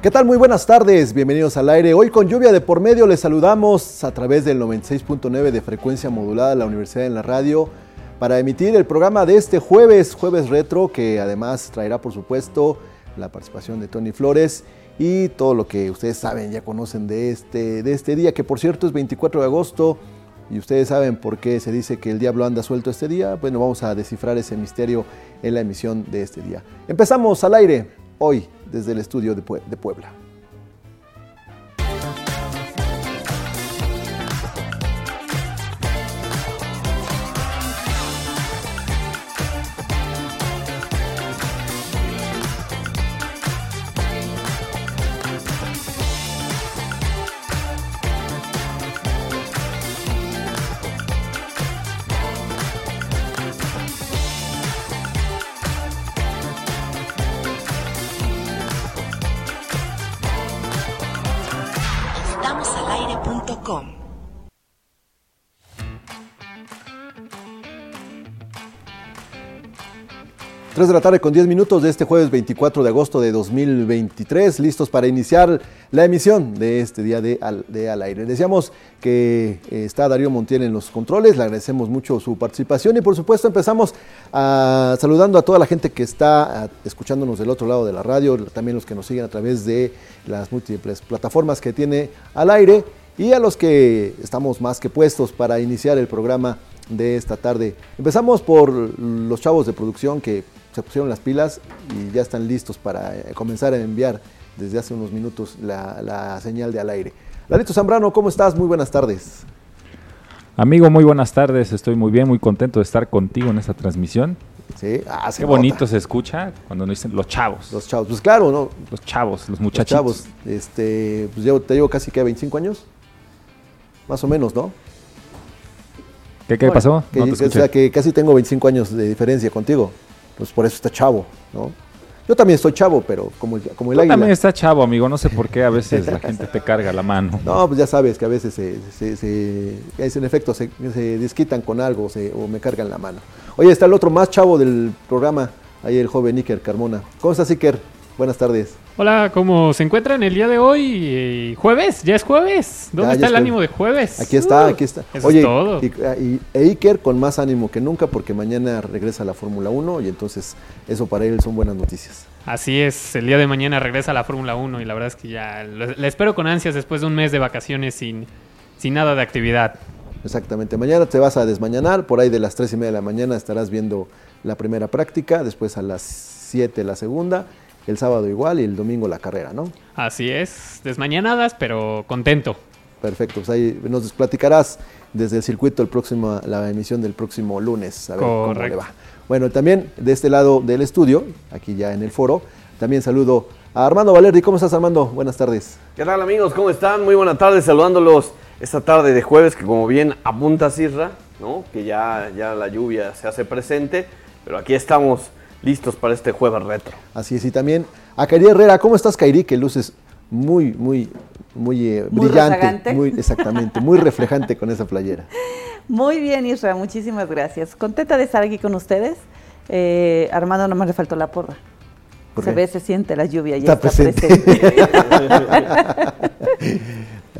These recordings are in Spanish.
¿Qué tal? Muy buenas tardes, bienvenidos al aire. Hoy con lluvia de por medio les saludamos a través del 96.9 de frecuencia modulada de la Universidad en la Radio para emitir el programa de este jueves, jueves retro, que además traerá por supuesto la participación de Tony Flores y todo lo que ustedes saben, ya conocen de este, de este día, que por cierto es 24 de agosto y ustedes saben por qué se dice que el diablo anda suelto este día. Bueno, vamos a descifrar ese misterio en la emisión de este día. Empezamos al aire hoy desde el estudio de, Puebla. 3 de la tarde con 10 minutos de este jueves 24 de agosto de 2023, listos para iniciar la emisión de este día de Al, Aire. Decíamos que eh, está Darío Montiel en los controles, le agradecemos mucho su participación y por supuesto empezamos a, saludando a toda la gente que está escuchándonos del otro lado de la radio, también los que nos siguen a través de las múltiples plataformas que tiene al aire y a los que estamos más que puestos para iniciar el programa de esta tarde. Empezamos por los chavos de producción que se pusieron las pilas y ya están listos para eh, comenzar a enviar desde hace unos minutos la, señal de al aire. Larito Zambrano, ¿cómo estás? Muy buenas tardes. Amigo, muy buenas tardes. Estoy muy bien, muy contento de estar contigo en esta transmisión. Sí, ah, Qué bonito se escucha cuando nos dicen los chavos. Los chavos, pues claro, ¿no? Los chavos, los muchachos. Los chavos, este, pues yo te llevo casi que 25 años. Más o menos, ¿no? ¿Qué, qué pasó? Que, o sea, que casi tengo 25 años de diferencia contigo pues por eso está chavo, ¿no? Yo también estoy chavo, pero como, como el águila. también está chavo, amigo. No sé por qué a veces la gente te carga la mano. No, pues ya sabes que a veces se, es en efecto se, desquitan con algo o me cargan la mano. Oye, está el otro más chavo del programa, ahí el joven Iker Carmona. ¿Cómo estás, Iker? Buenas tardes. Hola, ¿cómo se encuentran el día de hoy? Eh, jueves, ya es jueves. ¿Dónde está el ánimo de jueves? Aquí está, uh, aquí está. Oye, es todo. Y, Iker con más ánimo que nunca porque mañana regresa a la Fórmula 1 y entonces eso para él son buenas noticias. Así es, el día de mañana regresa a la Fórmula 1 y la verdad es que ya le espero con ansias después de un mes de vacaciones sin, sin nada de actividad. Exactamente, mañana te vas a desmañanar, por ahí de las 3 y media de la mañana estarás viendo la primera práctica, después a las 7 la segunda el sábado igual y el domingo la carrera, ¿no? Así es, desmañanadas, pero contento. Perfecto, pues ahí nos platicarás desde el circuito el próximo, la emisión del próximo lunes, a ver cómo le va. Bueno, también de este lado del estudio, aquí ya en el foro, también saludo a Armando Valerdi. ¿Cómo estás, Armando? Buenas tardes. ¿Qué tal, amigos? ¿Cómo están? Muy buenas tardes, saludándolos esta tarde de jueves, que como bien apunta Sirra, ¿no? Que ya, ya la lluvia se hace presente, pero aquí estamos listos para este jueves retro. Así es, y también a Kairi Herrera, ¿cómo estás Kairi? Que luces muy, muy, muy, eh, brillante, muy exactamente, muy reflejante con esa playera. Muy bien, Isra, muchísimas gracias. Contenta de estar aquí con ustedes. Eh, Armando, no me le faltó la porra. Se ve, se siente la lluvia, ya está, presente.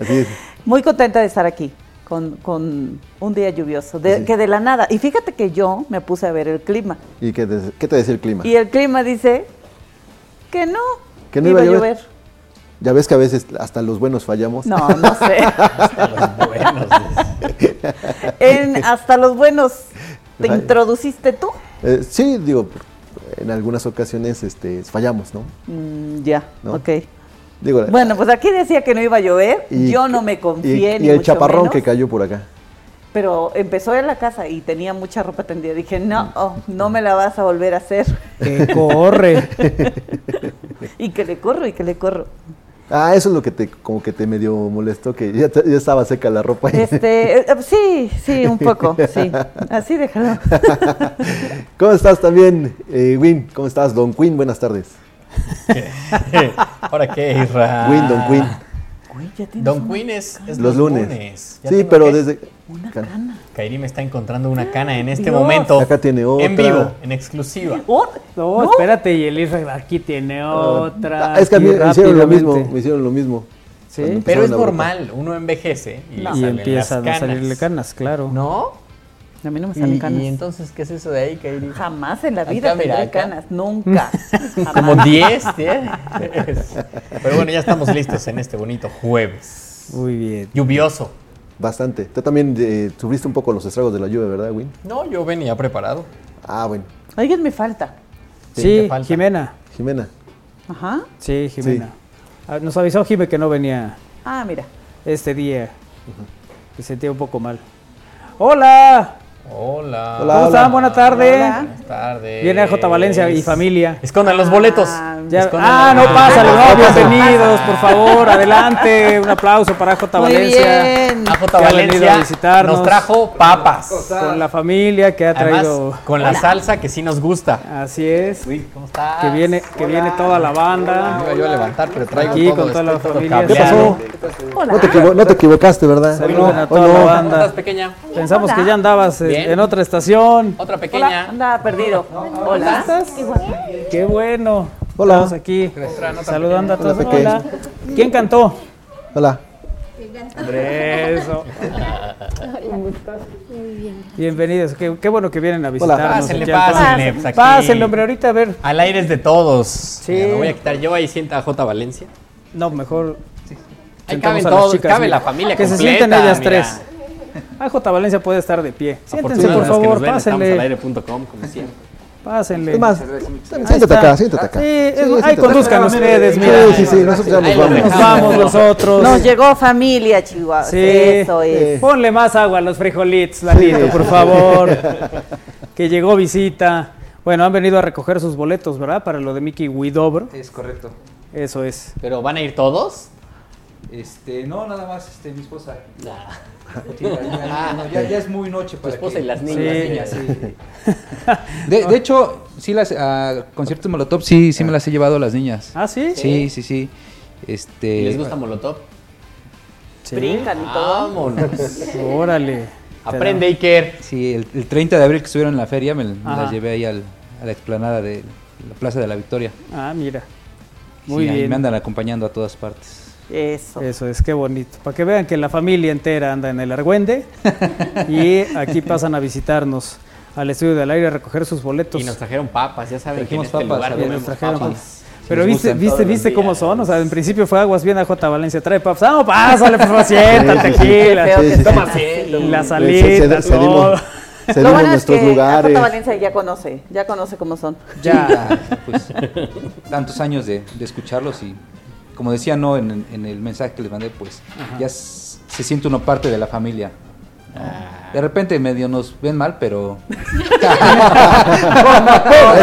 Así es. Muy contenta de estar aquí con, un día lluvioso, que de la nada. Y fíjate que yo me puse a ver el clima. ¿Y qué, te decía el clima? Y el clima dice que no, que no iba, a llover. Ya ves que a veces hasta los buenos fallamos. No, no sé. hasta los buenos. en, hasta los buenos. ¿Te introduciste tú? Eh, sí, digo, en algunas ocasiones este, fallamos, ¿no? Mm, ya, ok bueno, pues aquí decía que no iba a llover, yo no me confié. Y, y el chaparrón que cayó por acá. Pero empezó en la casa y tenía mucha ropa tendida. Dije, no, mm. oh, no me la vas a volver a hacer. Que corre. y que le corro y que le corro. Ah, eso es lo que te, como que te medio molestó, que ya, estaba seca la ropa. Este, eh, eh, sí, sí, un poco, sí. Así déjalo. ¿Cómo estás también, eh, Win? ¿Cómo estás, Don Quinn? Buenas tardes. ¿Ahora qué, Isra? Win, Don Quinn. Don Queen es, los, lunes. Ya Sí, pero qué. desde... Una Can- cana. Kairi me está encontrando una cana en este Dios. momento. Acá tiene otra. En vivo, en exclusiva. Oh, No, espérate, y el Israel aquí tiene otra. Ah, es que a mí aquí me hicieron lo mismo, me hicieron lo mismo. Sí. Pero es normal, uno envejece y, empiezan las a salirle canas, claro. ¿No? A mí no me ¿Y, salen canas. y entonces qué es eso de ahí, Kairi? Jamás en la vida Acá, mira, canas. Nunca. Jamás. Como 10, 10. Pero bueno, ya estamos listos en este bonito jueves. Muy bien. Lluvioso. Bastante. Tú también eh, sufriste un poco los estragos de la lluvia, ¿verdad, Win? No, yo venía preparado. Ah, bueno. Alguien me falta. Sí, Sí, falta. Jimena. Jimena. Ajá. Sí, Jimena. Ah, Nos avisó Jime que no venía Ah, mira. este día. Se sentía un poco mal. ¡Hola! Hola. Hola, ¿Cómo están? Buena tarde. Hola. Buenas tardes. Viene a J Valencia y familia. Escondan los boletos. Ah, Ya- Escondan ah, los no pasa, boletos. no, bienvenidos, por favor, adelante. Un aplauso para J Muy Valencia. bien. A J que ha venido Valencia a visitarnos. nos trajo papas. Con la familia que ha Además, traído. con la salsa que sí nos gusta. Así es. ¿Cómo estás? Que viene, que viene toda la Me banda. iba yo a levantar, pero traigo Aquí todo, con toda la familia. ¿Qué pasó? Hola. No te, equivo- no te equivocaste, ¿verdad? Saluden Hoy a no, toda la no. ¿Cómo banda. estás, pequeña? Pensamos Hola. que ya andabas eh, Bien. en otra estación. Otra Hola. pequeña. Andaba perdido. Hola. Qué bueno. Hola. Estamos aquí saludando a Hola, todos. Hola. ¿Quién cantó? Hola. Eso. Bienvenidos. Qué, qué bueno que vienen a visitarnos. Pásenle, al programa. pásenle. pues. Pásenle, hombre, ahorita a ver. Al aire es de todos. Sí. Mira, me voy a quitar yo ahí sienta a J Valencia. No, mejor. Ahí sentamos caben todos, chicas, cabe mira. la familia Que se completa, sienten ellas mira. tres. Ah, J. Valencia puede estar de pie. Siéntense, por favor, al pásenle. aire.com, como siempre. Pásenle. Es más, Ahí siéntate acá, siéntate acá. Sí, es- Sí, ahí conduzcan acá. ustedes, mira. Sí, sí, sí, nosotros ya nos vamos. Nos vamos nosotros. Nos llegó familia, Chihuahua. Sí. Eso es. Ponle más agua a los frijolitos, Lalito, por favor. que llegó visita. Bueno, han venido a recoger sus boletos, ¿verdad? Para lo de Mickey Widobro. Es correcto. Eso es. Pero van a ir todos. Este, no, nada más este, mi esposa. Sí, ya, ya- no, ya- ya es muy noche Tu para esposa que- y las Sí, niñas. Sí. De, de hecho, sí las a conciertos Molotov sí, sí me las he llevado a las niñas. ¿Ah, sí? Sí, sí, sí. Este, ¿Les gusta Molotov? Sí. Brincan y todo. Vámonos. Órale. Aprende, Iker. Sí, el, el 30 de abril que estuvieron en la feria me, las llevé ahí al- a la explanada de la Plaza de la Victoria. Ah, mira. Muy bien. me andan acompañando a todas partes. Eso. Eso es, qué bonito. Para que vean que la familia entera anda en el Argüende y aquí pasan a visitarnos al estudio del aire a recoger sus boletos. Y nos trajeron papas, ya saben que en Trajimos este papas, lugar comemos nos trajeron papas. papas. Pero nos viste, viste, viste cómo son, o sea, en principio fue aguas bien a J Valencia, trae papas, ah, no, pásale, por favor, siéntate, asiento. la ce- todo. cedimos, Lo bueno es nuestros que lugares. J. Valencia ya conoce, ya conoce cómo son. Ya, pues tantos años de, de escucharlos y como decía no en, en el mensaje que les mandé pues ya se siente uno parte de la familia de repente medio nos ven mal pero es,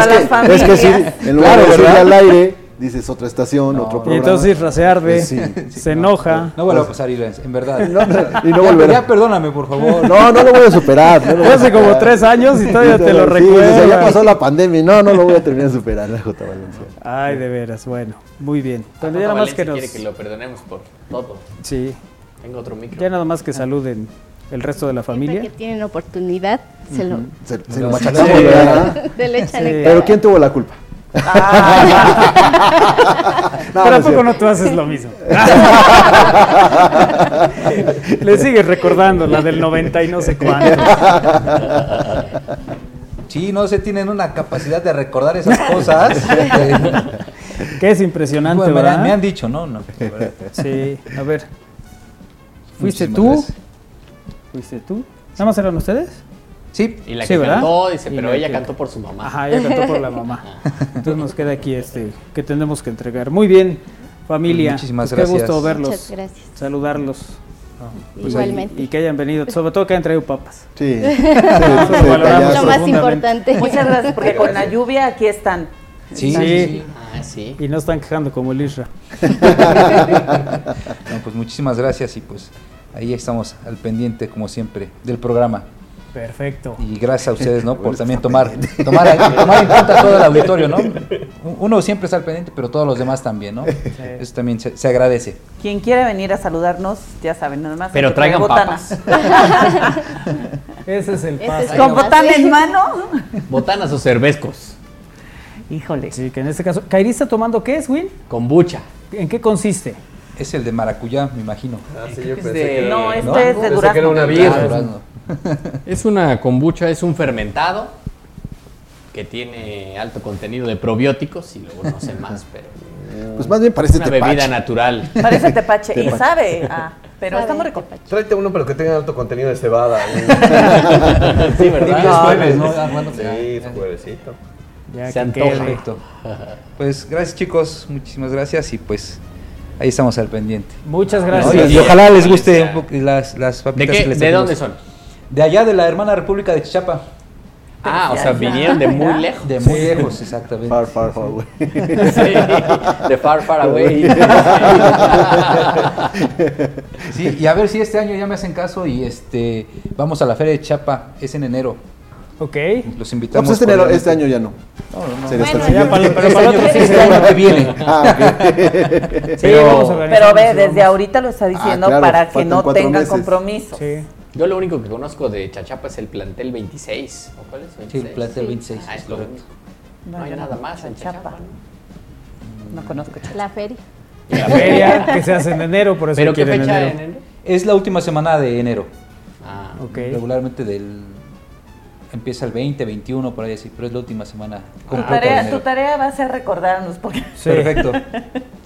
que, familias. es que sí, en lugar Claro, de al aire, dices otra estación, No, otro y programa. entonces rasearde, Sí, se enoja. no vuelva a pasar Irens, en verdad No, no, y no ya, volverá. ya perdóname por favor No, no lo voy a superar. No lo voy a Hace como tres años y todavía te lo Sí, dice, ya recuerdo. pasó la pandemia. y No, no lo voy a terminar de superar, la J. Valencia. Ay, de veras, bueno, muy bien. Cuando ya nada más que nos... quiere que lo perdonemos por todo. Sí, Tengo otro micro. ya nada más que saluden el resto de la Siempre familia. que tienen oportunidad, se lo, Se, se lo Sí. machacamos, Sí. ¿verdad? Sí. Pero. ¿quién tuvo la culpa? No, Pero no ¿a es poco cierto. no tú haces lo mismo? Le sigues recordando la del 90 y no sé cuánto. sí no se tienen una capacidad de recordar esas cosas Que es impresionante, Bueno, ¿verdad? me han dicho no. Sí, a ver. ¿Fuiste Muchísimas tú? gracias. ¿Fuiste tú? ¿Nada más eran ustedes? Sí Y la Sí, que ¿verdad? cantó, dice, Y pero la ella que- cantó por su mamá. Ajá, ella cantó por la mamá. Entonces nos queda aquí este que tenemos que entregar. Muy bien, familia. Muchísimas Pues Qué gracias. gusto verlos, Muchas gracias. saludarlos. Pues Igualmente. Y que hayan venido, sobre todo que hayan traído papas. Sí. Eso sí, lo valoramos Lo detallazo. más importante. Muchas gracias, porque con la lluvia aquí están. sí, Sí. sí, sí. Ah, sí. Y no están quejando como el Isra. No, pues muchísimas gracias y pues ahí estamos al pendiente como siempre del programa Perfecto. Y gracias a ustedes, ¿no? Por también tomar, tomar, tomar en cuenta todo el auditorio, ¿no? Uno siempre está al pendiente, pero todos los demás también, ¿no? Eso también se, se agradece. Quien quiera venir a saludarnos, ya saben, nada más. Pero traigan botanas. Ese es el paso. Con botana en mano. Botanas o cervezcos. Híjole. Sí, que en este caso. ¿Kairi está tomando qué es, Will? Kombucha. ¿En qué consiste? Es el de maracuyá, me imagino. Ah, sí, yo que es pensé de- que era- No, este ¿No? es de Pensé durazno. que era una birra. durazno. Es una kombucha, es un fermentado que tiene alto contenido de probióticos y luego no sé más, pero Pues más bien parece es una bebida natural. Parece tepache. y Tepache. sabe. Ah, pero está muy a rico. tepache. Tráete uno, pero que tenga alto contenido de cebada. sí, Es ¿verdad? jueves, ¿no? Ah, bueno, Sí, es juevesito. Ya Se que. Perfecto. Pues gracias chicos, muchísimas gracias y pues ahí estamos al pendiente. Muchas Oye, gracias. y ojalá les guste un poco las, las ¿De papitas qué? que les ¿De dónde son? De allá de la hermana República de Chichapa. Ah, o sea, vinieron de muy lejos. De muy lejos, exactamente. Far, far, far away. Sí, de far, far away. Sí, y a ver si este año ya me hacen caso y este vamos a la feria de Chiapa, es en enero. Ok. Los No, invitamos. pues este, este año ya no. No, no, no. Sería Bueno, ya para- pero Este para año, otro sí este se año que viene. Ah, ok. Sí, Pero- vamos. Pero ve, desde vamos. ahorita lo está diciendo claro, para que no tengan meses. compromiso. Sí. Yo lo único que conozco de Chachapa es el plantel 26. ¿O cuál es? Sí, 26. el plantel 26. Ah, es lo único. No hay nada más en Chapa. Chachapa. ¿no? No conozco Chapa. La feria. Y la feria que se hace en enero, por eso ¿Pero qué fecha enero. en enero? Es la última semana de enero. Ah, Ok. Regularmente del empieza el 20, 21 por ahí así, pero es la última semana Tu tarea, tu tarea va a ser recordarnos porque Sí. Perfecto.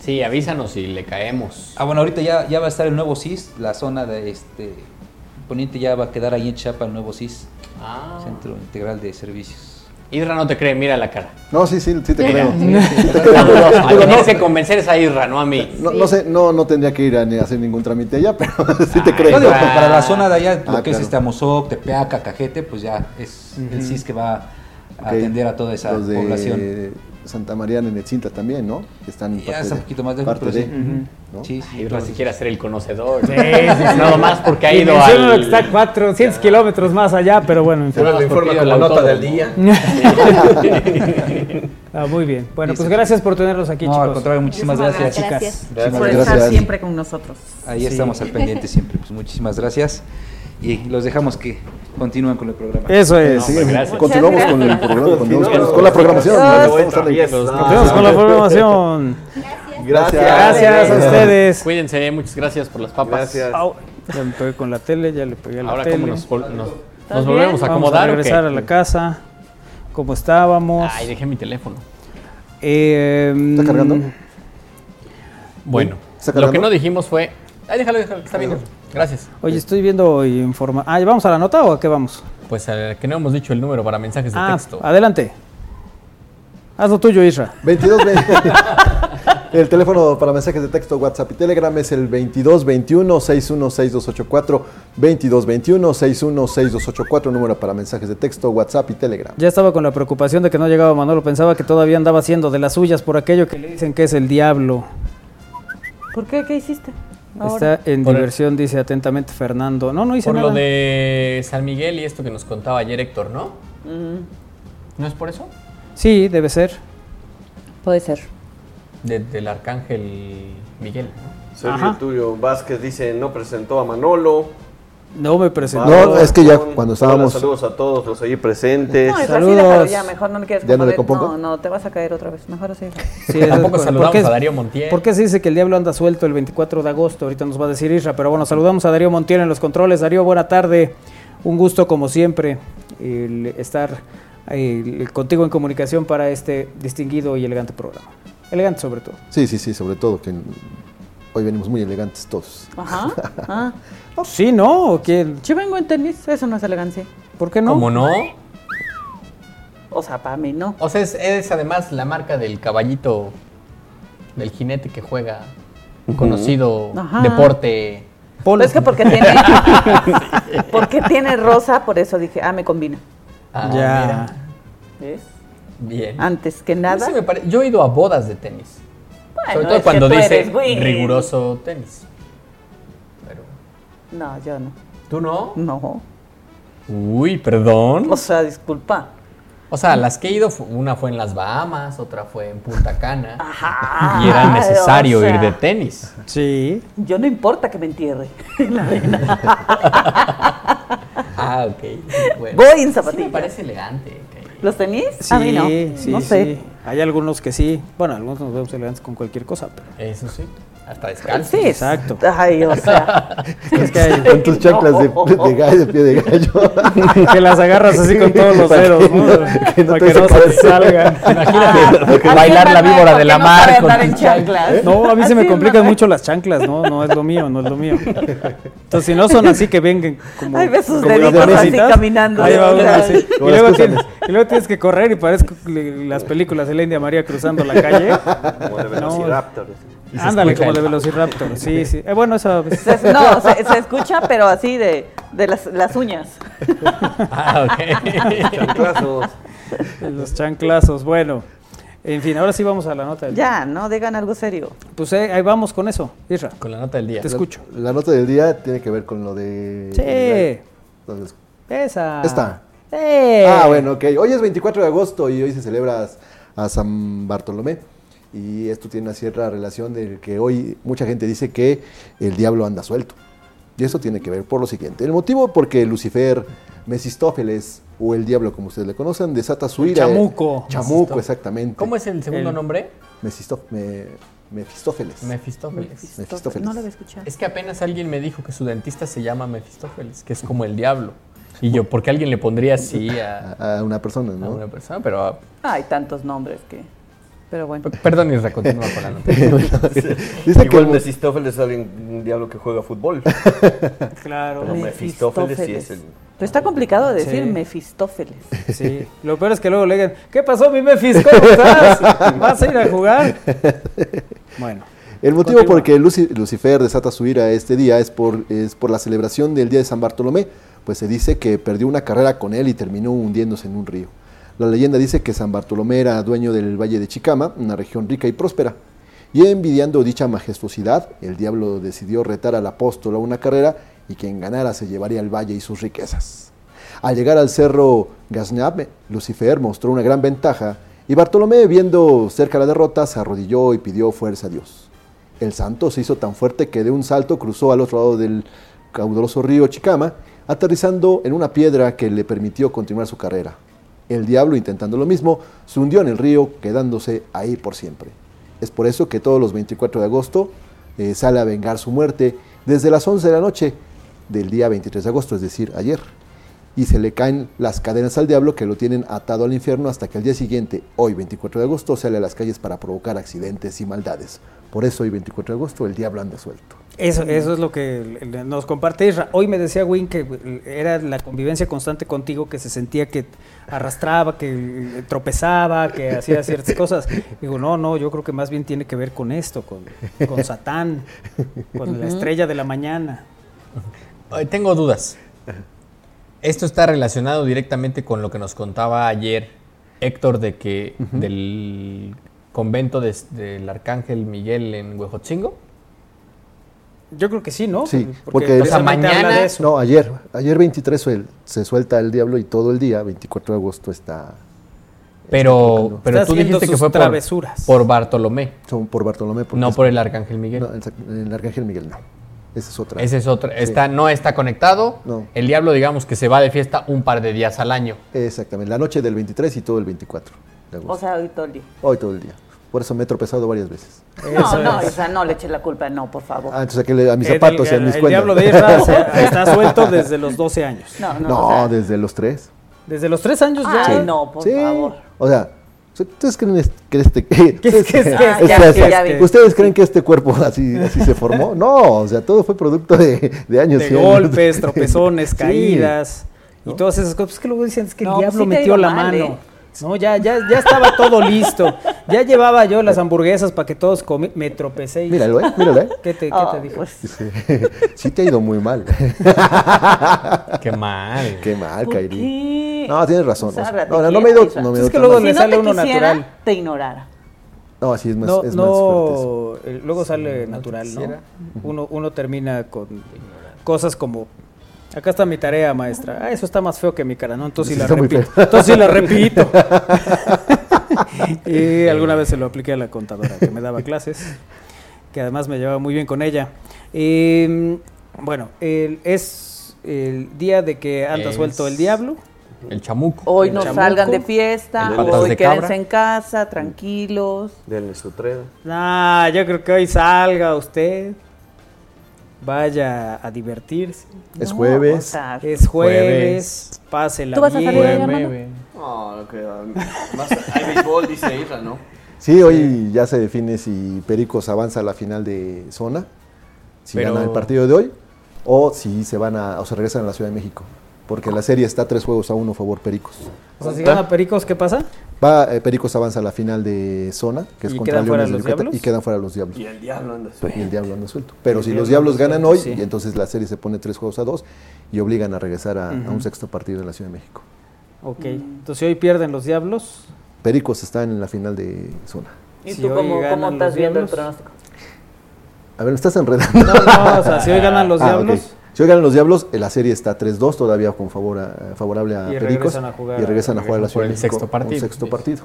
sí, avísanos si le caemos. Ah, bueno, ahorita ya, ya va a estar el nuevo CIS, la zona de este poniente ya va a quedar ahí en Chapa el nuevo CIS, Ah. Centro Integral de Servicios. Isra no te cree, mira la cara. No, sí, sí, sí te creo. A tienes que convencer es a Isra, no a mí. No, no sé, no, no tendría que ir a ni hacer ningún trámite allá, pero sí te creo. No, digo, para la zona de allá, lo Ah, que es claro. este Amozoc, Tepeaca, Cajete, pues ya es el CIS que va a atender a toda esa Los de población. Santa María Nenetzinta también, ¿no? Que están Ya parte está de- un poquito más lejos, parte pero de, sí. ¿no? Sí, sí, todo. si quiere ser el conocedor. Sí, sí, sí. Nada más porque ha ido al... que está 400 kilómetros más allá, pero bueno, en fin. Le informa como el nota del día. Ah, muy bien. Bueno, pues gracias por tenerlos aquí, No, al chicos. contrario, muchísimas gracias. Gracias. Chicas. por Gracias. estar siempre con nosotros. Ahí Sí. estamos al pendiente siempre. Pues muchísimas gracias. Y los dejamos que continúen con el programa. Eso es. Sí, gracias. continuamos con el programa, continuamos con, con la programación. Vamos a. Continuamos con la programación. Gracias. Gracias a ustedes. Cuídense, muchas gracias por las papas. Gracias. Ya me pegué con la tele, ya le pegué a la Ahora, tele. ¿cómo nos, volvemos a Vamos a acomodar o qué? regresar a la casa. Como estábamos. Ay, dejé mi teléfono. Eh, ¿Está cargando? Bueno, ¿Está lo que no dijimos fue... Ay, déjalo, déjalo, está bien. Gracias. Oye, estoy viendo informa. Ah, ¿vamos a la nota o a qué vamos? Pues eh, que no hemos dicho el número para mensajes de Ah, texto. adelante. Haz lo tuyo, Isra. 22 ve- El teléfono para mensajes de texto, WhatsApp y Telegram es el 2221 616284 2221 616284 número para mensajes de texto, WhatsApp y Telegram. Ya estaba con la preocupación de que no llegaba Manolo. Pensaba que todavía andaba haciendo de las suyas por aquello que le dicen que es el diablo. ¿Por qué? ¿Qué hiciste? Ahora. Está en Por el- diversión, dice atentamente Fernando. No, no hice Por nada. lo de San Miguel y esto que nos contaba ayer Héctor, ¿no? ¿No es por eso? Sí, debe ser. Puede ser. De- del arcángel Miguel. ¿no? Sergio Ajá. Tulio Vázquez dice, no presentó a Manolo. No me presentó. No, es que ya cuando hola, estábamos- saludos a todos los ahí presentes. No, Saludos. déjalo ya, mejor no le quieres ¿Ya no le? No, no, te vas a caer otra vez. Mejor así. Sí, Tampoco es- saludamos ¿por qué- a Darío Montiel. ¿Por qué se dice que el diablo anda suelto el 24 de agosto? Ahorita nos va a decir Isra, pero bueno, saludamos a Darío Montiel en los controles. Darío, buena tarde. Un gusto, como siempre, el estar eh, contigo en comunicación para este distinguido y elegante programa. Elegante sobre todo. Sí, sí, sí, sobre todo que hoy venimos muy elegantes todos. Ajá. Ah. ¿Sí, no? ¿O quién? Yo vengo en tenis, eso no es elegancia. ¿Por qué no? ¿Cómo no? O sea, para mí no. O sea, es, es además la marca del caballito, del jinete que juega un conocido Ajá. deporte. Polo. Pero es que porque tiene, porque tiene rosa, por eso dije, ah, me combina. Ah, ya. mira, ¿Ves? bien. Antes que nada. sí me pare- Yo he ido a bodas de tenis. Bueno, Sobre todo cuando dice riguroso tenis. Pero, No, yo no. ¿Tú no? No. Uy, perdón. O sea, disculpa. O sea, las que he ido, una fue en las Bahamas, otra fue en Punta Cana. Ajá. Y era necesario o sea, ir de tenis. Sí. Yo no importa que me entierre en la arena. Ah, ok. Bueno. Voy en Sí me zapatillas. parece elegante. ¿Los tenis? Sí, a mí no. sí, no sí. sé. Hay algunos que sí. Bueno, algunos nos vemos elegantes con cualquier cosa, pero. Eso sí. Hasta descalzo. Sí, Exacto. Ay, o sea. Es que hay Con tus chanclas de, de gallo, de pie de gallo. que las agarras así con todos los dedos, que ¿no? no- Para que no que te no se salgan. Imagínate bailar la víbora de la no mar con en chanclas. No, a mí se me complican mucho las chanclas, no, no es lo mío, no es lo mío. Entonces, si no son así que vengan como. Ay, ve sus deditos así caminando. Ahí va uno así. Y luego, las tienes, cosas. y luego tienes que correr y parezco le- las películas de la India María cruzando la calle. Como de Velociraptor. Ándale, como de el- Velociraptor. Sí, sí. Eh, bueno, eso. se- no, se, se escucha, pero así de, de las, las uñas. Ah, ok. Chanclazos. Los chanclazos. Bueno, en fin, ahora sí vamos a la nota del día. Ya, no digan algo serio. Pues eh, ahí vamos con eso, Isra. Con la nota del día. Te escucho. La nota del día tiene que ver con lo de. Sí. Entonces, Esa. Esta. Eh. Ah, bueno, ok. Hoy es 24 de agosto y hoy se celebra a San Bartolomé. Y esto tiene una cierta relación de que hoy mucha gente dice que el diablo anda suelto. Y eso tiene que ver por lo siguiente. El motivo porque Lucifer, Mefistófeles o el diablo como ustedes le conocen, desata su ira. chamuco. Chamuco, exactamente. ¿Cómo es el segundo El- nombre? Mefisto- me- Mefistófeles. Mefistófeles. Mefistófeles. No lo había escuchado. Es que apenas alguien me dijo que su dentista se llama Mefistófeles, que es como el diablo. Y yo, ¿por qué alguien le pondría así a, a, a una persona, a ¿no? una persona? Pero, ah, Hay tantos nombres que. Pero bueno. perdón, Isra, continúa con la nota. Dice que Igual el- Mefistófeles es alguien, un diablo que juega fútbol. Claro. Pero Mefistófeles sí es el... Pero está complicado de decir Sí. Mefistófeles. Sí. Lo peor es que luego le digan, ¿qué pasó, mi Mefis? ¿Cómo estás? ¿Vas a ir a jugar? Bueno. El motivo Continúa. por que Luci- Lucifer desata su ira este día es por, es por la celebración del Día de San Bartolomé, pues se dice que perdió una carrera con él y terminó hundiéndose en un río. La leyenda dice que San Bartolomé era dueño del Valle de Chicama, una región rica y próspera. Y envidiando dicha majestuosidad, el diablo decidió retar al apóstol a una carrera y quien ganara se llevaría el valle y sus riquezas. Al llegar al cerro Gaznab, Lucifer mostró una gran ventaja y Bartolomé, viendo cerca la derrota, se arrodilló y pidió fuerza a Dios. El santo se hizo tan fuerte que de un salto cruzó al otro lado del caudaloso río Chicama, aterrizando en una piedra que le permitió continuar su carrera. El diablo, intentando lo mismo, se hundió en el río, quedándose ahí por siempre. Es por eso que todos los 24 de agosto eh, sale a vengar su muerte desde las 11 de la noche del día 23 de agosto, es decir, ayer. Y se le caen las cadenas al diablo que lo tienen atado al infierno hasta que al día siguiente, hoy 24 de agosto, sale a las calles para provocar accidentes y maldades. Por eso hoy 24 de agosto el diablo anda suelto. Eso, eso es lo que nos comparte Isra. Hoy me decía Win que eh, era la convivencia constante contigo, que se sentía que arrastraba, que eh, tropezaba, que hacía ciertas cosas. Digo, no, no, yo creo que más bien tiene que ver con esto, con, con Satán, con la estrella de la mañana. Tengo dudas. Esto está relacionado directamente con lo que nos contaba ayer Héctor de que del convento de- del Arcángel Miguel en Huejotzingo. Yo creo que sí, ¿no? Sí, porque- precisamente O sea, mañana- de eso. No, ayer, ayer 23 suel- se suelta el diablo y todo el día, 24 de agosto está... Pero, pero Está tú haciendo dijiste que fue por, travesuras. por Bartolomé, Son por Bartolomé. porque no es- por el Arcángel Miguel. No, el, el Arcángel Miguel no. Esa es otra. Ese es otro. Está, no está conectado. No. El diablo, digamos que se va de fiesta un par de días al año. Exactamente, la noche del 23 y todo el 24 de agosto. O sea, hoy todo el día. Hoy todo el día. Por eso me he tropezado varias veces. No, Eso no, es. o sea, no le eche la culpa, no, por favor. Ah, entonces a mis El- zapatos y a mis el cuentas. diablo de se- está suelto desde los 12 años. No, no, No, o sea, desde los tres. Desde los 3 años ya. Ay, no, por sí. favor. O sea, ¿ustedes creen que este... ustedes, que es- que- Ah, ya, Ustedes- ya vi. ¿Ustedes creen que este cuerpo así, así se formó? No, o sea, todo fue producto de, de años de y años. golpes, tropezones, Sí. caídas y todas esas cosas. Es que luego dicen es que el No, pues diablo sí metió la mal, mano. ¿eh? No, ya, ya, ya estaba todo listo. Ya llevaba yo las hamburguesas para que todos comieran. Me tropecé y. Míralo, ¿eh? Míralo, ¿eh? ¿Qué te, qué Ah, te dijo? pues, sí te ha ido muy mal. Qué mal. Qué mal, ¿por Kairi. No, tienes razón. O sea, o sea, rata no, no, no me he ido, no me he Es ido que luego le no sale te uno quisiera, natural. te ignorara. No, así es más, No, es más fuerte eso. eh, luego sale natural, ¿no? Uno, uno termina con cosas como Acá está mi tarea, maestra. Ah, eso está más feo que mi cara, ¿no? Entonces sí, la repito. Entonces sí la repito. y alguna vez se lo apliqué a la contadora que me daba clases, que además me llevaba muy bien con ella. Em, bueno, es el día de que anda suelto el diablo. El chamuco. Hoy no salgan de fiesta, hoy quédense en casa, tranquilos. Denle su tren. Ah, yo creo que hoy salga usted. Vaya a divertirse. Es jueves. es jueves. Pásela ¿Tú vas a salir No, no creo. Más, hay béisbol, dice Isra, ¿no? Sí, hoy ya se define si Pericos avanza a la final de zona, si gana el partido de hoy, o si se van a, o se regresan a la Ciudad de México porque la serie está tres juegos a uno favor Pericos. O sea, si gana Pericos, ¿qué pasa? Va, eh, Pericos avanza a la final de zona, que es contra Leones los Diablos? y quedan fuera los Diablos. Y el Diablo anda suelto. Y el Diablo anda suelto. Pero si los Diablos ganan hoy, y entonces la serie se pone tres juegos a dos y obligan a regresar a, un sexto partido en la Ciudad de México. Ok, entonces si hoy pierden los Diablos. Pericos están en la final de zona. ¿Y tú cómo, cómo estás viendo el pronóstico? A ver, estás enredando. No, no, o sea, si hoy ganan los ah, Diablos. Si hoy ganan los Diablos, la serie está 3-2 todavía con favor a, favorable a Pericos. y regresan a jugar a la Ciudad de México sexto partido. un sexto partido.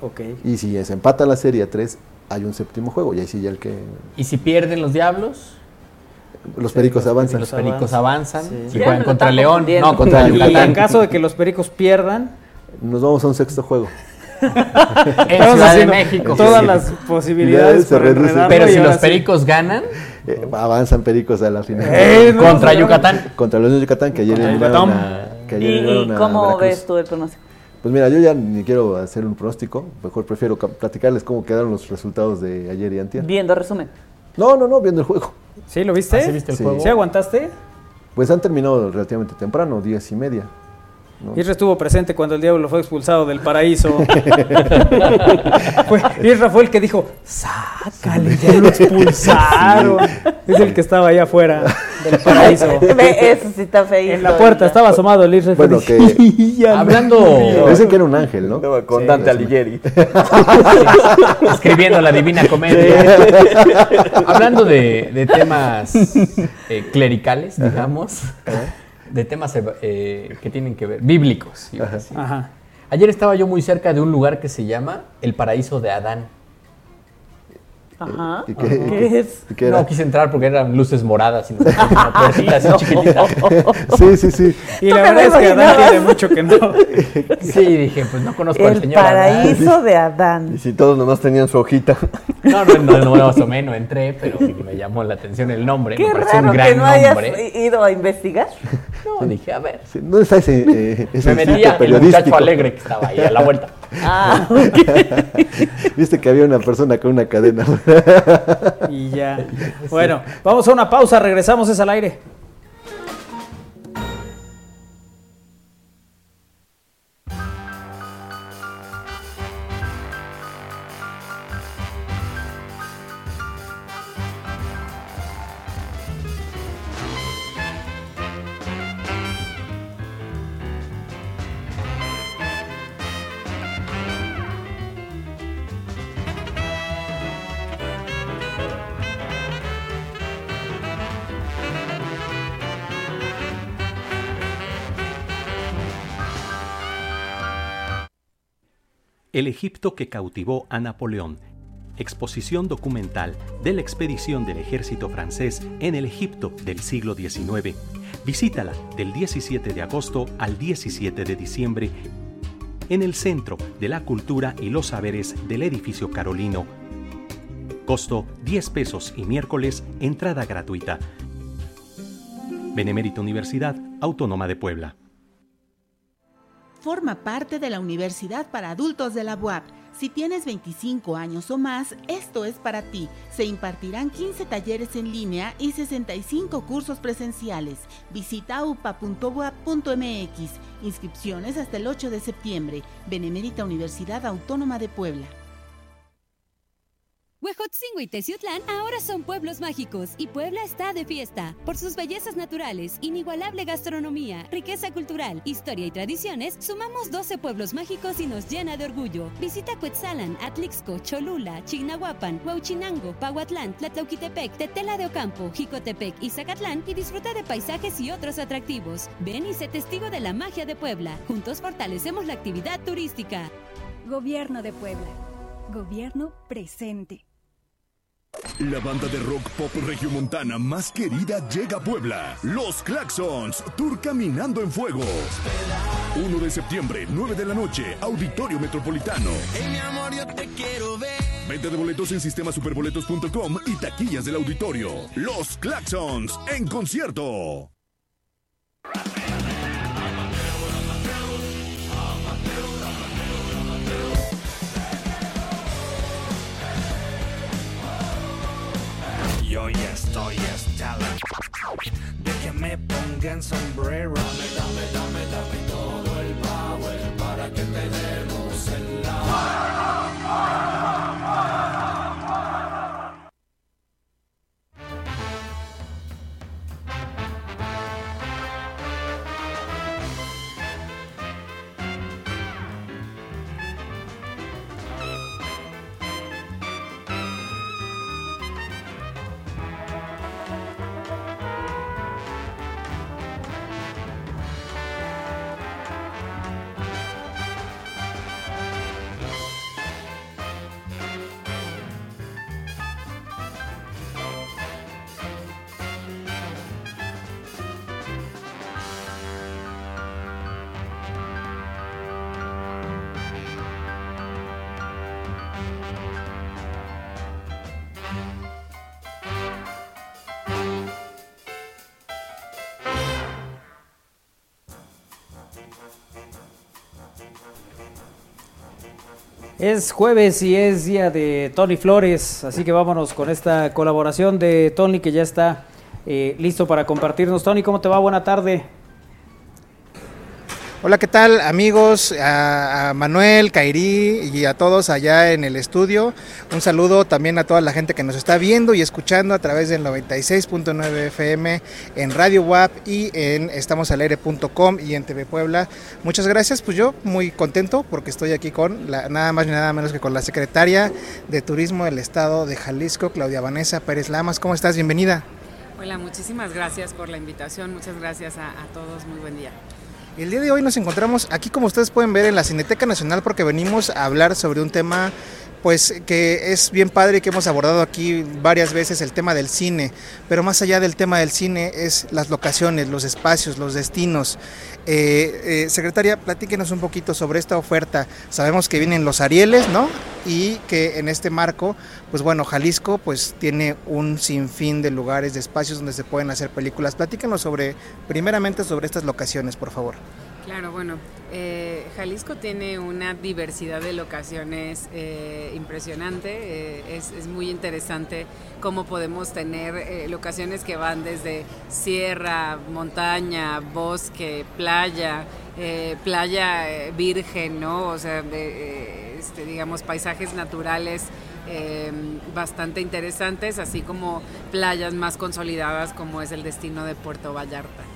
Okay. Y si se empata la serie a 3, hay un séptimo juego. Y ahí sí ya el que... ¿Y si pierden los Diablos? Los Pericos avanzan. Los Pericos avanzan. Y juegan contra León. No, contra Yucatán. Y en caso de que los Pericos pierdan... Nos vamos a un sexto juego. en Ciudad de México. Todas las posibilidades. Pero si los Pericos ganan... Eh, avanzan Pericos a la final. Eh, contra Yucatán. Contra los de Yucatán, que ayer eliminaron a, que ¿Y, cómo ves tú el pronóstico? Pues mira, yo ya ni quiero hacer un pronóstico, mejor prefiero platicarles cómo quedaron los resultados de ayer y antier. Viendo resumen. No, no, no, viendo el juego. ¿Sí lo viste? ¿Ah, viste el juego? ¿Sí aguantaste? Pues han terminado relativamente temprano, diez y media. Isra estuvo presente cuando el diablo fue expulsado del paraíso. fue, Isra fue el que dijo, sácale, ya lo expulsaron. Es el que estaba allá afuera del paraíso. Eso sí está feíto. En la puerta estaba asomado el Isra. Bueno, que... Hablando... Dicen que era un ángel, ¿no? con Dante Alighieri. Escribiendo la Divina Comedia. Hablando de, de temas eh, clericales, digamos de temas eh, que tienen que ver, bíblicos. Ayer estaba yo muy cerca de un lugar que se llama el paraíso de Adán. Ajá. qué, es? no quise entrar porque eran luces moradas y así chiquititas. Sí, sí, sí. Y la verdad es que Adán tiene mucho que no. Sí, dije, pues no conozco al señor paraíso de Adán. Y si todos nomás tenían su hojita. No, no, no, no, más o menos entré, pero me llamó la atención el nombre. Qué me raro un gran que no hayas ido a investigar. No, dije, a ver. ¿Dónde está ese, eh, ese Me metía el muchacho alegre que estaba ahí a la vuelta. Ah, Viste que había una persona con una cadena. y ya. Bueno, vamos a una pausa, regresamos es al aire. El Egipto que cautivó a Napoleón. Exposición documental de la expedición del ejército francés en el Egipto del siglo XIX. Visítala del 17 de agosto al 17 de diciembre en el Centro de la Cultura y los Saberes del Edificio Carolino. Costo 10 pesos y miércoles entrada gratuita. Benemérita Universidad Autónoma de Puebla forma parte de la Universidad para Adultos de la UAP. Si tienes 25 años o más, esto es para ti. Se impartirán 15 talleres en línea y 65 cursos presenciales. Visita upa.uap.mx. Inscripciones hasta el 8 de septiembre. Benemérita Universidad Autónoma de Puebla. Huejotzingo y Teciutlán ahora son pueblos mágicos y Puebla está de fiesta. Por sus bellezas naturales, inigualable gastronomía, riqueza cultural, historia y tradiciones, sumamos 12 pueblos mágicos y nos llena de orgullo. Visita Cuetzalan, Atlixco, Cholula, Chignahuapan, Huauchinango, Pahuatlán, Tlatlauquitepec, Tetela de Ocampo, Jicotepec y Zacatlán y disfruta de paisajes y otros atractivos. Ven y sé testigo de la magia de Puebla. Juntos fortalecemos la actividad turística. Gobierno de Puebla. Gobierno presente. La banda de rock pop regiomontana más querida llega a Puebla. Los Claxons, Tour Caminando en Fuego. 1 de septiembre, 9 de la noche, Auditorio Metropolitano. mi amor, yo te quiero ver. Venta de boletos en sistemasuperboletos.com y taquillas del auditorio. Los Claxons, en concierto. Yo ya estoy hasta la de que me pongan sombrero. Dame, dame, dame, dame todo el power para que te demos el la. Es jueves y es día de Tony Flores, así que vámonos con esta colaboración de Tony que ya está eh, listo para compartirnos. Tony, ¿cómo te va? Buena tarde. Hola, ¿qué tal amigos? A, Manuel, Kairi y a todos allá en el estudio. Un saludo también a toda la gente que nos está viendo y escuchando a través del 96.9 FM en Radio WAP y en estamosalaire.com y en TV Puebla. Muchas gracias, pues yo muy contento porque estoy aquí con la, nada más ni nada menos que con la secretaria de Turismo del Estado de Jalisco, Claudia Vanessa Pérez Lamas. ¿Cómo estás? Bienvenida. Hola, muchísimas gracias por la invitación. Muchas gracias a todos. Muy buen día. El día de hoy nos encontramos aquí, como ustedes pueden ver, en la Cineteca Nacional porque venimos a hablar sobre un tema pues que es bien padre que hemos abordado aquí varias veces el tema del cine, pero más allá del tema del cine es las locaciones, los espacios, los destinos. Eh, eh, secretaria, platíquenos un poquito sobre esta oferta. Sabemos que vienen los Arieles, ¿no? Y que en este marco, pues bueno, Jalisco pues tiene un sinfín de lugares, de espacios donde se pueden hacer películas. Platíquenos sobre, primeramente sobre estas locaciones, por favor. Claro, bueno, eh, Jalisco tiene una diversidad de locaciones eh, impresionante. Eh, es, muy interesante cómo podemos tener locaciones que van desde sierra, montaña, bosque, playa, playa virgen, ¿no? O sea, este, digamos, paisajes naturales. bastante interesantes, así como playas más consolidadas como es el destino de Puerto Vallarta.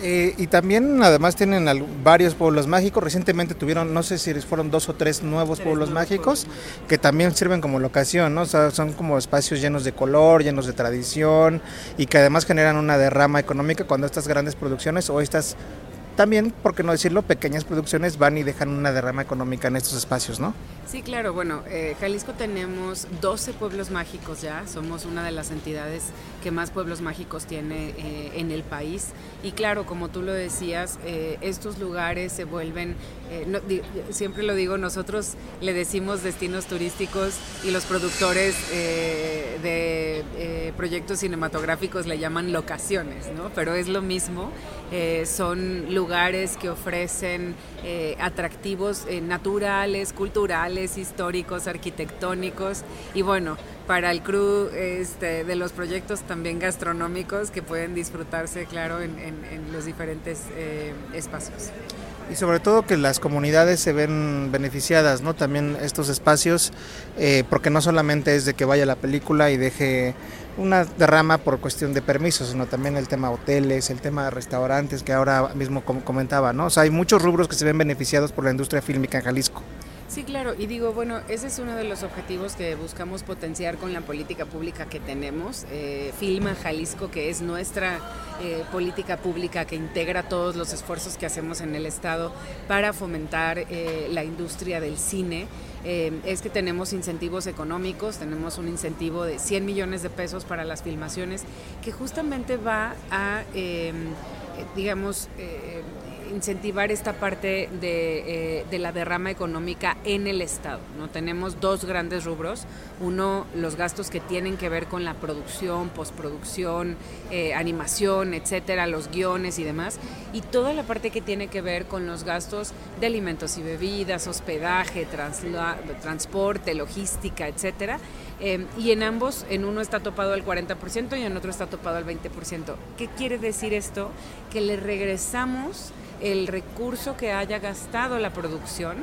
Eh, y también además tienen varios pueblos mágicos. Recientemente tuvieron, no sé si fueron dos o tres nuevos pueblos mágicos que también sirven como locación, ¿no? son como espacios llenos de color, llenos de tradición y que además generan una derrama económica cuando estas grandes producciones o estas también, por qué no decirlo, pequeñas producciones van y dejan una derrama económica en estos espacios, ¿no? Sí, claro. Bueno, eh, Jalisco tenemos 12 pueblos mágicos ya. Somos una de las entidades que más pueblos mágicos tiene eh, en el país. Y claro, como tú lo decías, eh, estos lugares se vuelven, siempre lo digo, nosotros le decimos destinos turísticos y los productores de proyectos cinematográficos le llaman locaciones, ¿no? Pero es lo mismo. son lugares que ofrecen atractivos naturales, culturales, históricos, arquitectónicos y bueno, para el crew este, de los proyectos también gastronómicos que pueden disfrutarse, claro, en, los diferentes eh, espacios. Y sobre todo que las comunidades se ven beneficiadas, ¿no? También estos espacios, eh, porque no solamente es de que vaya la película y deje una derrama por cuestión de permisos, sino también el tema hoteles, el tema de restaurantes, que ahora mismo comentaba, ¿no? O sea, hay muchos rubros que se ven beneficiados por la industria fílmica en Jalisco. Sí, claro, y digo, bueno, ese es uno de los objetivos que buscamos potenciar con la política pública que tenemos. Eh, Filma Jalisco, que es nuestra eh, política pública que integra todos los esfuerzos que hacemos en el Estado para fomentar eh, la industria del cine. es que tenemos incentivos económicos, tenemos un incentivo de 100 millones de pesos para las filmaciones, que justamente va a, digamos, incentivar esta parte de, eh, de, la derrama económica en el Estado. ¿no? Tenemos dos grandes rubros. Uno, los gastos que tienen que ver con la producción, postproducción, eh, animación, etcétera, los guiones y demás. Y toda la parte que tiene que ver con los gastos de alimentos y bebidas, hospedaje, transporte, logística, etcétera. Eh, y en ambos, en uno está topado al 40% y en otro está topado al 20%. ¿Qué quiere decir esto? Que le regresamos el recurso que haya gastado la producción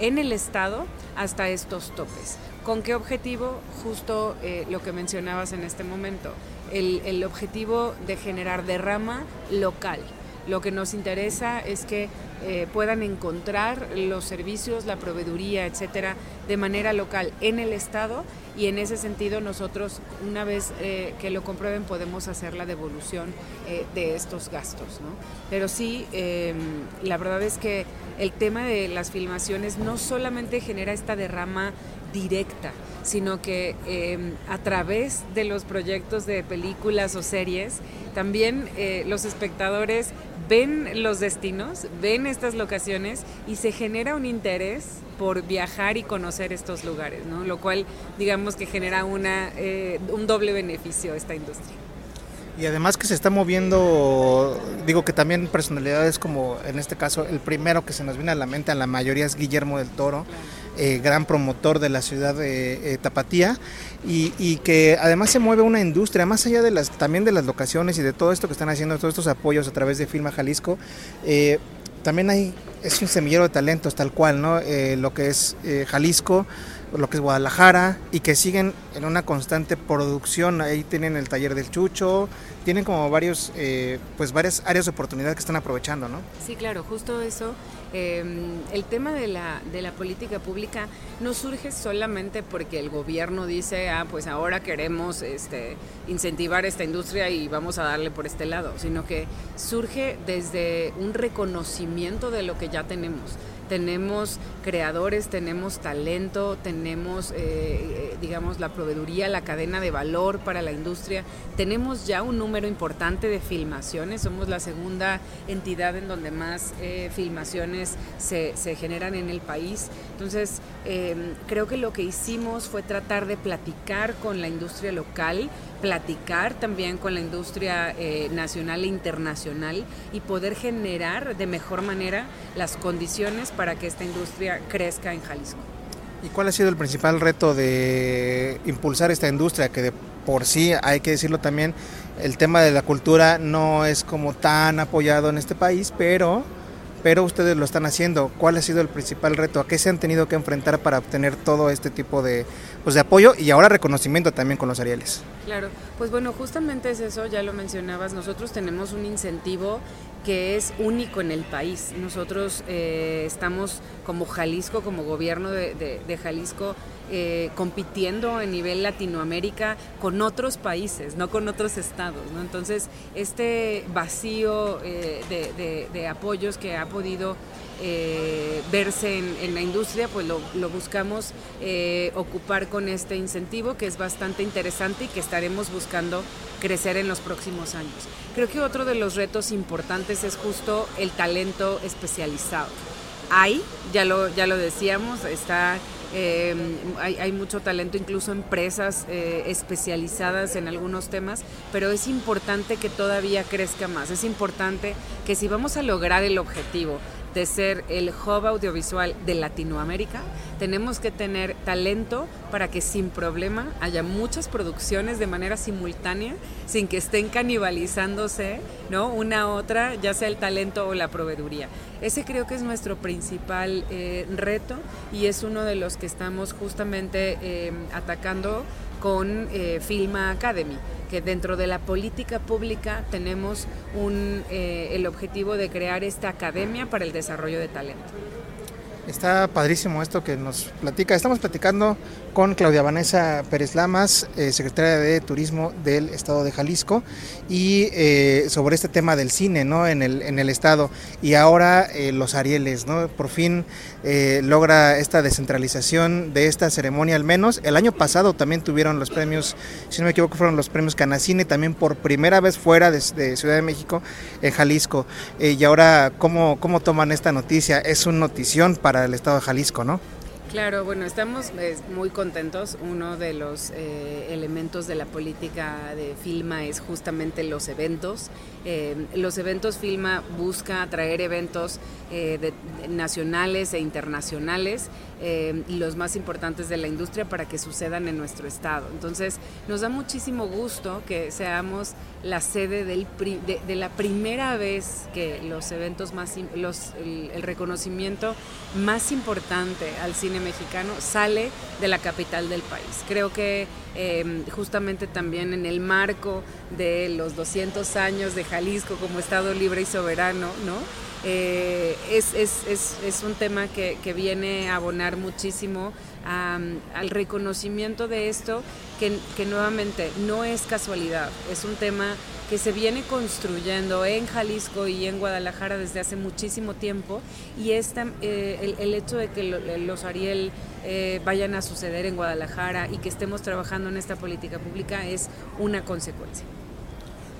en el Estado hasta estos topes. ¿Con qué objetivo? Justo eh, lo que mencionabas en este momento, el, el objetivo de generar derrama local. Lo que nos interesa es que eh, puedan encontrar los servicios, la proveeduría, etcétera, de manera local en el Estado y en ese sentido nosotros, una vez eh, que lo comprueben, podemos hacer la devolución eh, de estos gastos. ¿no? Pero sí, em, la verdad es que el tema de las filmaciones no solamente genera esta derrama directa, sino que em, a través de los proyectos de películas o series, también los espectadores ven los destinos, ven estas locaciones y se genera un interés por viajar y conocer estos lugares, ¿no? Lo cual, digamos que genera una, eh, un doble beneficio a esta industria. Y además que se está moviendo, digo que también personalidades como en este caso el primero que se nos viene a la mente a la mayoría es Guillermo del Toro. Eh, gran promotor de la ciudad eh, Tapatía y, que además se mueve una industria, más allá de las también de las locaciones y de todo esto que están haciendo, todos estos apoyos a través de Filma Jalisco, eh, también hay, es un semillero de talentos tal cual, ¿no? lo que es Jalisco, lo que es Guadalajara y que siguen en una constante producción. Ahí tienen el taller del Chucho, tienen como varios, pues varias áreas de oportunidad que están aprovechando, ¿no? Sí, claro, justo eso Em, el tema de la, de la política pública no surge solamente porque el gobierno dice, ah, pues ahora queremos este, incentivar esta industria y vamos a darle por este lado, sino que surge desde un reconocimiento de lo que ya tenemos tenemos creadores, tenemos talento, tenemos, eh, eh, digamos, la proveeduría, la cadena de valor para la industria. Tenemos ya un número importante de filmaciones, somos la segunda entidad en donde más eh, filmaciones se, generan en el país. Entonces, creo que lo que hicimos fue tratar de platicar con la industria local, platicar también con la industria nacional e internacional y poder generar de mejor manera las condiciones para que esta industria crezca en Jalisco. ¿Y cuál ha sido el principal reto de impulsar esta industria? Que de por sí, hay que decirlo también, el tema de la cultura no es como tan apoyado en este país, pero pero ustedes lo están haciendo. ¿Cuál ha sido el principal reto? ¿A qué se han tenido que enfrentar para obtener todo este tipo de, pues, de apoyo y ahora reconocimiento también con los Arieles? Claro, pues bueno, justamente es eso, ya lo mencionabas, nosotros tenemos un incentivo que es único en el país. Nosotros eh, estamos como Jalisco, como gobierno de, Jalisco, eh, compitiendo a nivel Latinoamérica con otros países, no con otros estados. Entonces, este vacío eh, de, apoyos que ha podido verse en, la industria, pues lo, lo buscamos ocupar con este incentivo que es bastante interesante y que estaremos buscando crecer en los próximos años. Creo que otro de los retos importantes es justo el talento especializado. Hay, ya lo, ya lo decíamos, está em, hay, mucho talento, incluso empresas eh, especializadas en algunos temas, pero es importante que todavía crezca más. Es importante que si vamos a lograr el objetivo de ser el hub audiovisual de Latinoamérica, tenemos que tener talento para que sin problema haya muchas producciones de manera simultánea, sin que estén canibalizándose, ¿no? Una a otra, ya sea el talento o la proveeduría. Ese creo que es nuestro principal eh, reto y es uno de los que estamos justamente eh, atacando con eh, Filma Academy que dentro de la política pública tenemos un, eh, el objetivo de crear esta academia para el desarrollo de talento. Está padrísimo esto que nos platica. Estamos platicando con Claudia Vanessa Pérez Lamas, eh, secretaria de Turismo del Estado de Jalisco, y sobre este tema del cine ¿no? en, el, en el Estado. Y ahora los Arieles, ¿no? por fin logra esta descentralización de esta ceremonia, al menos. El año pasado también tuvieron los premios, si no me equivoco, fueron los premios Canacine, también por primera vez fuera de, Ciudad de México, en Jalisco. y ahora, ¿cómo, ¿cómo toman esta noticia? Es una notición para el Estado de Jalisco, ¿no? Claro, bueno, estamos eh, muy contentos. Uno de los eh, elementos de la política de Filma es justamente los eventos. Eh, los eventos Filma busca atraer eventos nacionales e internacionales y los más importantes de la industria para que sucedan en nuestro estado. Entonces, nos da muchísimo gusto que seamos la sede de, la primera vez que los eventos más, los, el reconocimiento más importante al cine mexicano sale de la capital del país. Creo que em, justamente también en el marco de los 200 años de Jalisco como Estado libre y soberano, ¿no? Eh, es, es, es, es, un tema que, que, viene a abonar muchísimo al reconocimiento de esto, que, que nuevamente no es casualidad, es un tema que se viene construyendo en Jalisco y en Guadalajara desde hace muchísimo tiempo y esta, eh, el, hecho de que los Ariel eh, vayan a suceder en Guadalajara y que estemos trabajando en esta política pública es una consecuencia.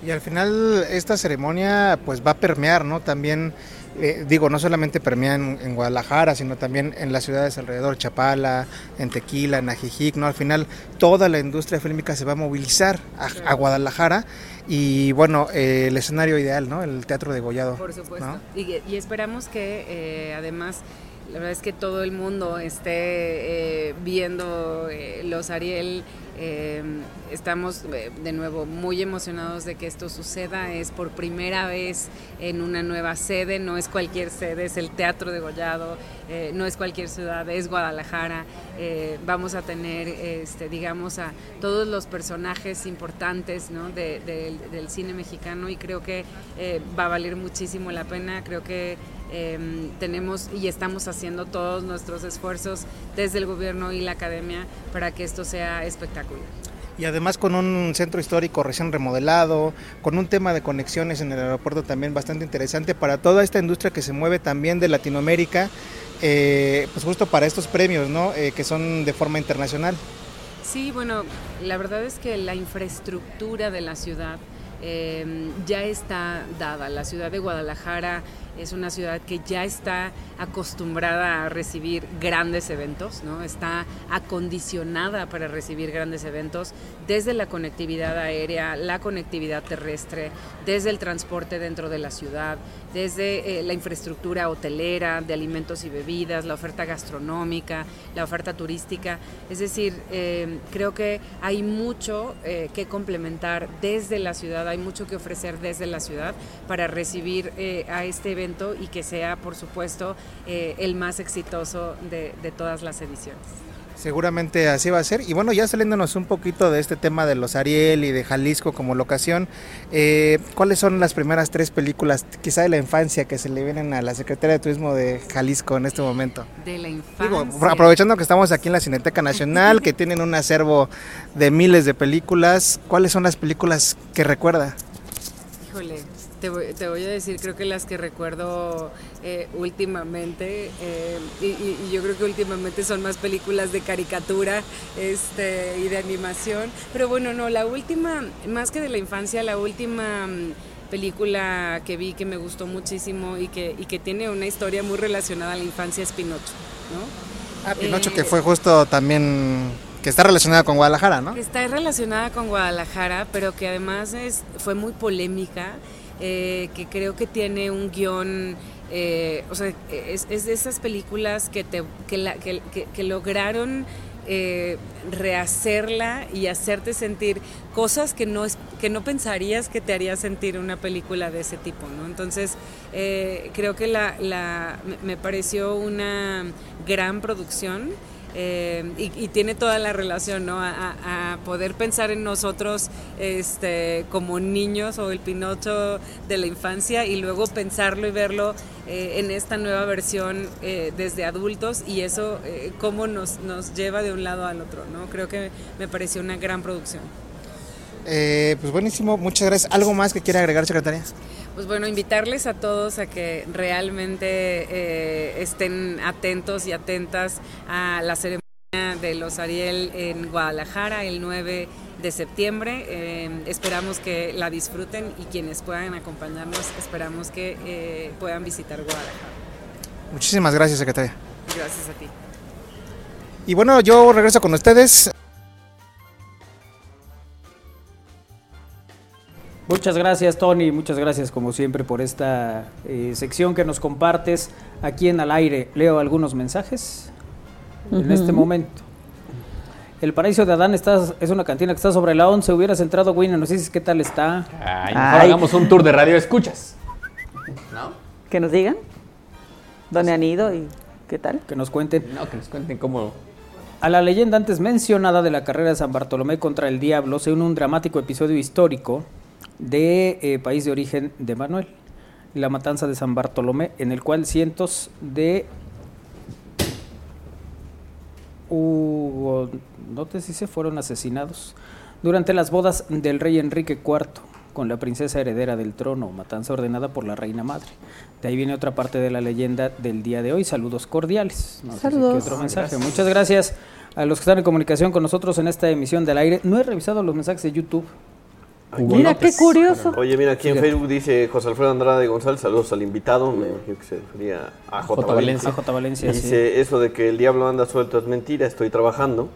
Y al final esta ceremonia pues va a permear, ¿no? También eh, digo, no solamente permea en, Guadalajara, sino también en las ciudades alrededor, Chapala, en Tequila, en Ajijic, ¿no? Al final toda la industria fílmica se va a movilizar a, Guadalajara y bueno, eh, el escenario ideal, ¿no? El Teatro de Gollado. Por supuesto. Y, esperamos que eh, además la verdad es que todo el mundo esté viendo los Ariel eh, estamos eh, de nuevo muy emocionados de que esto suceda. Es por primera vez en una nueva sede, no es cualquier sede, es el Teatro de Gollado, eh, no es cualquier ciudad, es Guadalajara. vamos a tener, este, digamos, a todos los personajes importantes del cine mexicano y creo que va a valer muchísimo la pena. Creo que Em, tenemos y estamos haciendo todos nuestros esfuerzos desde el gobierno y la academia para que esto sea espectacular. Y además con un centro histórico recién remodelado, con un tema de conexiones en el aeropuerto también bastante interesante para toda esta industria que se mueve también de Latinoamérica, eh, pues justo para estos premios, ¿no? Eh, que son de forma internacional. Sí, bueno, la verdad es que la infraestructura de la ciudad em, ya está dada. La ciudad de Guadalajara es una ciudad que ya está acostumbrada a recibir grandes eventos, ¿no? está acondicionada para recibir grandes eventos desde la conectividad aérea, la conectividad terrestre, desde el transporte dentro de la ciudad, desde eh, la infraestructura hotelera, de alimentos y bebidas, la oferta gastronómica, la oferta turística. Es decir, eh, creo que hay mucho eh, que complementar desde la ciudad, hay mucho que ofrecer desde la ciudad para recibir a este evento y que sea, por supuesto, eh, el más exitoso de, todas las ediciones. Seguramente así va a ser. Y bueno, ya saliéndonos un poquito de este tema de los Ariel y de Jalisco como locación, eh, ¿cuáles son las primeras tres películas, quizá de la infancia, que se le vienen a la Secretaría de Turismo de Jalisco en este momento? De la infancia. aprovechando que estamos aquí en la Cineteca Nacional, que tienen un acervo de miles de películas, ¿cuáles son las películas que recuerda? Híjole, te voy, te voy, a decir, creo que las que recuerdo eh, últimamente, eh, y, yo creo que últimamente son más películas de caricatura este, y de animación, pero bueno, no, la última, más que de la infancia, la última mm, película que vi que me gustó muchísimo y que, y que tiene una historia muy relacionada a la infancia es Pinocho, ¿no? Ah, Pinocho que eh, fue justo también que está relacionada con Guadalajara, ¿no? Está relacionada con Guadalajara, pero que además es, fue muy polémica eh, que creo que tiene un guion eh, o sea, es, de esas películas que, te, que, que, lograron eh, rehacerla y hacerte sentir cosas que no, es, que no pensarías que te haría sentir una película de ese tipo, ¿no? Entonces, eh, creo que la, la, me pareció una gran producción. Eh, y, tiene toda la relación, ¿no? A, poder pensar en nosotros este, como niños o el Pinocho de la infancia y luego pensarlo y verlo eh, en esta nueva versión eh, desde adultos y eso cómo nos, nos lleva de un lado al otro, ¿no? Creo que me pareció una gran producción. pues buenísimo, muchas gracias. ¿Algo más que quiera agregar, secretaria? Pues bueno, invitarles a todos a que realmente eh, estén atentos y atentas a la ceremonia de los Ariel en Guadalajara el 9 de septiembre. Eh, esperamos que la disfruten y quienes puedan acompañarnos, esperamos que eh, puedan visitar Guadalajara. Muchísimas gracias, secretaria. Gracias a ti. Y bueno, yo regreso con ustedes. Muchas gracias Tony, muchas gracias como siempre por esta eh, sección que nos compartes aquí en Al Aire. Leo algunos mensajes en este momento. El paraíso de Adán está, es una cantina que está sobre la 11. Hubieras entrado, Win, nos dices qué tal está. Ay, hagamos un tour de radio escuchas. ¿No? Que nos digan dónde han ido y qué tal. Que nos cuenten. No, que nos cuenten cómo a la leyenda antes mencionada de la carrera de San Bartolomé contra el diablo se une un dramático episodio histórico de eh, país de origen de Manuel, la matanza de San Bartolomé, en el cual cientos de sé si se fueron asesinados durante las bodas del rey Enrique IV con la princesa heredera del trono, matanza ordenada por la reina madre. De ahí viene otra parte de la leyenda del día de hoy. Saludos cordiales. Saludos. otro mensaje. Muchas gracias a los que están en comunicación con nosotros en esta emisión del aire. No he revisado los mensajes de YouTube. Mira, qué curioso. Oye, mira, aquí en Facebook dice José Alfredo Andrade González, saludos al invitado, me imagino que se refería a J. Valencia. J. Valencia, Dice, eso de que el diablo anda suelto es mentira, estoy trabajando.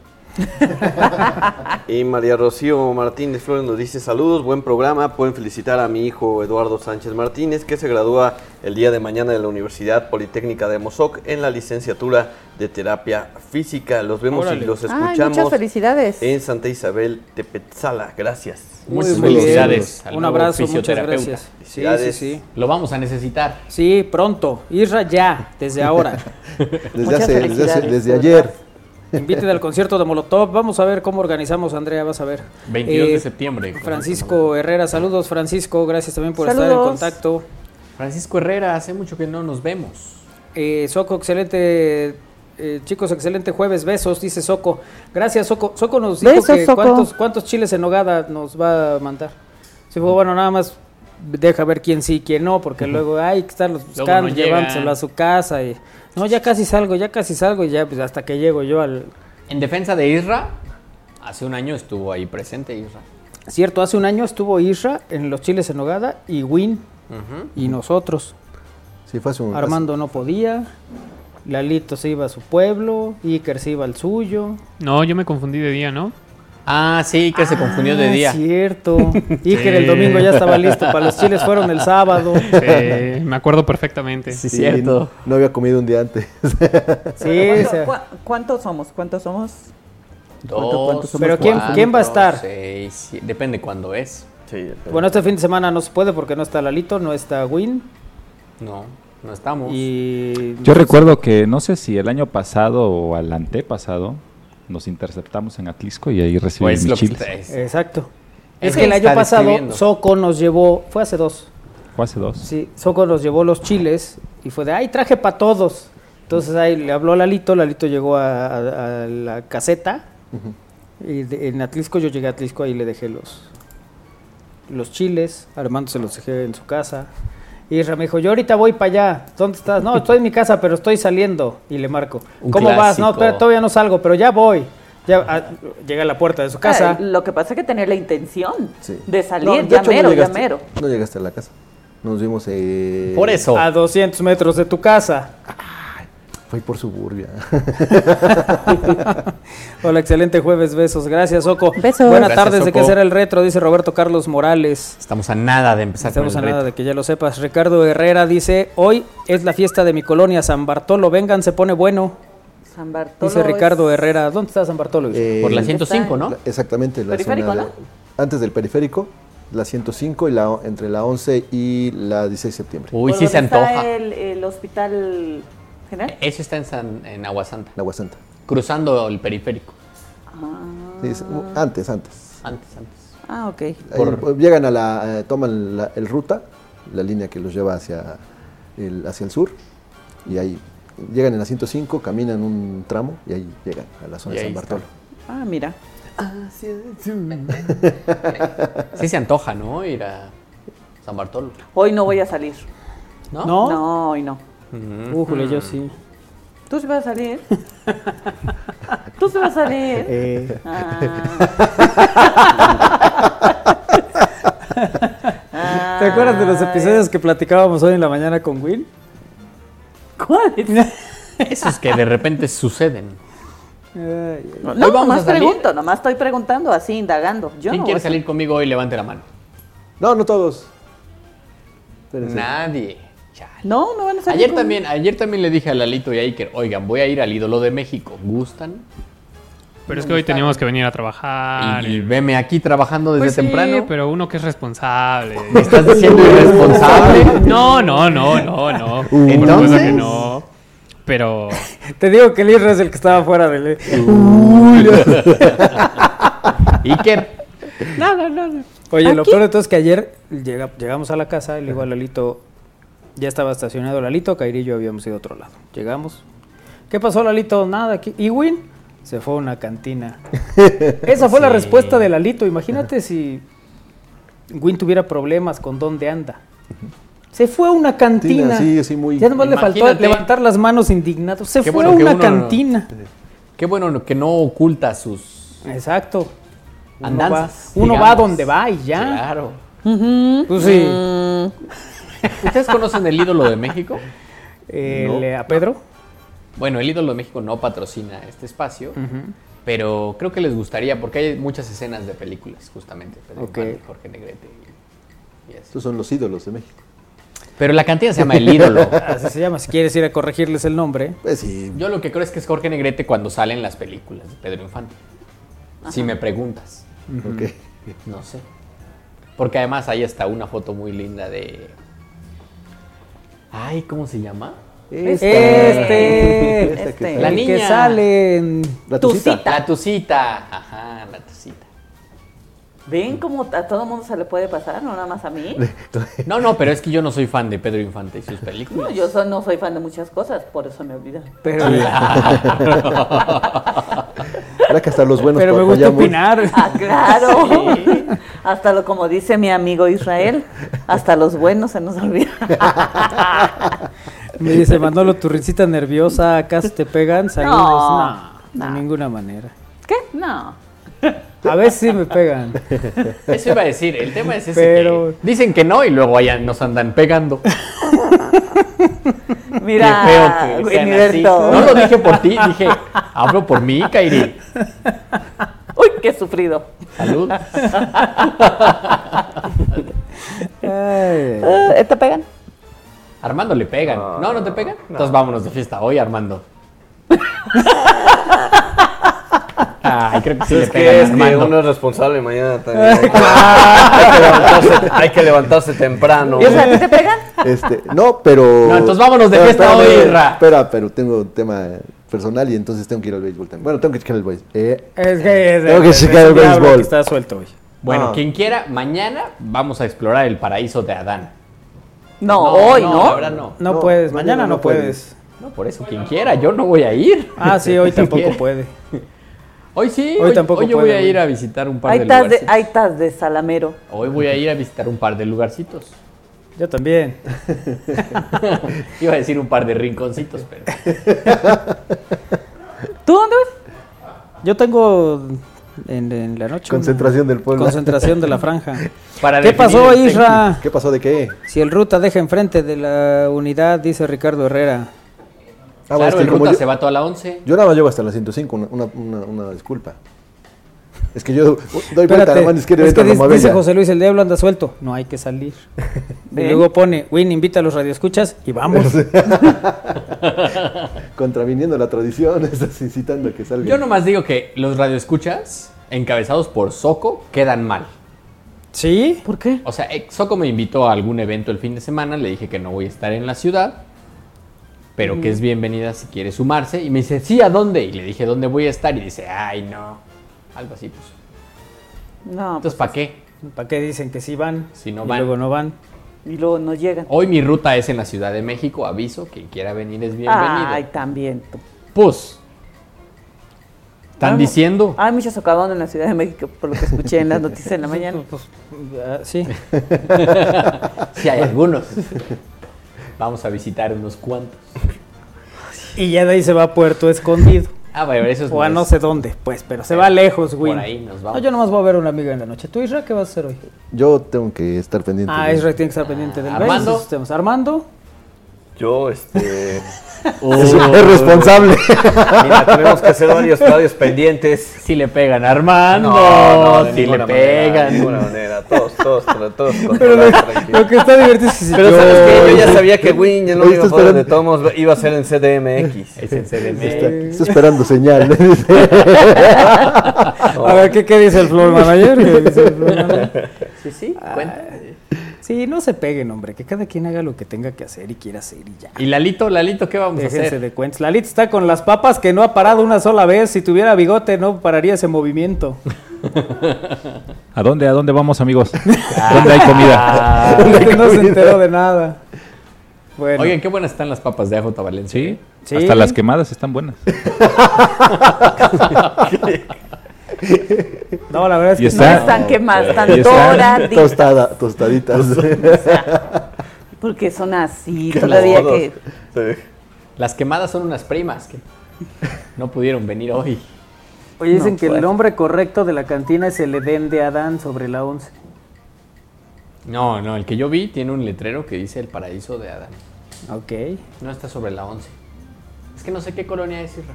y María Rocío Martínez Flores nos dice saludos, buen programa, pueden felicitar a mi hijo Eduardo Sánchez Martínez que se gradúa el día de mañana de la Universidad Politécnica de Mozoc en la licenciatura de terapia física. Los vemos y los escuchamos muchas felicidades. en Santa Isabel Tepetzala. Gracias. Muchas felicidades. Un abrazo, muchas gracias. Sí, sí, sí. Lo vamos a necesitar. Sí, pronto. Isra ya, desde ahora. desde, desde, desde ayer. Inviten al concierto de Molotov. Vamos a ver cómo organizamos, Andrea, vas a ver. 22 de eh, septiembre. Francisco Herrera, saludos Francisco, gracias también por estar en contacto. Francisco Herrera, hace mucho que no nos vemos. Eh, Soco, excelente, eh, chicos, excelente jueves, besos, dice Soco. Gracias, Soco. Soco nos dijo que cuántos, cuántos chiles en nogada nos va a mandar. Sí, pues, bueno, nada más deja ver quién sí, quién no, porque luego hay que estarlos buscando, llevándoselo a su casa y no, ya casi salgo, ya casi salgo y ya pues hasta que llego yo al... En defensa de Isra, hace un año estuvo ahí presente Isra. Cierto, hace un año estuvo Isra en los Chiles en Nogada y Win y nosotros. Sí, fue un, Armando no podía, Lalito se iba a su pueblo, Iker se iba al suyo. No, yo me confundí de día, ¿no? Ah, sí, que se confundió de ah, día. cierto. Iker el domingo ya estaba listo para los chiles, fueron el sábado. Sí, me acuerdo perfectamente. Sí, cierto. No, había comido un día antes. sí, ¿Cuántos somos? ¿Cuántos somos? Dos. Pero ¿quién, ¿quién va a estar? Seis, depende cuándo es. bueno, este fin de semana no se puede porque no está Lalito, no está Win. No, no estamos. Y... Yo recuerdo que no sé si el año pasado o al antepasado nos interceptamos en Atlisco y ahí recibimos pues chiles. Exacto. Es, que el año pasado Soco nos llevó, fue hace dos. Fue hace dos. Sí, Soco nos llevó los chiles y fue de, ay, traje para todos. Entonces ahí le habló a Lalito, Lalito llegó a, la caseta y en Atlisco yo llegué a Atlisco ahí le dejé los, los chiles, Armando se los dejé en su casa. Y me dijo, yo ahorita voy para allá. ¿Dónde estás? No, estoy en mi casa, pero estoy saliendo. Y le marco. ¿Cómo vas? No, todavía no salgo, pero ya voy. Ya ah, llega a la puerta de su casa. lo que pasa es que tenía la intención de salir, ya mero, ya mero. No llegaste a la casa. Nos vimos eh, Por eso. A 200 metros de tu casa. Fue por suburbia. Hola, excelente jueves, besos. Gracias, Oco. Besos. Buenas Gracias, tardes, ¿de qué será el retro? Dice Roberto Carlos Morales. Estamos a nada de empezar Estamos a con el nada de que ya lo sepas. Ricardo Herrera dice, hoy es la fiesta de mi colonia, San Bartolo. Vengan, se pone bueno. San Bartolo. Dice Ricardo es- Herrera. ¿Dónde está San Bartolo? Eh, Por la 105, ¿no? la- Exactamente, la Periférico, zona ¿no? de- antes del periférico, la 105 y la, entre la 11 y la 16 de septiembre. Uy, ¿Por sí se está antoja. El, el hospital general? Eso está en, San, en Aguasanta, La Aguasanta. cruzando el periférico. Sí, es- antes, antes. Antes, antes. Ah, ok. Ahí, Por- llegan a la, eh, toman la, el ruta, la línea que los lleva hacia el, hacia el sur, y ahí llegan en la 105, caminan un tramo y ahí llegan a la zona de San está. Bartolo. Ah, mira. Sí se antoja, ¿no? Ir a San Bartolo. Hoy no voy a salir. ¿No? ¿No? No, hoy no. Mm. Újule, yo sí. ¿Tú sí vas a salir? ¿Tú sí vas a salir? Eh. Ah. ¿Te acuerdas de los episodios que platicábamos hoy en la mañana con Will? ¿Cuáles? Esos que de repente suceden. No, Hoy vamos nomás a salir. pregunto, nomás estoy preguntando, así, indagando. Yo ¿Quién no quiere salir conmigo hoy? Levante la mano. No, no todos. Nadie. No, no van a salir. Ayer con- también, ayer también le dije a Lalito y a Iker, oigan, voy a ir al ídolo de México. ¿Gustan? Pero es que hoy teníamos que venir a trabajar. Y, y veme aquí trabajando desde Pues sí, temprano. pero uno que es responsable. ¿Me estás diciendo irresponsable? No, no, no, no, no. Uh. Por supuesto ¿Entonces? que no. Pero Te digo que el Isra es el que estaba fuera del... Iker. nada, nada. Oye, lo peor de todo es que ayer llega- llegamos a la casa y le digo a Lalito, ya estaba estacionado Lalito, Kairi y yo habíamos ido a otro lado. Llegamos. ¿Qué pasó, Lalito? Nada aquí. ¿Y Win? Se fue a una cantina. Esa fue la respuesta de Lalito. Imagínate si Win tuviera problemas con dónde anda. Se fue a una cantina. Sí, sí, muy- Ya nomás le faltó levantar las manos indignado. Se Qué fue bueno a una no- cantina. Qué bueno que no oculta sus Exacto. Uno andanzas. va, uno va donde va y ya. Claro. Pues sí. Mm, ¿Ustedes conocen el ídolo de México? El, eh, ¿A Pedro? Bueno, el ídolo de México no patrocina este espacio, pero creo que les gustaría porque hay muchas escenas de películas, justamente. Pedro Ok. Infante, Jorge Negrete. y- y así. Estos son los ídolos de México. Pero la cantina se llama El Ídolo. Así se llama. Si quieres ir a corregirles el nombre. Pues sí. Yo lo que creo es que es Jorge Negrete cuando salen las películas de Pedro Infante. Si me preguntas. Ok. No sé. Porque además ahí está una foto muy linda de... Ay, ¿cómo se llama? Este. Esta que Este. La niña. que sale en La Tu tucita. cita. La tucita. Ajá, la tucita. ¿Ven cómo a todo mundo se le puede pasar? No nada más a mí. No, no, pero es que yo no soy fan de Pedro Infante y sus No, películas. yo so- no soy fan de muchas cosas, por eso me olvidan. Pero, Era que hasta los buenos pero me gusta fallamos. opinar. Ah, claro. Hasta lo como dice mi amigo Israel, hasta los buenos se nos olvidan. Me dice Manolo, tu risita nerviosa, acá se te pegan. Saludos. No, No, de ninguna manera. ¿Qué? No. A veces sí me pegan. Eso iba a decir, el tema es ese Pero- que dicen que no y luego allá nos andan pegando. Mira, Qué feo que sean así. Heriberto. No lo dije por ti, dije, hablo por mí, Kairi. Uy, qué sufrido. Salud. Ay, Eh, ¿Te pegan? Armando le pegan. No, no te pegan. Entonces vámonos de fiesta hoy, Armando. Ay, creo que sí le es que es que uno es responsable mañana también. Hay que, hay que levantarse, hay que levantarse temprano. ¿Y o sea, a ti te pegan? Este, no, pero. No, entonces vámonos de Pero fiesta hoy, Ra. Espera, pero tengo un tema personal y entonces tengo que ir al béisbol también. Bueno, tengo que checar el béisbol. Eh, Es que es, Tengo que es- checar el béisbol. que está suelto hoy. Bueno, Ah. quien quiera, mañana vamos a explorar el paraíso de Adán. No, hoy, ¿no? la verdad no. No, No, puedes, mañana mañana no no puedes. No, por eso, quien quiera, yo no voy a ir. Ah, sí, hoy tampoco puede. Hoy sí, Hoy hoy, tampoco hoy yo voy a ir a visitar un par Hay de tas de, lugarcitos. hay tas de salamero. Hoy voy a ir a visitar un par de lugarcitos. Yo también. Iba a decir un par de rinconcitos, pero. ¿Tú dónde vas? Yo tengo en, en la noche. una Concentración del pueblo. Concentración de la franja. Para ¿Qué pasó, Isra? ¿Qué pasó de qué? Si el ruta deja enfrente de la unidad, dice Ricardo Herrera. Ah, claro, es que el ruta yo- se va toda la 11. Yo nada más llego hasta la 105, una, una, una- una disculpa. Es que yo doy vuelta Espérate, a la mano izquierda y es que dice, dice. José Luis, el diablo anda suelto. No hay que salir. luego pone, Win, invita a los radioescuchas y vamos. Contraviniendo la tradición, estás incitando a que salga. Yo nomás digo que los radioescuchas, encabezados por Soco, quedan mal. ¿Sí? ¿Por qué? O sea, eh, Soco me invitó a algún evento el fin de semana, le dije que no voy a estar en la ciudad, pero que es bienvenida si quiere sumarse. Y me dice, sí, ¿a dónde? Y le dije, ¿dónde voy a estar? Y dice, ay, no. Algo así, pues. No, Entonces, ¿para qué? ¿Para qué dicen que sí van? Si no y van. luego no van. y luego no llegan. Hoy mi ruta es en la Ciudad de México, aviso, quien quiera venir es bienvenido. Ay, también tú. Pues, están Vamos. diciendo. Hay mucho socavón en la Ciudad de México, por lo que escuché en las noticias en la mañana. Ah, sí. Sí, hay algunos. Vamos a visitar unos cuantos. Y ya de ahí se va a Puerto Escondido. Ah, bueno, eso es O a no sé dónde, pues, pero se va lejos, Win. Por ahí nos No, vamos. yo nomás voy a ver a una amiga en la noche. ¿Tú, Isra, qué vas a hacer hoy? Yo tengo que estar pendiente. Ah, de- Isra tiene que estar pendiente del Armando. Base, sistemas. Armando. Yo, este. Es responsable. Mira, tenemos que hacer varios radios pendientes. Si le pegan a Armando, No, no, de si le manera, pegan. de ninguna manera. Todos, todos, todos, todos Pero lo, que está divertido es que si Pero yo- sabes que yo ya sabía que Win ya no iba a poder, de todos modos iba a ser en CDMX. Es en CDMX. Está, está esperando señal. A ver, ¿qué, qué dice el floor manager? ¿Qué dice el floor manager? Sí, sí, cuenta. Sí, no se peguen, hombre, que cada quien haga lo que tenga que hacer y quiera hacer y ya. Y Lalito, Lalito, ¿qué vamos a hacer? de cuentas. Lalita está con las papas que no ha parado una sola vez. Si tuviera bigote, no pararía ese movimiento. ¿A dónde, a dónde vamos, amigos? ¿Dónde hay comida? Porque no se enteró de nada. Bueno, Oigan, qué buenas están las papas de ajo Valencia. Sí, Sí. hasta las quemadas están buenas. no, la verdad es que está- No están quemadas, están doraditas. Tostada, tostaditas. Porque son así, Qué todavía modos. que... Sí. Las quemadas son unas primas que no pudieron venir hoy. Oye, dicen No, que el pues. nombre correcto de la cantina es el Edén de Adán sobre la 11. No, no, el que yo vi tiene un letrero que dice el paraíso de Adán. Ok. No está sobre la 11. Es que no sé qué colonia es, Isra.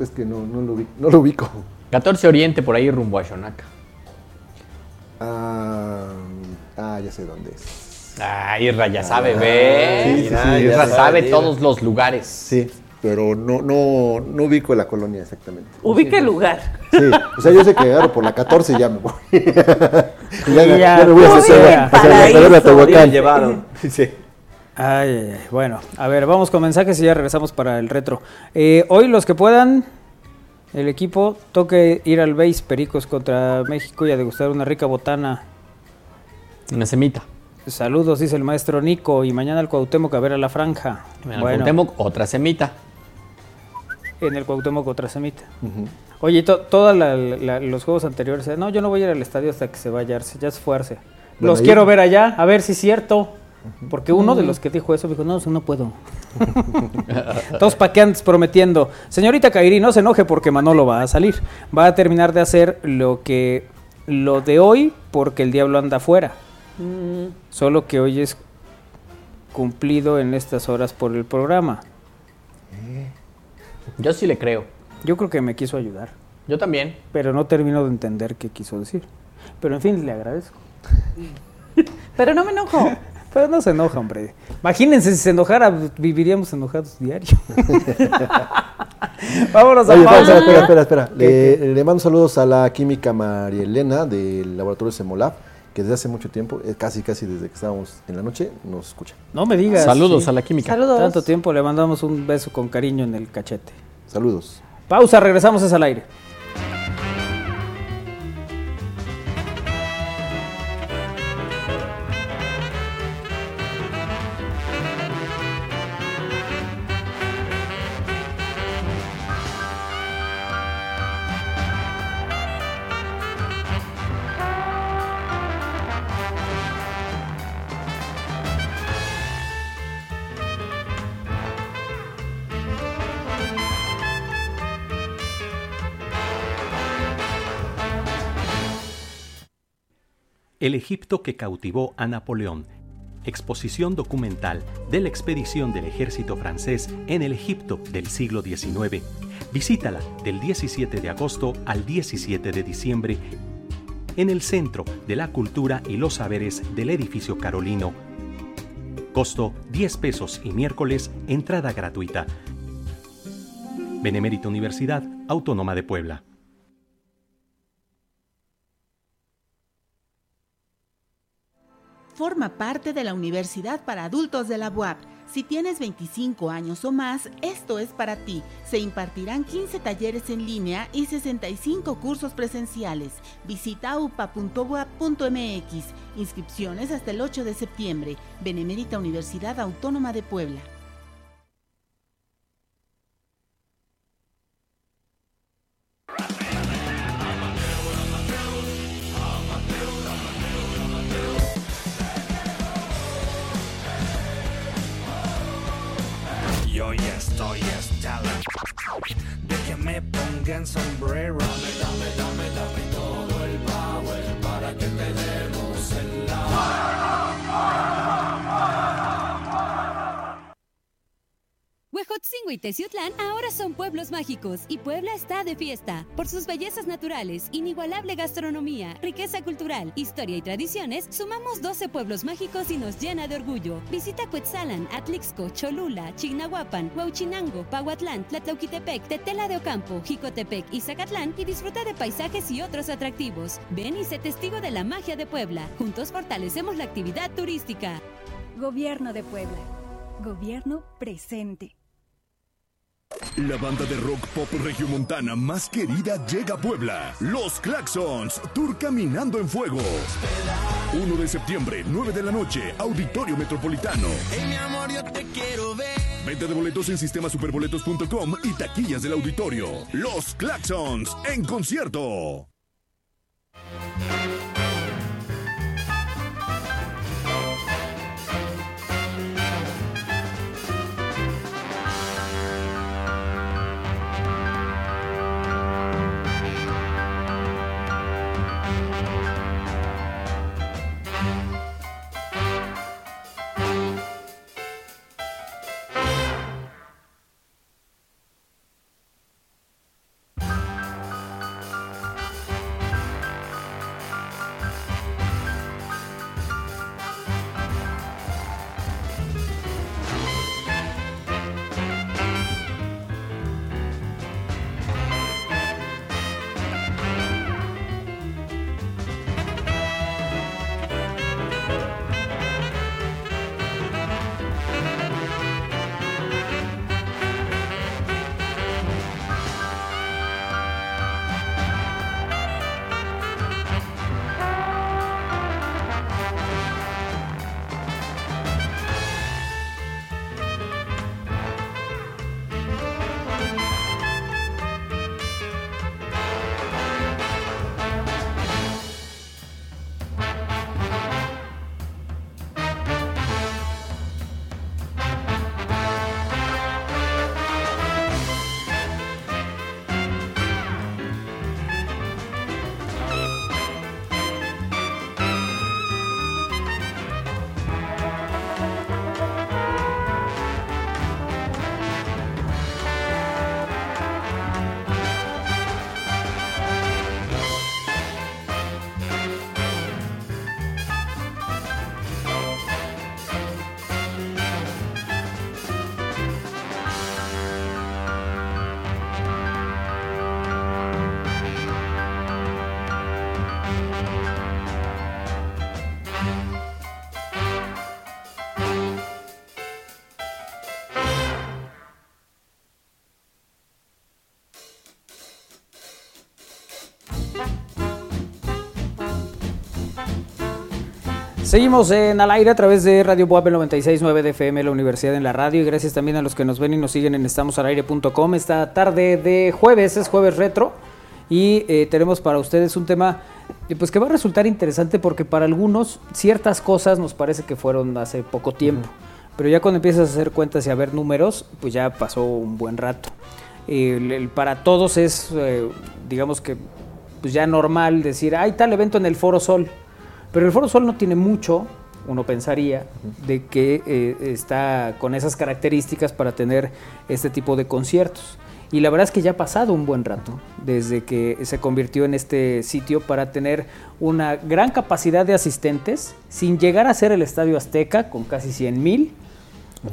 Es que no, no, lo, ubico, no lo ubico. 14 Oriente, por ahí rumbo a Xonaca. Ah, ah, ya sé dónde es. Ah, Isra ya sabe, ve. sí, sí, Isra, sí, Isra ya sabe todos los lugares. Sí, pero no, no, no ubico la colonia exactamente. Ubica el lugar. Sí, o sea, yo sé que agarro por la 14 y ya me voy. ya, ya, ya me voy a hacer hacia la llevaron. Sí. Ay, ay, ay. Bueno, a ver, vamos con mensajes y ya regresamos para el retro. Eh, hoy los que puedan, el equipo toque ir al base Pericos contra México y a degustar una rica botana. Una semita. Saludos, dice el maestro Nico, y mañana al Cuauhtémoc a ver a la franja. En el Bueno, Cuauhtémoc, otra semita. en el Cuauhtémoc otra semita. Oye, to- todos los juegos anteriores, eh, no, yo no voy a ir al estadio hasta que se vaya Arce, ya se fue Arce. Bueno, Los ahí- quiero ver allá, a ver si es cierto. Porque uno de los que dijo eso dijo, no, no puedo. Todos pa' qué andas prometiendo. Señorita Kairi, no se enoje porque Manolo va a salir. Va a terminar de hacer lo que lo de hoy porque el diablo anda afuera. Mm, Solo que hoy es cumplido en estas horas por el programa. Yo sí le creo. Yo creo que me quiso ayudar, Yo también. pero no termino de entender qué quiso decir. Pero en fin, le agradezco. Pero no me enojo. Pero no se enoja, hombre. Imagínense, si se enojara, viviríamos enojados diario. Vámonos a Oye, espera, pausa. espera, espera, espera. ¿Qué, Le, le mando saludos a la química María Elena del laboratorio Semolab, que desde hace mucho tiempo, eh, casi casi desde que estábamos en la noche, nos escucha. No me digas. Saludos sí. a la química. Saludos. Tanto tiempo, le mandamos un beso con cariño en el cachete. Saludos. Pausa, regresamos es al aire. El Egipto que cautivó a Napoleón. exposición documental de la expedición del ejército francés en el Egipto del siglo XIX. Visítala del 17 de agosto al 17 de diciembre en el Centro de la Cultura y los Saberes del Edificio Carolino. Costo 10 pesos y miércoles entrada gratuita. Benemérita Universidad Autónoma de Puebla. Forma parte de la Universidad para Adultos de la UAP. Si tienes 25 años o más, esto es para ti. Se impartirán 15 talleres en línea y 65 cursos presenciales. Visita upa.uap.mx. Inscripciones hasta el 8 de septiembre. Benemérita Universidad Autónoma de Puebla. Estoy hasta la de que me pongan sombrero. Dame, dame, dame, dame todo el power para que te demos el Huejotzingo y Teciutlán ahora son pueblos mágicos y Puebla está de fiesta. Por sus bellezas naturales, inigualable gastronomía, riqueza cultural, historia y tradiciones, sumamos 12 pueblos mágicos y nos llena de orgullo. Visita Cuetzalan, Atlixco, Cholula, Chignahuapan, Huauchinango, Pahuatlán, Tlatlauquitepec, Tetela de Ocampo, Jicotepec y Zacatlán y disfruta de paisajes y otros atractivos. Ven y sé testigo de la magia de Puebla. Juntos fortalecemos la actividad turística. Gobierno de Puebla. Gobierno presente. La banda de rock pop regiomontana más querida llega a Puebla. Los Claxons, Tour Caminando en Fuego. 1 de septiembre, 9 de la noche, Auditorio Metropolitano. mi amor, yo te quiero ver. Venta de boletos en sistemasuperboletos.com y taquillas del auditorio. Los Claxons, en concierto. Seguimos en al aire a través de Radio Boab 96.9 de FM, la Universidad en la Radio. Y gracias también a los que nos ven y nos siguen en estamosalaire.com. Esta tarde de jueves, es jueves retro. Y eh, tenemos para ustedes un tema eh, pues que va a resultar interesante porque para algunos ciertas cosas nos parece que fueron hace poco tiempo. Pero ya cuando empiezas a hacer cuentas y a ver números, pues ya pasó un buen rato. El- el- para todos es, eh, digamos que, pues ya normal decir, hay tal evento en el Foro Sol. Pero el Foro Sol no tiene mucho uno pensaría, de que eh, está con esas características para tener este tipo de conciertos. Y la verdad es que ya ha pasado un buen rato desde que se convirtió en este sitio para tener una gran capacidad de asistentes, sin llegar a ser el Estadio Azteca con casi 100 mil,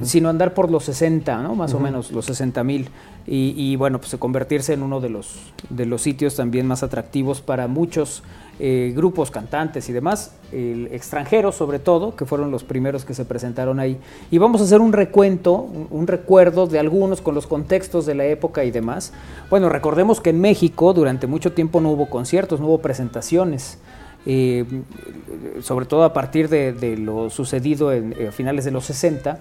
sino andar por los 60, ¿no? más o menos los 60 mil. Y, bueno, pues convertirse en uno de los, de los sitios también más atractivos para muchos eh, grupos, cantantes y demás, extranjeros sobre todo, que fueron los primeros que se presentaron ahí. Y vamos a hacer un recuento, un, recuerdo de algunos con los contextos de la época y demás. Bueno, recordemos que en México durante mucho tiempo no hubo conciertos, no hubo presentaciones. Eh, sobre todo a partir de, lo sucedido en, eh, a finales de los 60,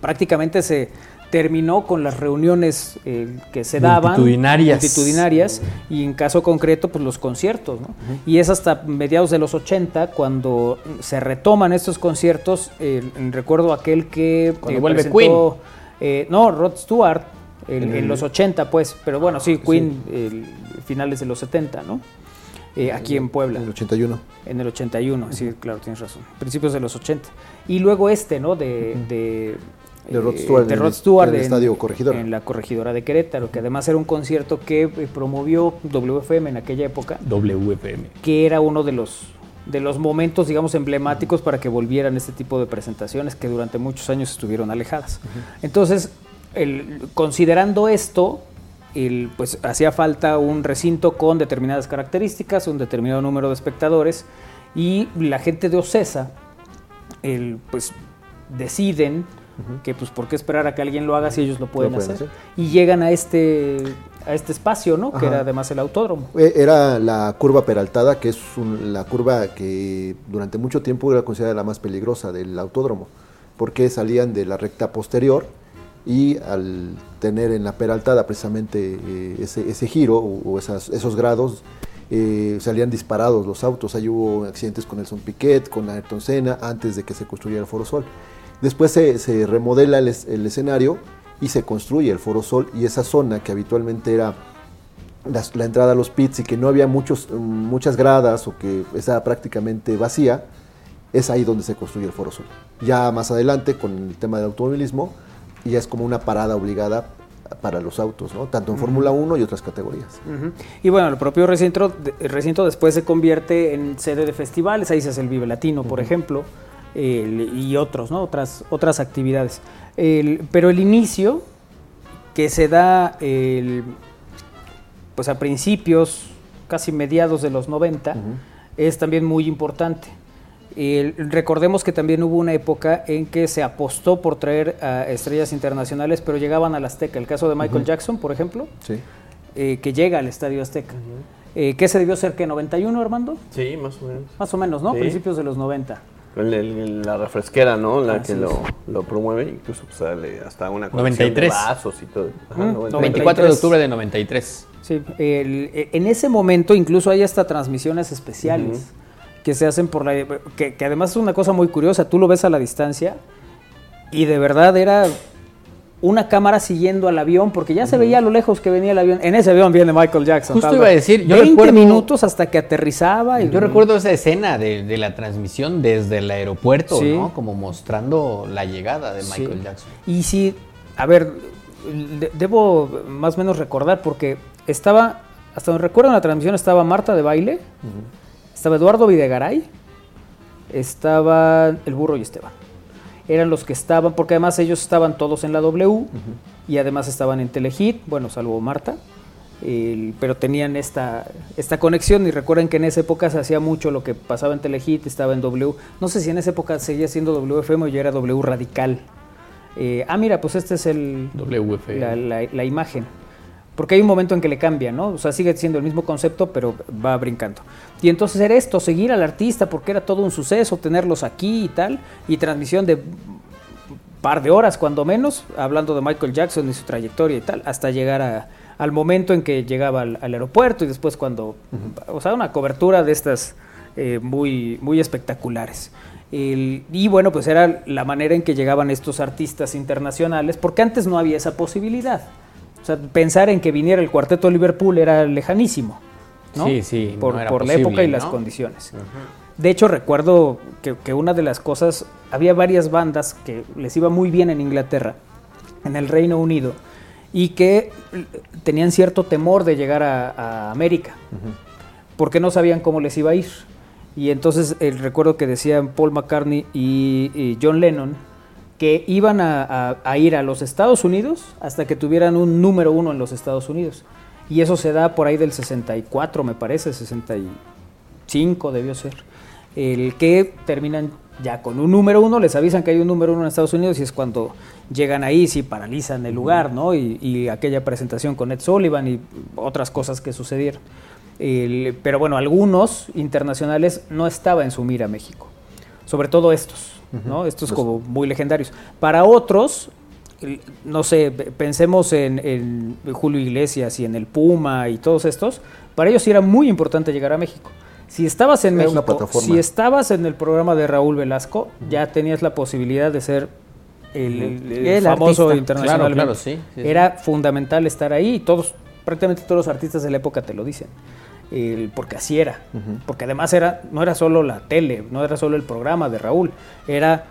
prácticamente se terminó con las reuniones eh, que se daban multitudinarias y en caso concreto pues los conciertos ¿no? y es hasta mediados de los 80 cuando se retoman estos conciertos recuerdo aquel que cuando vuelve Queen no Rod Stewart en los 80 pues pero bueno sí Queen finales de los 70 no eh, aquí en Puebla. En el 81. En el 81, sí, claro, tienes razón. Principios de los 80. Y luego este, ¿no? De, de, de Rod Stewart, de Rod Stewart en, el Estadio Corregidora. En la Corregidora de Querétaro, que además era un concierto que eh, promovió WFM en aquella época. WFM. Que era uno de los de los momentos, digamos, emblemáticos para que volvieran este tipo de presentaciones que durante muchos años estuvieron alejadas. Entonces, el, considerando esto, pues hacía falta un recinto con determinadas características, un determinado número de espectadores y la gente de Ocesa el, pues deciden que pues por qué esperar a que alguien lo haga si ellos lo pueden, hacer? y llegan a este a este espacio, ¿no? Que era además el autódromo. Eh, era la curva peraltada, que es la curva que durante mucho tiempo era considerada la más peligrosa del autódromo, porque salían de la recta posterior y al tener en la peraltada precisamente eh, ese, giro o, esos grados, eh, salían disparados los autos. Ahí hubo accidentes con Nelson Piquet, con Ayrton Senna, antes de que se construyera el Foro Sol. Después se, remodela el, escenario y se construye el Foro Sol y esa zona que habitualmente era la, entrada a los pits y que no había muchos, muchas gradas o que estaba prácticamente vacía, es ahí donde se construye el Foro Sol. Ya más adelante, con el tema del automovilismo, ya es como una parada obligada para los autos, ¿no? tanto en Fórmula 1 y otras categorías. Y bueno, el propio recinto, el recinto después se convierte en sede de festivales, ahí se hace el Vive Latino, por ejemplo, y otros, ¿no? otras, otras actividades. pero el inicio que se da pues a principios, casi mediados de los 90, es también muy importante recordemos que también hubo una época en que se apostó por traer a estrellas internacionales, pero llegaban al Azteca. El caso de Michael Jackson, por ejemplo, eh, que llega al Estadio Azteca. Eh, ¿Qué se debió ser? ¿Que 91, Armando? Sí, más o menos. Más o menos, ¿no? Principios de los 90. La refresquera, ¿no? La que lo, promueve, incluso pues, sale hasta una 93. de vasos y todo. 24 de octubre de 93. Sí, en ese momento incluso hay hasta transmisiones especiales que se hacen por la... Que, además es una cosa muy curiosa, tú lo ves a la distancia y de verdad era una cámara siguiendo al avión, porque ya se veía a lo lejos que venía el avión. En ese avión viene Michael Jackson. Justo iba a decir, yo 20 minutos hasta que aterrizaba. Y... Yo recuerdo esa escena de, la transmisión desde el aeropuerto, ¿no? Como mostrando la llegada de Michael Jackson. Y sí, a ver, debo más o menos recordar, porque estaba, hasta donde recuerdo en la transmisión estaba Marta de baile. Estaba Eduardo Videgaray, estaba el burro y Esteban. Eran los que estaban, porque además ellos estaban todos en la W y además estaban en Telehit, bueno, salvo Marta, pero tenían esta, esta conexión y recuerden que en esa época se hacía mucho lo que pasaba en Telehit, estaba en W. No sé si en esa época seguía siendo WFM o ya era W Radical. Eh, ah, mira, pues este es el WFM. la imagen porque hay un momento en que le cambia, ¿no? O sea, sigue siendo el mismo concepto, pero va brincando. Y entonces era esto, seguir al artista, porque era todo un suceso, tenerlos aquí y tal, y transmisión de par de horas, cuando menos, hablando de Michael Jackson y su trayectoria y tal, hasta llegar al momento en que llegaba al, aeropuerto y después cuando, o sea, una cobertura de estas eh, muy, muy espectaculares. y bueno, pues era la manera en que llegaban estos artistas internacionales, porque antes no había esa posibilidad. O sea, pensar en que viniera el cuarteto de Liverpool era lejanísimo, ¿no? Sí, sí. Por, la época y las condiciones. De hecho, recuerdo que, que una de las cosas, había varias bandas que les iba muy bien en Inglaterra, en el Reino Unido, y que tenían cierto temor de llegar a, a América, porque no sabían cómo les iba a ir. Y entonces el recuerdo que decían Paul McCartney y, y John Lennon que iban a, ir a los Estados Unidos hasta que tuvieran un número uno en los Estados Unidos. Y eso se da por ahí del 64, me parece, 65 debió ser. El que terminan ya con un número uno, les avisan que hay un número uno en Estados Unidos y es cuando llegan ahí, sí paralizan el lugar, ¿no? Y, aquella presentación con Ed Sullivan y otras cosas que sucedieron. Pero bueno, algunos internacionales no estaba en su mira México, sobre todo estos, ¿no? Estos como muy legendarios. Para otros, no sé, pe- pensemos en, en Julio Iglesias y en el Puma y todos estos, para ellos sí era muy importante llegar a México. Si estabas en México, si estabas en el programa de Raúl Velasco, ya tenías la posibilidad de ser el, el- el El famoso artista. internacionalmente. Claro, claro, sí, sí, sí. Era fundamental estar ahí y todos, prácticamente todos los artistas de la época te lo dicen. El- porque así era. Porque además era, no era solo la tele, no era solo el programa de Raúl, era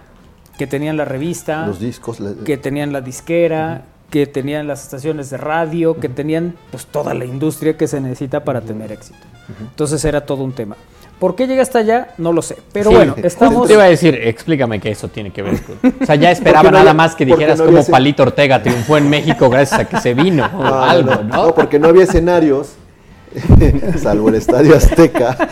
que tenían la revista, Los discos. la- que tenían la disquera, que tenían las estaciones de radio, que tenían pues toda la industria que se necesita para tener éxito. Entonces era todo un tema. ¿Por qué llega hasta allá? No lo sé. Pero Sí, bueno, estamos... Te iba a decir, explícame que eso tiene que ver con. O sea, ya esperaba nada más que dijeras no ese- Palito Ortega triunfó en México gracias a que se vino o No, algo, no, porque no había escenarios, salvo el Estadio Azteca.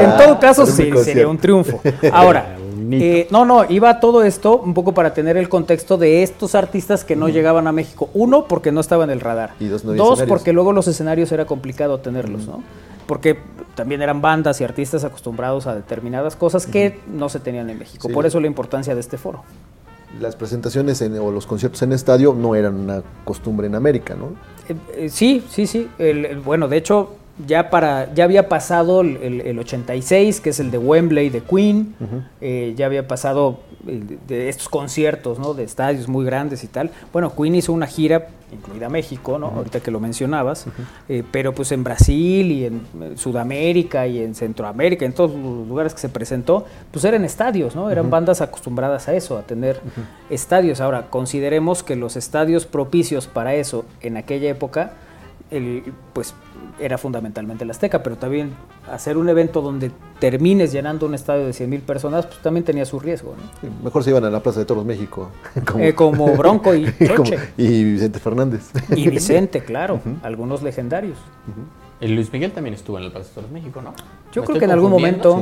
en todo caso, sí, sería un triunfo. Ahora, eh, no, no, iba todo esto un poco para tener el contexto de estos artistas que no llegaban a México. Uno, porque no estaba en el radar. Y dos, no había Dos, escenarios. porque luego los escenarios era complicado tenerlos, ¿no? Porque también eran bandas y artistas acostumbrados a determinadas cosas que no se tenían en México. Sí. Por eso la importancia de este foro. Las presentaciones en- o los conciertos en estadio no eran una costumbre en América, ¿no? Eh, eh, sí, sí, sí. El- bueno, de hecho, ya para ya había pasado el, el- el 86, que es el de Wembley de Queen. Eh, ya había pasado eh, de, de estos conciertos, ¿no? De estadios muy grandes y tal. Bueno, Queen hizo una gira, incluida México, ¿no? Ahorita que lo mencionabas. Eh, pero pues en Brasil y en Sudamérica y en Centroamérica, en todos los lugares que se presentó, pues eran estadios, ¿no? Eran bandas acostumbradas a eso, a tener estadios. Ahora, consideremos que los estadios propicios para eso en aquella época, el, pues era fundamentalmente el Azteca, pero también hacer un evento donde termines llenando un estadio de 100 mil personas, pues también tenía su riesgo, ¿no? Mejor se iban a la Plaza de Toros México. Eh, como Bronco y como- Cheche. y Vicente Fernández. Y Vicente, claro, algunos legendarios. El Luis Miguel también estuvo en el Plaza de Toros México, ¿no? Yo ¿Me creo que en algún momento,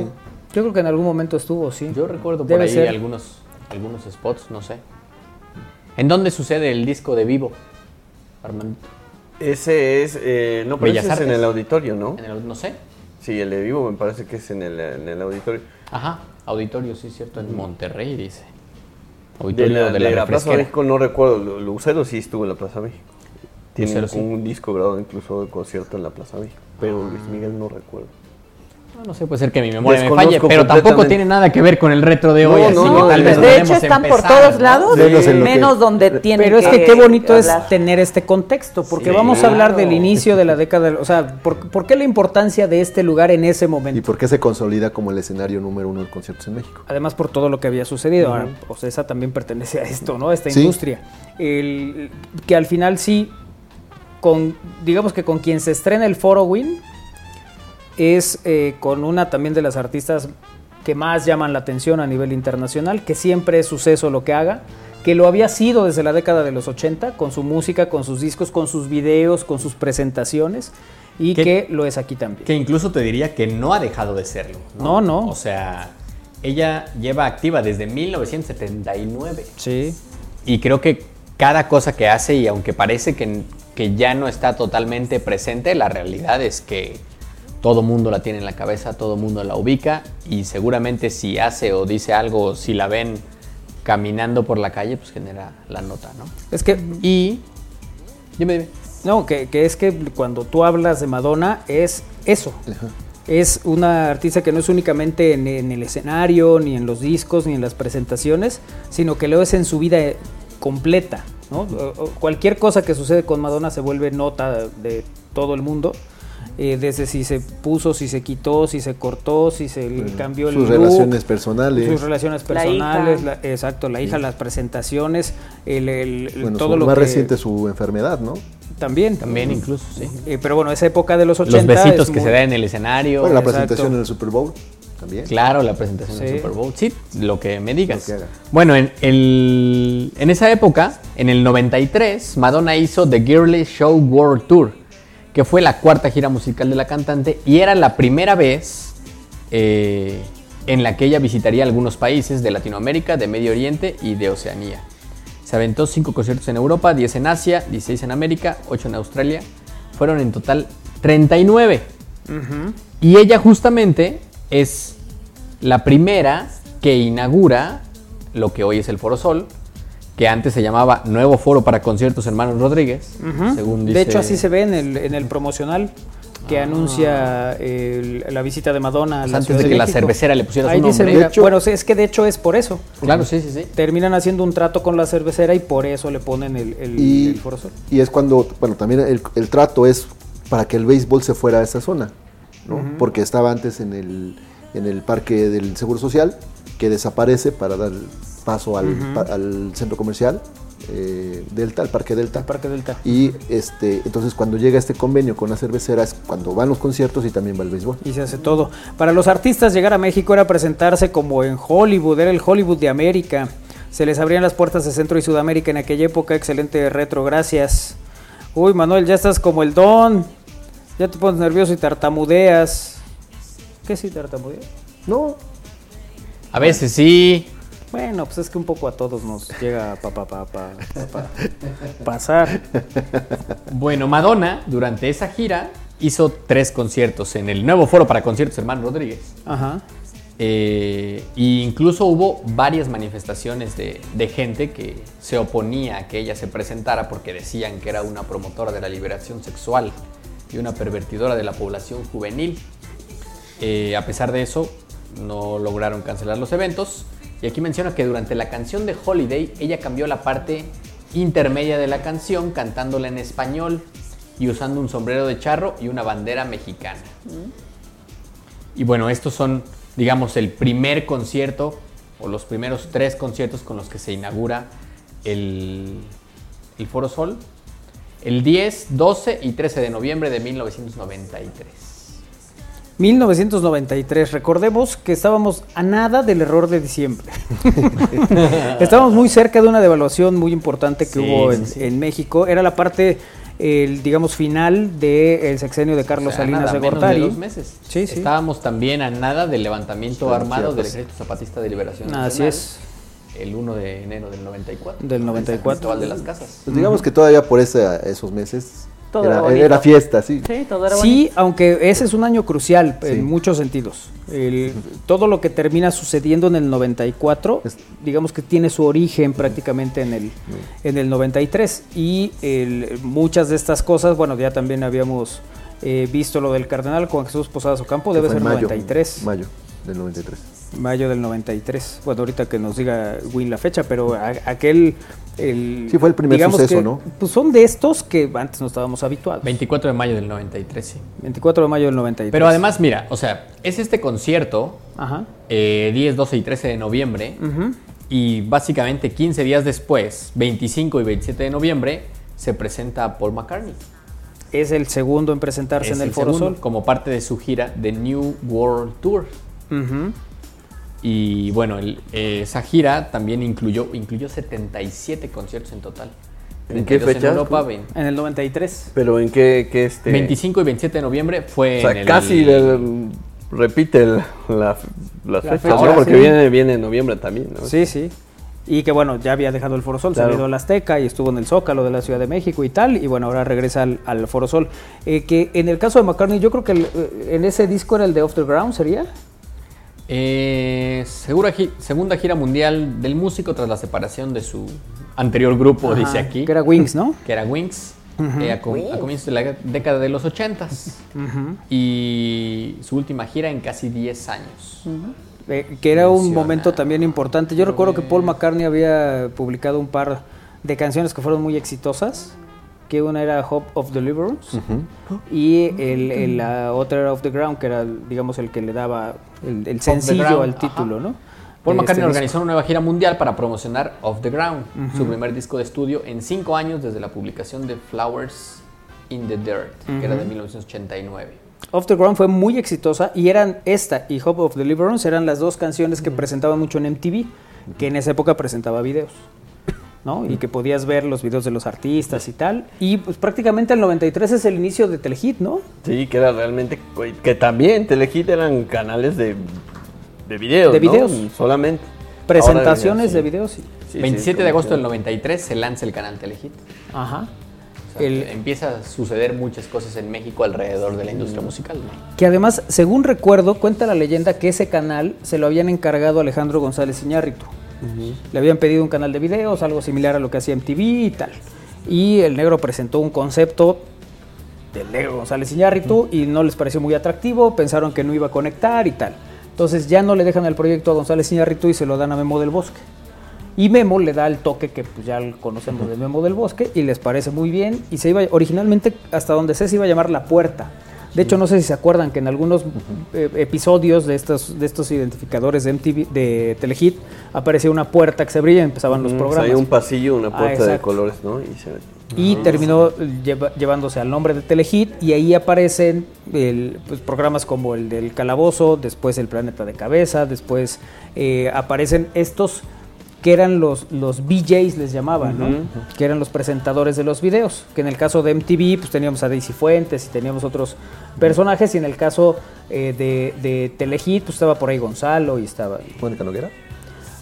yo creo que en algún momento estuvo, sí. Yo recuerdo por Debe ahí ser. algunos, algunos spots, no sé. ¿En dónde sucede el disco de vivo, Armando? Ese es, eh, no, pero Bellas ese es en Artes. el auditorio, ¿no? En el- no sé. Sí, el de vivo me parece que es en el, en el auditorio. Ajá, auditorio, sí, cierto, en Monterrey, dice. De Auditorio la, de la, Plaza refresquera. México no recuerdo, Lu- Lucero sí estuvo en la Plaza México. Tiene Lucero sí. un disco grabado incluso de concierto en la Plaza México, pero Luis Miguel no recuerdo. No, no sé, puede ser que mi memoria me falle, pero tampoco tiene nada que ver con el retro de hoy, no, así no, que tal de- vez hecho, están por todos lados, Menos donde tienen Pero es que qué bonito es tener este contexto, porque Sí, vamos a hablar del inicio de la década, o sea, ¿por, por qué la importancia de este lugar en ese momento? ¿Y por qué se consolida como el escenario número uno de conciertos en México? Además por todo lo que había sucedido. Ahora, Ocesa también pertenece a esto, ¿no? A esta Sí. industria. El- que al final sí, con, digamos que con quien se estrena el Foro Win, es eh, con una también de las artistas que más llaman la atención a nivel internacional, que siempre es suceso lo que haga, que lo había sido desde la década de los 80, con su música, con sus discos, con sus videos, con sus presentaciones, y que lo es aquí también. Que incluso te diría que no ha dejado de serlo. No, no. O sea, ella lleva activa desde 1979. Sí. Y creo que cada cosa que hace, y aunque parece que, que ya no está totalmente presente, la realidad es que todo mundo la tiene en la cabeza, todo mundo la ubica y seguramente si hace o dice algo, si la ven caminando por la calle, pues genera la nota, ¿no? Es que Y... Dime, dime. No, que, que es que cuando tú hablas de Madonna es eso. Es una artista que no es únicamente en, en el escenario, ni en los discos, ni en las presentaciones, sino que lo es en su vida completa. ¿no? Cualquier cosa que sucede con Madonna se vuelve nota de todo el mundo. Eh, desde si se puso, si se quitó, si se cortó, si se Bueno, cambió el sus look, relaciones personales. sus relaciones La personales, hija. la- exacto, la hija, las presentaciones, el, el- el- Bueno, todo su- lo más que reciente su enfermedad, ¿no? también, También incluso, sí. Eh, pero bueno, esa época de los 80 Los besitos es que muy- se dan en el escenario. Bueno, la Exacto. presentación en el Super Bowl también. Claro, la presentación Sí. del Super Bowl. Sí, lo que me digas. Lo que. Bueno, en, el- en esa época, en el 93, Madonna hizo The Girly Show World Tour, que fue la cuarta gira musical de la cantante y era la primera vez eh, en la que ella visitaría algunos países de Latinoamérica, de Medio Oriente y de Oceanía. Se aventó cinco conciertos en Europa, 10 en Asia, 16 en América, 8 en Australia. Fueron en total 39. Ujú. Y ella justamente es la primera que inaugura lo que hoy es el Foro Sol, que antes se llamaba Nuevo Foro para Conciertos Hermanos Rodríguez, según De dice- hecho, así se ve en el, en el promocional que Ah. anuncia el- la visita de Madonna a Pues la antes Ciudad de que la cervecera le pusiera su Ahí dice, nombre. mira, De hecho- bueno, es que de hecho es por eso. Claro, sí, sí, sí. Terminan haciendo un trato con la cervecera y por eso le ponen el, el, Y, el Foro Sol. y es cuando, bueno, también el, el trato es para que el béisbol se fuera a esa zona, ¿no? Porque estaba antes en el, en el parque del Seguro Social, que desaparece para dar paso al, Ujú. pa- al centro comercial eh, Delta, al parque Delta. El Parque Delta. Y este, entonces cuando llega este convenio con la cervecera es cuando van los conciertos y también va el béisbol. Y se hace todo. Para los artistas llegar a México era presentarse como en Hollywood, era el Hollywood de América. Se les abrían las puertas de Centro y Sudamérica en aquella época. Excelente retro, gracias. Uy, Manuel, ya estás como el don. Ya te pones nervioso y tartamudeas. ¿Qué si tartamudeas? No. A veces sí. Bueno, pues es que un poco a todos nos llega pa, pa, pa, pa, pa, pa- pasar. Bueno, Madonna, durante esa gira, hizo tres conciertos en el nuevo foro para conciertos Hermano Rodríguez. Ajá. Eh, e incluso hubo varias manifestaciones de, de gente que se oponía a que ella se presentara porque decían que era una promotora de la liberación sexual y una pervertidora de la población juvenil. Eh, a pesar de eso, no lograron cancelar los eventos. Y aquí menciona que durante la canción de Holiday, ella cambió la parte intermedia de la canción cantándola en español y usando un sombrero de charro y una bandera mexicana. Y bueno, estos son, digamos, el primer concierto o los primeros tres conciertos con los que se inaugura el, Foro Sol. El 10, 12 y 13 de noviembre de 1993. 1993. Recordemos que estábamos a nada del error de diciembre. estábamos muy cerca de una devaluación muy importante que Sí, hubo en, sí. en México. Era la parte, el, digamos, final del sexenio de Carlos O sea, Salinas nada de menos Gortari. de dos meses. Sí, sí. Estábamos también a nada del levantamiento Sí, armado del. Ejército Zapatista de Liberación Así es. El 1 de enero del 94. Del en San 94. Cristóbal de las Casas. Pues digamos que todavía por esa- esos meses Todo era, era bonito. era fiesta, sí. Sí, todo era Sí, aunque ese es un año crucial Sí. en muchos sentidos. El- todo lo que termina sucediendo en el 94, Es- digamos que tiene su origen prácticamente en el, en el 93. Y el- muchas de estas cosas, bueno, ya también habíamos eh, visto lo del cardenal Juan Jesús Posadas Ocampo, debe ser mayo, 93. Mayo del 93. Mayo del 93. Bueno, ahorita que nos diga Win la fecha, pero a- aquel... El, Sí, fue el primer digamos suceso, que, ¿no? Pues son de estos que antes no estábamos habituados. 24 de mayo del 93, sí. 24 de mayo del 93. Pero además, mira, o sea, es este concierto, Ajá. eh, 10, 12 y 13 de noviembre, Ujú. y básicamente 15 días después, 25 y 27 de noviembre, se presenta Paul McCartney. Es el segundo en presentarse Es en el, el Foro segundo, Sol. como parte de su gira The New World Tour. Ujú. Y bueno, el- eh, esa gira también incluyó, incluyó 77 conciertos en total. ¿En qué 32 fecha? En Europa, En el 93. Pero en qué, qué este... 25 y 27 de noviembre fue O sea, en el- casi repite el- la- las fechas, fecha, ¿no? Porque sí. viene, viene en noviembre también, ¿no? Sí, sí. Y que bueno, ya había dejado el Foro Sol, se Claro. había ido al Azteca y estuvo en el Zócalo de la Ciudad de México y tal. Y bueno, ahora regresa al, al Foro Sol. Eh, que en el caso de McCartney, yo creo que el, eh, en ese disco era el de Off the Ground, ¿sería? Eh, segura gi- segunda gira mundial del músico tras la separación de su anterior grupo, Ajá, dice aquí. Que era Wings, ¿no? que era Wings, eh, a, com- a comienzos de la década de los 80 Ujú. y su última gira en casi 10 años. Eh, que era un momento también importante. Yo recuerdo que Paul McCartney había publicado un par de canciones que fueron muy exitosas, que una era Hope of Deliverance y el, el- la otra era Off the Ground, que era, digamos, el que le daba el, el sencillo al título, ¿no? Paul De McCartney este organizó una nueva gira mundial para promocionar Off the Ground, su primer disco de estudio en cinco años desde la publicación de Flowers in the Dirt, que era de Ujú. 1989. Off the Ground fue muy exitosa y eran esta y Hope of Deliverance eran las dos canciones que presentaban mucho en MTV, que en esa época presentaba videos. ¿No? Y que podías ver los videos de los artistas y tal. Y pues prácticamente el 93 es el inicio de Telehit, ¿no? Sí, que era realmente. Que también Telehit eran canales de, de videos. De ¿no? videos. Solamente. Presentaciones de sí. videos, sí. Sí, sí, 27 como de agosto del 93 se lanza el canal Telehit. Ajá. O sea, El- Empieza a suceder muchas cosas en México alrededor de la industria musical. ¿no? Que además, según recuerdo, cuenta la leyenda que ese canal se lo habían encargado a Alejandro González Iñárritu. Le habían pedido un canal de videos, algo similar a lo que hacía MTV y tal. Y el negro presentó un concepto del negro González Iñárritu y no les pareció muy atractivo, pensaron que no iba a conectar y tal. Entonces ya no le dejan el proyecto a González Iñárritu y se lo dan a Memo del Bosque. Y Memo le da el toque que pues, ya conocemos de Memo del Bosque y les parece muy bien. Y se iba, originalmente, hasta donde sé, se iba a llamar La Puerta. De hecho, no sé si se acuerdan que en algunos eh, episodios de estos, de estos identificadores de MTV, de Telehit, aparecía una puerta que se abría y empezaban los programas. Hay un pasillo, una Ah, puerta de colores, ¿no? Y se- Y terminó lleva- llevándose al nombre de Telehit y ahí aparecen el, pues, programas como el del Calabozo, después el Planeta de Cabeza, después eh, aparecen estos que eran los, los BJs les llamaban, ¿no? Que eran los presentadores de los videos, que en el caso de MTV pues teníamos a Daisy Fuentes y teníamos otros personajes y en el caso eh, de, de Telehit pues estaba por ahí Gonzalo y estaba... Mónica Noguera.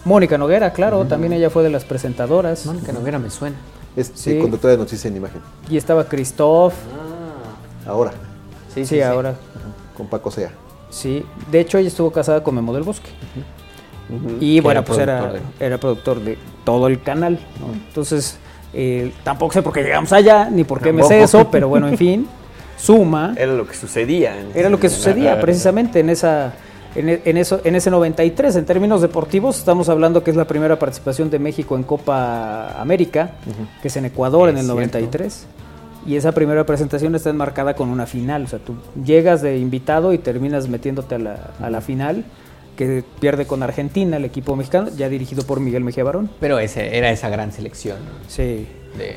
Mónica Noguera, claro, también ella fue de las presentadoras. Mónica Noguera me suena. Es Sí. conductora de noticias en imagen. Y estaba Christoph. Ahora. Sí, ahora. Con Paco Sea. Sí, de hecho ella estuvo casada con Memo del Bosque. Y Que bueno, era pues era, productor era productor de todo el canal. ¿no? Entonces, eh, tampoco sé por qué llegamos allá, ni por qué me sé eso, pero bueno, en fin, suma. Era lo que sucedía. en- Era lo que en la- sucedía precisamente en esa en, e- en eso en ese 93 en términos deportivos estamos hablando que es la primera participación de México en Copa América, que es en Ecuador en Es el cierto. 93. Y esa primera presentación está enmarcada con una final, o sea, tú llegas de invitado y terminas metiéndote a la, a la final que pierde con Argentina el equipo mexicano, ya dirigido por Miguel Mejía Barón. Pero ese, era esa gran selección. Sí.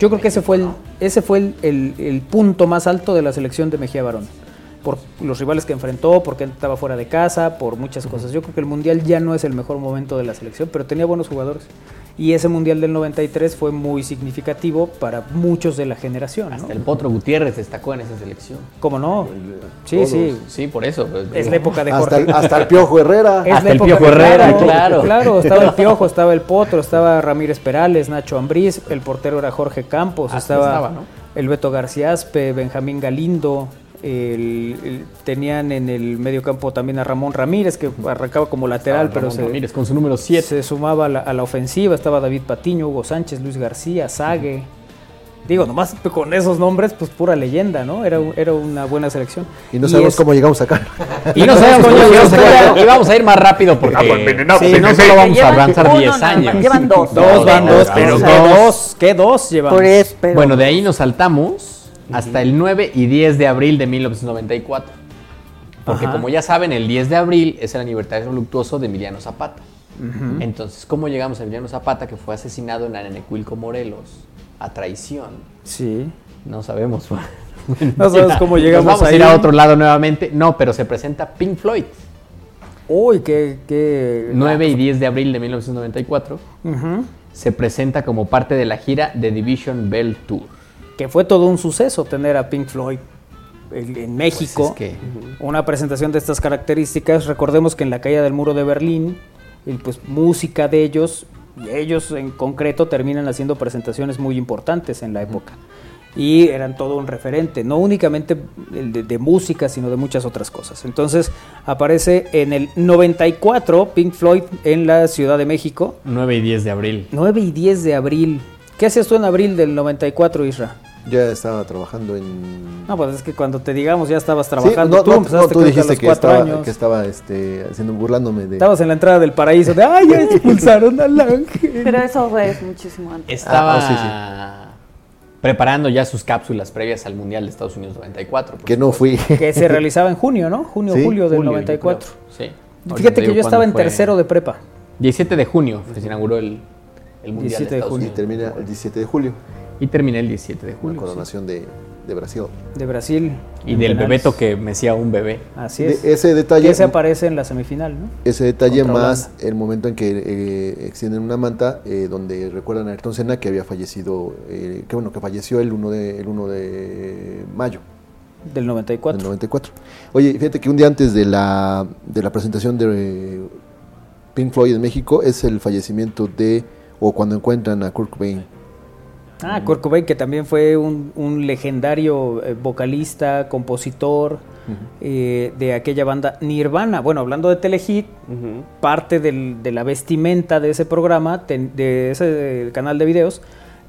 Yo creo que ese fue el, ese fue el, el- el punto más alto de la selección de Mejía Barón. Por los rivales que enfrentó, porque estaba fuera de casa, por muchas cosas. Yo creo que el Mundial ya no es el mejor momento de la selección, pero tenía buenos jugadores. Y ese Mundial del 93 fue muy significativo para muchos de la generación. ¿no? El Potro Gutiérrez destacó en esa selección. ¿Cómo no? Sí, Todos. sí. Sí, por eso. pues, Es la época de Hasta Jorge. el- hasta el Piojo Herrera. Es Hasta el Piojo Herrera, claro. Claro, estaba el Piojo, estaba el Potro, estaba Ramírez Perales, Nacho Ambriz, el portero era Jorge Campos, estaba, estaba, ¿no? el Beto García Aspe, Benjamín Galindo, el- el- tenían en el medio campo también a Ramón Ramírez, que arrancaba como lateral, pero Ramón se, Ramírez con su número 7. se sumaba a la, a la ofensiva, estaba David Patiño, Hugo Sánchez, Luis García, Sague. Digo, nomás con esos nombres, pues pura leyenda, ¿no? Era, un- era una buena selección. Y no sabemos es- cómo llegamos acá. Y no sabemos cómo llegamos acá. Y vamos a ir más rápido porque no sí, solo sí. vamos a avanzar uno 10 nada más, años. llevan dos. Dos van dos, pero Dos. ¿qué dos? ¿Qué dos llevamos? Por eso, pero- Bueno, de ahí nos saltamos hasta el 9 y 10 de abril de 1994. Porque Ajá. como ya saben, el 10 de abril es el aniversario luctuoso de Emiliano Zapata. Entonces, ¿cómo llegamos a Emiliano Zapata que fue asesinado en Anenecuilco, Morelos? A traición. Sí. No sabemos. No sabemos cómo llegamos Nos vamos a ir a otro lado nuevamente. No, pero se presenta Pink Floyd. Uy, qué... qué... 9 y 10 de abril de 1994. Ujú. Se presenta como parte de la gira The Division Bell Tour. Que fue todo un suceso tener a Pink Floyd en, México. Pues es que- Una presentación de estas características. Recordemos que en la caída del muro de Berlín, y pues música de ellos, y ellos en concreto terminan haciendo presentaciones muy importantes en la época. Y eran todo un referente, no únicamente el de, de música, sino de muchas otras cosas. Entonces aparece en el 94 Pink Floyd en la Ciudad de México. 9 y 10 de abril. 9 y 10 de abril. ¿Qué hacías tú en abril del 94, Isra? Ya estaba trabajando en. No, pues es que cuando te digamos ya estabas Sí, trabajando. no, tú no, empezaste no, tú dijiste que estaba, años. que estaba este, haciendo, burlándome de. Estabas en la entrada del paraíso de ¡ay, ya expulsaron al ángel! Pero eso fue muchísimo antes. Estaba. Ah, preparando ya sus cápsulas previas al Mundial de Estados Unidos 94. Que no fui. Que se realizaba en junio, ¿no? Junio, Sí, julio del Junio, yo 94. creo. Sí. Fíjate que yo estaba en tercero de prepa. 17 de junio que se inauguró el, el Mundial 17 de Estados junio. Y termina el 17 de julio. Y terminé el 17 de La julio. sí. coronación de, de Brasil. De Brasil. Y del penales. Bebeto que mecía un bebé. Así De- es. ese detalle- Que se aparece en la semifinal, ¿no? Ese detalle Contra más el momento en que eh, extienden una manta eh, donde recuerdan a Ayrton Senna que había fallecido, eh, que bueno, que falleció el 1 de, el 1 de mayo Del 94. del 94. Oye, fíjate que un día antes de la, de la presentación de eh, Pink Floyd en México es el fallecimiento de, o cuando encuentran a Kurt Cobain. Ah, Kurt Cobain, que también fue un, un legendario eh, vocalista, compositor eh, de aquella banda Nirvana. Bueno, hablando de Telehit, parte del- de la vestimenta de ese programa, ten- de ese canal de videos,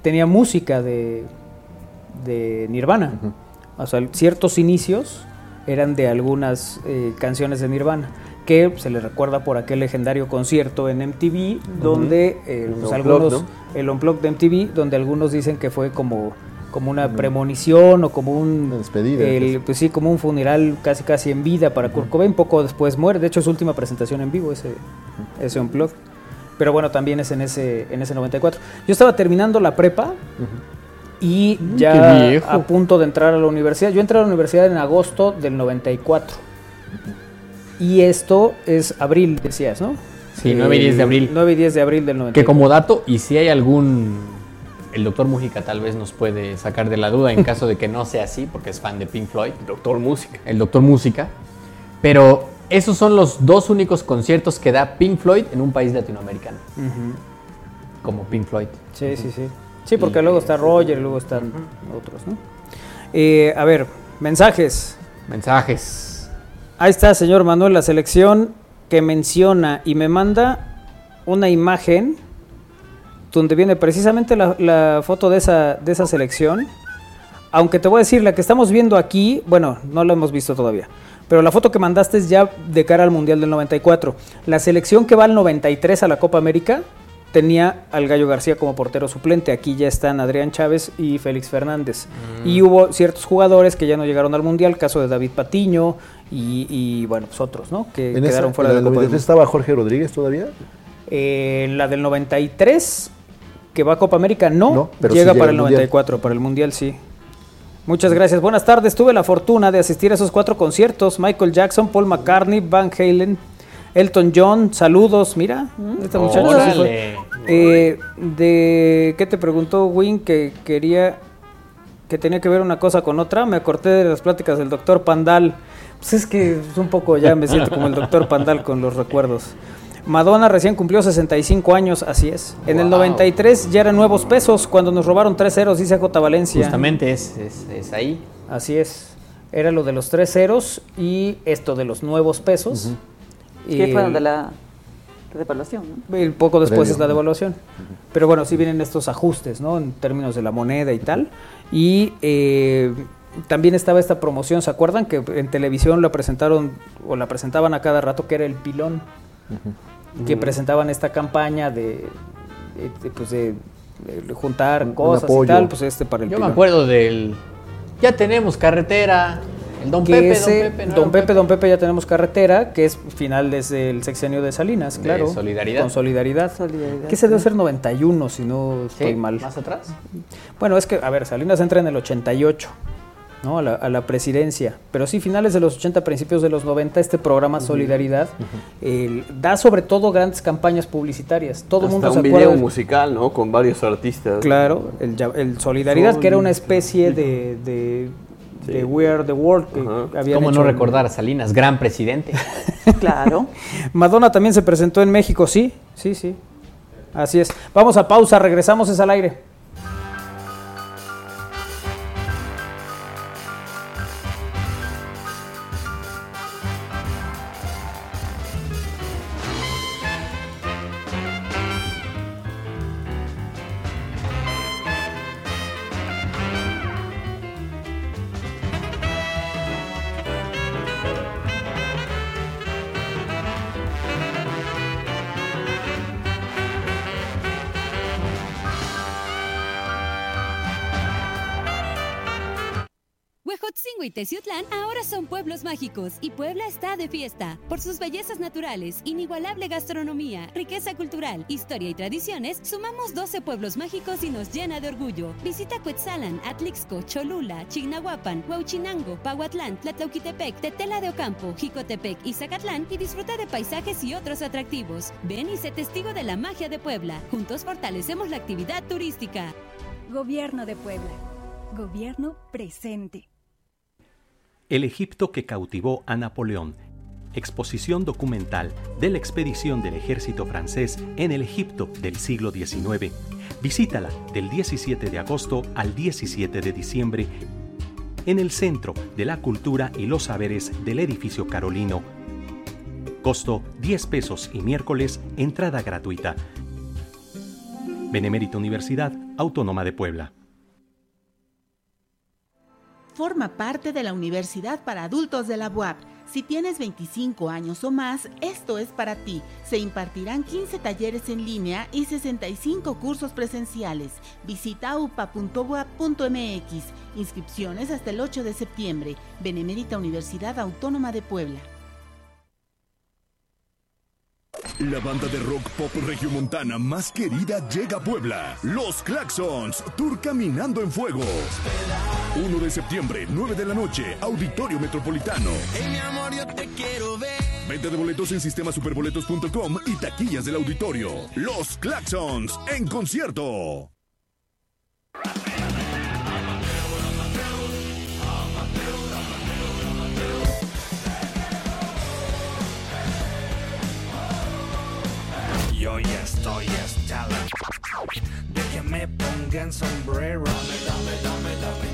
tenía música de, de Nirvana. O sea, ciertos inicios eran de algunas eh, canciones de Nirvana que se le recuerda por aquel legendario concierto en MTV donde eh, pues, algunos ¿no? el Unplugged de MTV donde algunos dicen que fue como como una premonición o como un despedida, el- pues. pues sí como un funeral casi casi en vida para Kurt Cobain. Poco después muere. De hecho es su última presentación en vivo ese ese Unplugged. Pero bueno también es en ese en ese 94 yo estaba terminando la prepa y Mm, ya a punto de entrar a la universidad. Yo entré a la universidad en agosto del 94. Y esto es abril, decías, ¿no? Sí, 9 y 10 de abril. 9 y 10 de abril del 94. Que como dato, y si hay algún. El doctor Mújica tal vez nos puede sacar de la duda en caso de que no sea así, porque es fan de Pink Floyd. Doctor Música. El doctor Música. Pero esos son los dos únicos conciertos que da Pink Floyd en un país latinoamericano. Como Pink Floyd. Sí, sí, sí. Sí, porque luego está Roger y luego están otros, ¿no? Eh, a ver, mensajes. Mensajes. Ahí está, señor Manuel, la selección que menciona y me manda una imagen donde viene precisamente la, la foto de esa, de esa selección. Aunque te voy a decir, la que estamos viendo aquí, bueno, no la hemos visto todavía. Pero la foto que mandaste es ya de cara al Mundial del 94. La selección que va al 93 a la Copa América tenía al Gallo García como portero suplente. Aquí ya están Adrián Chávez y Félix Fernández. Mm. Y hubo ciertos jugadores que ya no llegaron al Mundial, caso de David Patiño y, y, bueno, pues otros, ¿no? Que En quedaron esa, fuera en de la la Copa del 93 Mundo. estaba Jorge Rodríguez todavía. Eh, la del 93, que va a Copa América, no, No, pero llega sí llega para el Mundial. 94, para el Mundial sí. Muchas gracias. Buenas tardes. Tuve la fortuna de asistir a esos cuatro conciertos. Michael Jackson, Paul McCartney, Van Halen, Elton John. Saludos. Mira, este muchacho sí fue. Órale. Eh, de ¿Qué te preguntó Win que quería que tenía que ver una cosa con otra? Me acordé de las pláticas del doctor Pandal. Pues es que es un poco ya me siento como el doctor Pandal con los recuerdos. Madonna recién cumplió 65 años, así es. En el Wow. 93 ya eran nuevos pesos cuando nos robaron 3 ceros, dice J. Valencia. Justamente es, es, es ahí. Así es. Era lo de los 3 ceros y esto de los nuevos pesos. Es que Y fueron el- de la de devaluación, ¿no? y poco después Previo. es la devaluación. Pero bueno, sí vienen estos ajustes, ¿no? En términos de la moneda y tal. Y eh, también estaba esta promoción, ¿se acuerdan? Que en televisión la presentaron o la presentaban a cada rato, que era el pilón. Que presentaban esta campaña de, de- de, pues de, de juntar cosas y tal, pues este para el Yo me acuerdo del. Ya tenemos carretera. El Don Pepe, ese- Don Pepe. ¿no? Don Pepe, Don Pepe, ya tenemos carretera, que es final desde el sexenio de Salinas, De claro. Solidaridad. Con solidaridad. Solidaridad, Que se debe ser 91, si no estoy Sí, mal. ¿Más atrás? Bueno, es que, a ver, Salinas entra en el 88, ¿no? A la, a la presidencia. Pero sí, finales de los 80, principios de los 90, este programa Solidaridad eh, da sobre todo grandes campañas publicitarias. Todo el mundo un se video acuerda. del- musical, ¿no? Con varios artistas. Claro, el, el Solidaridad, que era una especie de, de, de We Are the World que habían ¿Cómo hecho no recordar a Salinas, gran presidente? Claro. Madonna también se presentó en México, sí, sí, sí. Así es. Vamos a pausa, regresamos es al aire. Ahora son pueblos mágicos y Puebla está de fiesta. Por sus bellezas naturales, inigualable gastronomía, riqueza cultural, historia y tradiciones, sumamos 12 pueblos mágicos y nos llena de orgullo. Visita Cuetzalan, Atlixco, Cholula, Chignahuapan, Huauchinango, Pahuatlán, Tlatlauquitepec, Tetela de Ocampo, Jicotepec y Zacatlán y disfruta de paisajes y otros atractivos. Ven y sé testigo de la magia de Puebla. Juntos fortalecemos la actividad turística. Gobierno de Puebla. Gobierno presente. El Egipto que cautivó a Napoleón. Exposición documental de la expedición del ejército francés en el Egipto del siglo XIX. Visítala del 17 de agosto al 17 de diciembre en el Centro de la Cultura y los Saberes del Edificio Carolino. Costo 10 pesos y miércoles entrada gratuita. Benemérita Universidad Autónoma de Puebla. Forma parte de la Universidad para Adultos de la UAP. Si tienes 25 años o más, esto es para ti. Se impartirán 15 talleres en línea y 65 cursos presenciales. Visita upa.uap.mx. Inscripciones hasta el 8 de septiembre. Benemérita Universidad Autónoma de Puebla. La banda de rock pop regiomontana más querida llega a Puebla. Los Claxons, Tour Caminando en Fuego. 1 de septiembre, 9 de la noche, Auditorio Metropolitano. mi amor, yo te quiero ver. Venta de boletos en sistemasuperboletos.com y taquillas del auditorio. Los Claxons en concierto. Yo ya estoy hasta la de que me pongan sombrero. Dame, dame, dame, dame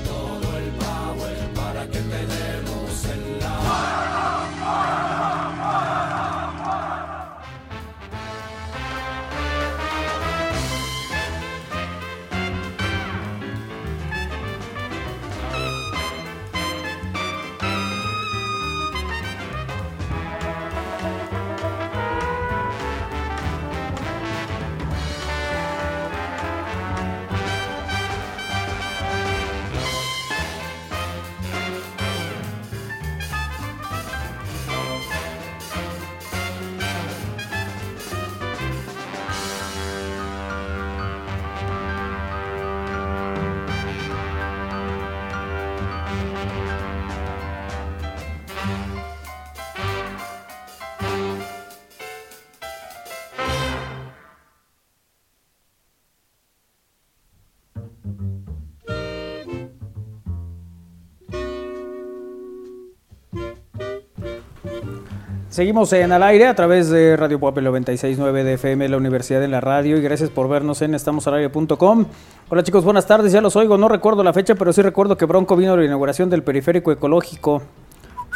Seguimos en al aire a través de Radio Pop 969 de FM, la Universidad en la Radio, y gracias por vernos en estamosalario.com. Hola chicos, buenas tardes, ya los oigo, no recuerdo la fecha, pero sí recuerdo que Bronco vino a la inauguración del periférico ecológico.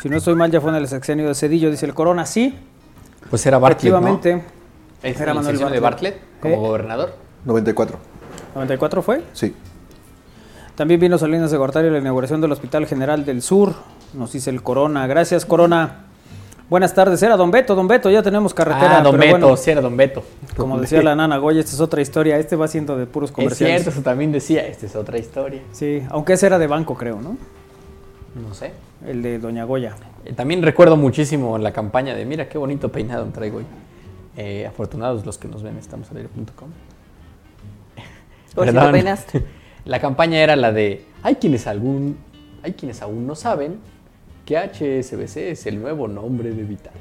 Si no estoy mal, ya fue en el sexenio de Cedillo, dice el Corona, sí. Pues era Bartlett, ¿no? Efectivamente. ¿Es Era el Manuel sexenio de Bartlett. Bartlett como ¿Eh? gobernador? 94. ¿94 fue? Sí. También vino Salinas de Gortari a la inauguración del Hospital General del Sur, nos dice el Corona. Gracias, Corona. Buenas tardes, era Don Beto, Don Beto, ya tenemos carretera. Ah, Don pero Beto, bueno, sí era Don Beto. Como decía la nana Goya, esta es otra historia, este va siendo de puros Es comerciales. cierto, eso también decía, esta es otra historia. Sí, aunque ese era de banco, creo, ¿no? No sé. El de Doña Goya. Eh, También recuerdo muchísimo la campaña de mira qué bonito peinado traigo hoy. Eh, afortunados los que nos ven, estamos al aire.com. Por si. La campaña era la de hay quienes algún hay quienes aún no saben que HSBC es el nuevo nombre de Vital.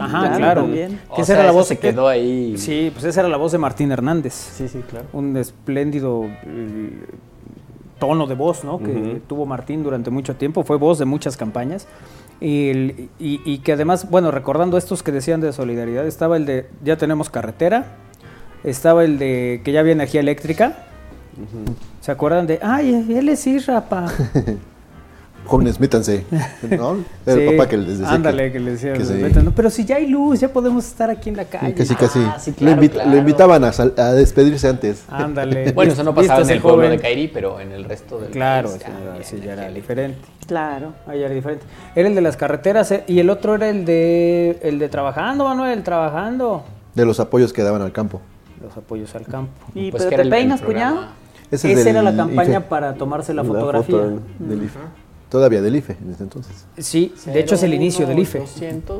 Ajá, claro. también. Que O esa sea, era la voz se quedó ahí. Sí, pues esa era la voz de Martín Hernández. Sí, sí, claro. Un espléndido eh, tono de voz, ¿no? Que tuvo Martín durante mucho tiempo. Fue voz de muchas campañas. Y, el- y- y que además, bueno, recordando estos que decían de solidaridad, estaba el de ya tenemos carretera, estaba el de que ya había energía eléctrica. ¿Se acuerdan de, ay, él es Isra, pa? Jóvenes, métanse. ¿No? Era el papá que les decía. Ándale, que, le decía, que se- "Vete, no, pero si ya hay luz, ya podemos estar aquí en la calle. casi, casi. Ah, sí, lo, claro, invi- claro. lo invitaban a, sal- a despedirse antes. Ándale. Bueno, eso no pasaba en el pueblo joven. de Kairi, pero en el resto del Claro, país ya sí, ya era diferente. Claro. Ahí era diferente. Era el de las carreteras eh, y el otro era el de el de trabajando, Manuel, trabajando. De los apoyos que daban al campo. Los apoyos al campo. ¿Y Pues pero te peinas, cuñado? Esa del era la campaña IFE. para tomarse la La fotografía. foto del IFE. Todavía del IFE en ese entonces. Sí, de hecho es el inicio del IFE. 200.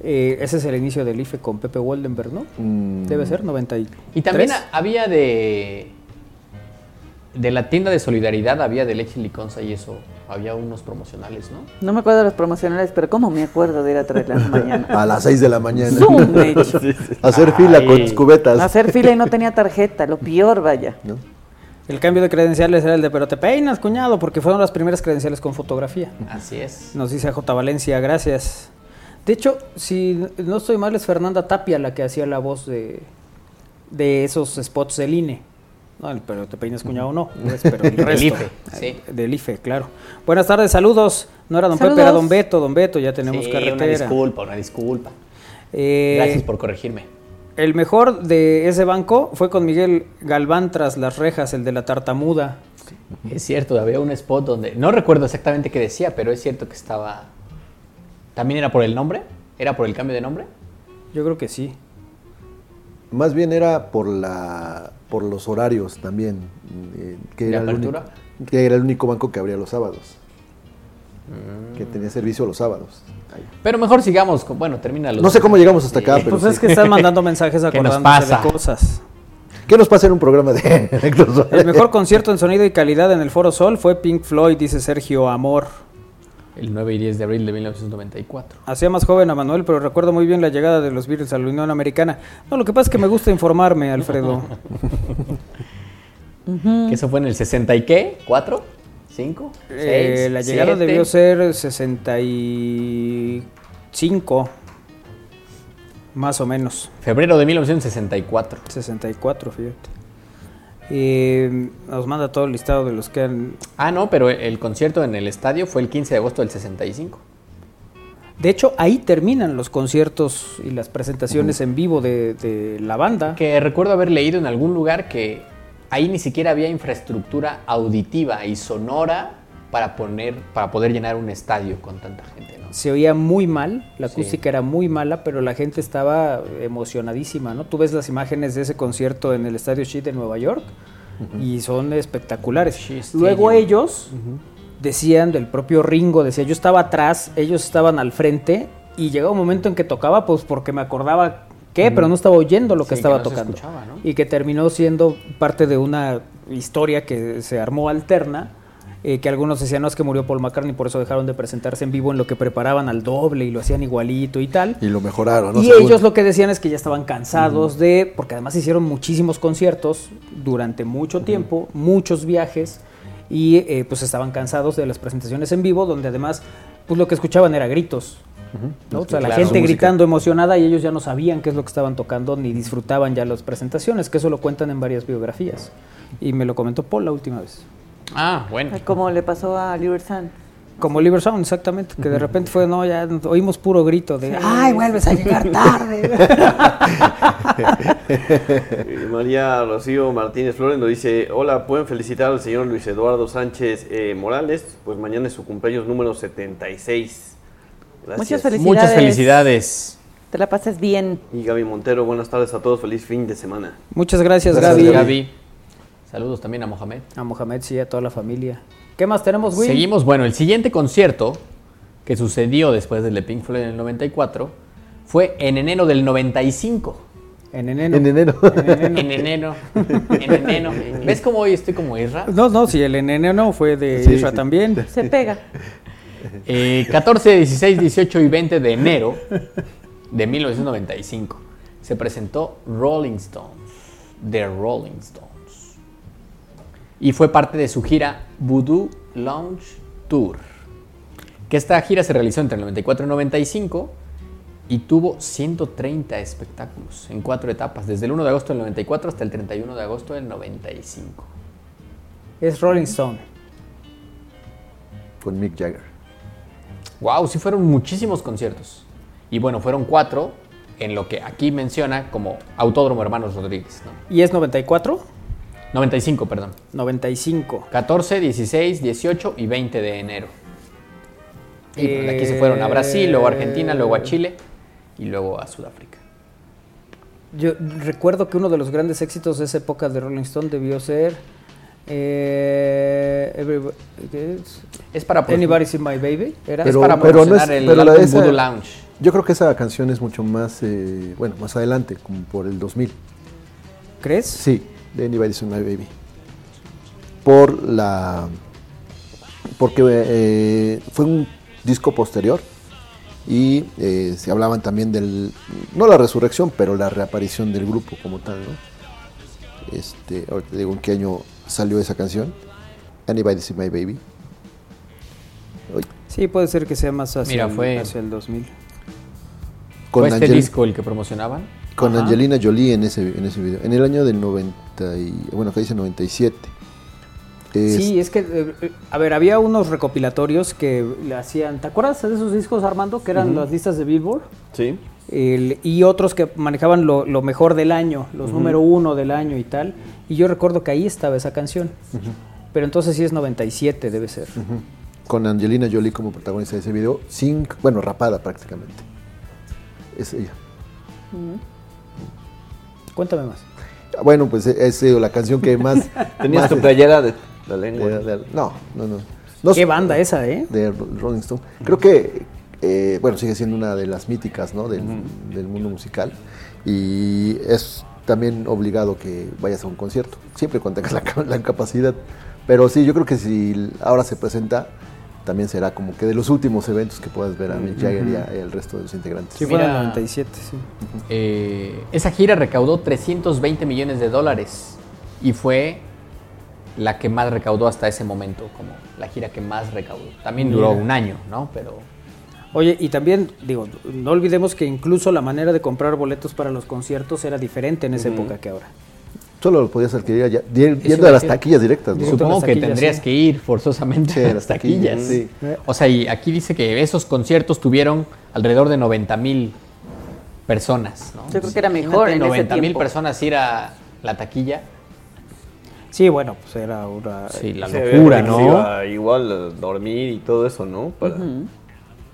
Eh, ese es el inicio del IFE con Pepe Woldenberg, ¿no? Mm. Debe ser 90 Y también a- había de. De la tienda de solidaridad, había de leche liconza y eso. Había unos promocionales, ¿no? No me acuerdo de los promocionales, pero ¿cómo me acuerdo de ir a traerla en la mañana? A las 6 de la mañana. Zoom. Hacer fila con cubetas. Hacer fila y no tenía tarjeta, lo peor, vaya. El cambio de credenciales era el de, pero te peinas, cuñado, porque fueron las primeras credenciales con fotografía. Así es. Nos dice J. Valencia, gracias. De hecho, si no estoy mal, es Fernanda Tapia la que hacía la voz de, de esos spots del INE. No, el pero te peinas, cuñado, no. pues, pero el Del. IFE, sí. Eh, Del IFE, claro. Buenas tardes, saludos. No era don Pepe, era don Beto. Don Beto, ya tenemos Sí, carretera. Una disculpa, una disculpa. Eh, Gracias por corregirme. El mejor de ese banco fue con Miguel Galván tras las rejas, el de la tartamuda. Es cierto, había un spot donde. No recuerdo exactamente qué decía, pero es cierto que estaba. ¿También era por el nombre? ¿Era por el cambio de nombre? Yo creo que sí. Más bien era por la por los horarios también. eh, que, ¿De era el apertura? único, que era el único banco que abría los sábados. Que tenía servicio los sábados. Pero mejor sigamos. Con, bueno, termina los. No sé cómo llegamos hasta acá, pero Pues sí. es que están mandando mensajes ¿Qué nos acordándose de cosas. ¿Qué nos pasa en un programa de Héctor Suárez? El mejor concierto en sonido y calidad en el Foro Sol fue Pink Floyd, dice Sergio Amor. El 9 y 10 de abril de 1994. Hacía más joven a Manuel, pero recuerdo muy bien la llegada de los Beatles a la Unión Americana. No, lo que pasa es que me gusta informarme, Alfredo. Que eso fue en el 60 y qué? ¿4? ¿5? Eh, la llegada debió ser 65, más o menos. Febrero de 1964. 64, fíjate. Eh, nos manda todo el listado de los que han... Ah, no, pero el concierto en el estadio fue el 15 de agosto del 65. De hecho, ahí terminan los conciertos y las presentaciones en vivo de, de la banda. Que recuerdo haber leído en algún lugar que ahí ni siquiera había infraestructura auditiva y sonora para poner para poder llenar un estadio con tanta gente, ¿no? Se oía muy mal, la Sí. acústica era muy mala, pero la gente estaba emocionadísima, ¿no? Tú ves las imágenes de ese concierto en el Estadio Shea de Nueva York y son espectaculares. Luego Stadium. ellos decían del propio Ringo, decía, yo estaba atrás, ellos estaban al frente y llegaba un momento en que tocaba, pues porque me acordaba qué, pero no estaba oyendo lo que Sí, que estaba no tocando. escuchaba, ¿no? Y que terminó siendo parte de una historia que se armó alterna. eh, que algunos decían, no, es que murió Paul McCartney, por eso dejaron de presentarse en vivo en lo que preparaban al doble y lo hacían igualito y tal. Y lo mejoraron, ¿no? Y ellos lo que decían es que ya estaban cansados de, porque además hicieron muchísimos conciertos durante mucho tiempo, muchos viajes, y eh, pues estaban cansados de las presentaciones en vivo, donde además pues lo que escuchaban era gritos. ¿No? O sea, la Claro, gente gritando emocionada y ellos ya no sabían qué es lo que estaban tocando ni disfrutaban ya las presentaciones, que eso lo cuentan en varias biografías. Y me lo comentó Paul la última vez. Ah, bueno. Como le pasó a Liver Sun. Como Liver Sound, exactamente, que de repente fue, no, ya oímos puro grito de, ay, vuelves a llegar tarde. Eh, María Rocío Martínez Flores nos dice, hola, ¿pueden felicitar al señor Luis Eduardo Sánchez eh, Morales? Pues mañana es su cumpleaños número 76. Gracias. Muchas felicidades. Muchas felicidades. Te la pases bien. Y Gaby Montero, buenas tardes a todos, feliz fin de semana. Muchas gracias, Gracias, Gaby. Gaby. Saludos también a Mohamed. A Mohamed, sí, a toda la familia. ¿Qué más tenemos, Will? Seguimos, bueno, el siguiente concierto que sucedió después del de Pink Floyd en el 94 fue en enero del 95. En enero. En enero. En enero. En enero. ¿Ves cómo hoy estoy como Isra? No, no, si el en enero no, fue de Sí, Isra sí. también. Se pega. Eh, 14, 16, 18 y 20 de enero de 1995 se presentó Rolling Stones, The Rolling Stones. Y fue parte de su gira Voodoo Lounge Tour. Que esta gira se realizó entre el 94 y el 95 y tuvo 130 espectáculos en cuatro etapas, desde el 1 de agosto del 94 hasta el 31 de agosto del 95. Es Rolling Stone. Con Mick Jagger. Wow, sí fueron muchísimos conciertos. Y bueno, fueron cuatro en lo que aquí menciona como Autódromo Hermanos Rodríguez. ¿no? ¿Y es 94? 95, perdón. 95. 14, 16, 18 y 20 de enero. Y pues, de aquí se fueron a Brasil, luego a Argentina, luego a Chile y luego a Sudáfrica. Yo recuerdo que uno de los grandes éxitos de esa época de Rolling Stone debió ser Eh, everybody- ¿qué es? Para promo- Anybody See My Baby. ¿Era? Es para promocionar el pero la- álbum esa- Voodoo Lounge. Yo creo que esa canción es mucho más, eh, bueno, más adelante, como por el 2000. ¿Crees? Sí, de Anybody's My Baby. Por la. Porque eh, fue un disco posterior y eh, se hablaban también del. No la resurrección, pero la reaparición del grupo como tal, ¿no? Este, ahorita digo en qué año salió esa canción. Anybody's My Baby. Sí, puede ser que sea más hacia, Mira, el, fue- hacia el 2000. Con ¿Fue este disco el que promocionaban? Con Ajá. Angelina Jolie en ese, en ese video. En el año del 90. Y, bueno, acá dice 97. Es- Sí, es que, eh, eh, a ver, había unos recopilatorios que le hacían, ¿te acuerdas de esos discos, Armando? Que eran las listas de Billboard. Sí. El- y otros que manejaban lo, lo mejor del año, los número uno del año y tal. Y yo recuerdo que ahí estaba esa canción. Pero entonces sí es 97, debe ser. Con Angelina Jolie como protagonista de ese video, sin, bueno, rapada prácticamente. Es ella. Cuéntame más. Bueno, pues es eh, la canción que más... ¿Tenías más tu es- playera de la lengua? de- de- no, no, no. No Qué banda esa, ¿eh? De Rolling Stone. Creo que, eh, bueno, sigue siendo una de las míticas, ¿no? Del, del mundo musical. Y es también obligado que vayas a un concierto, siempre cuando tengas la, la capacidad. Pero sí, yo creo que si ahora se presenta, también será como que de los últimos eventos que puedas ver a Mick Jagger y al resto de los integrantes. Sí, fue en el Mira. 97, sí. Eh, esa gira recaudó 320 millones de dólares y fue la que más recaudó hasta ese momento, como la gira que más recaudó. También duró un año, ¿no? Pero Oye, y también, digo, no olvidemos que incluso la manera de comprar boletos para los conciertos era diferente en esa época que ahora. Solo lo podías adquirir allá, yendo a las decir. taquillas directas, ¿no? supongo que tendrías sí. que ir forzosamente Sí, a las las taquillas, sí. O sea, y aquí dice que esos conciertos tuvieron alrededor de 90 mil personas, ¿no? Yo creo que era mejor en ese 90 mil personas ir a la taquilla. Sí, bueno, pues era una... Sí, la locura, ¿no? iba igual dormir y todo eso, ¿no? Para-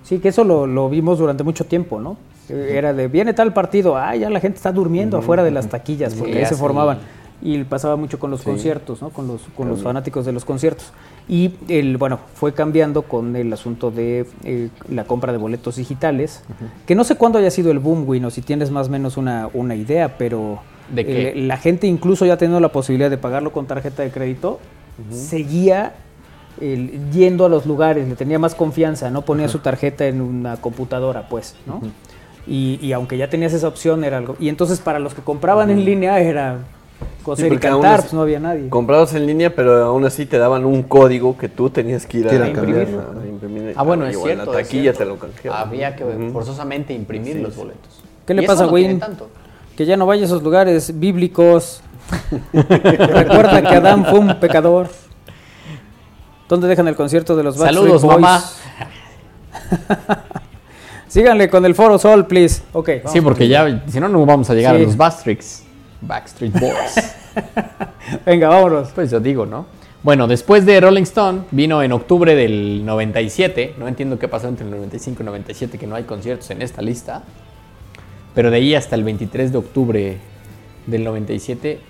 Sí, que eso lo, lo vimos durante mucho tiempo, ¿no? Eh, Era de, viene tal partido, ah, ya la gente está durmiendo afuera de las taquillas, Sí, porque ahí se formaban. Y pasaba mucho con los Sí. conciertos, ¿no? Con los, con los fanáticos de los conciertos. Y, el, bueno, fue cambiando con el asunto de eh, la compra de boletos digitales, que no sé cuándo haya sido el boom, Win, o si tienes más o menos una, una idea, pero ¿De qué? eh, la gente incluso ya teniendo la posibilidad de pagarlo con tarjeta de crédito, seguía el- yendo a los lugares, le tenía más confianza, no ponía su tarjeta en una computadora, pues, ¿no? y, y aunque ya tenías esa opción, era algo. Y entonces para los que compraban en línea era coser y cantar, es- pues no había nadie. Comprabas en línea, pero aún así te daban un código que tú tenías que ir a, ir a cambiar, cambiar. a imprimir. Ah, bueno, es Igual en cierto. la es taquilla cierto. te lo. Había que forzosamente imprimir Sí, los boletos. ¿Qué le pasa, no Win? tanto. Que ya no vaya a esos lugares bíblicos. Recuerda que Adán fue un pecador. ¿Dónde dejan el concierto de los Backstreet Saludos, Boys? mamá. Síganle con el Foro Sol, please. Ok. Sí, porque ya, si no, no vamos a llegar Sí. a los Backstreets. Backstreet Boys. Venga, vámonos. Pues yo digo, ¿no? Bueno, después de Rolling Stone, vino en octubre del 97. No entiendo qué pasó entre el 95 y el 97, que no hay conciertos en esta lista. Pero de ahí hasta el 23 de octubre del 97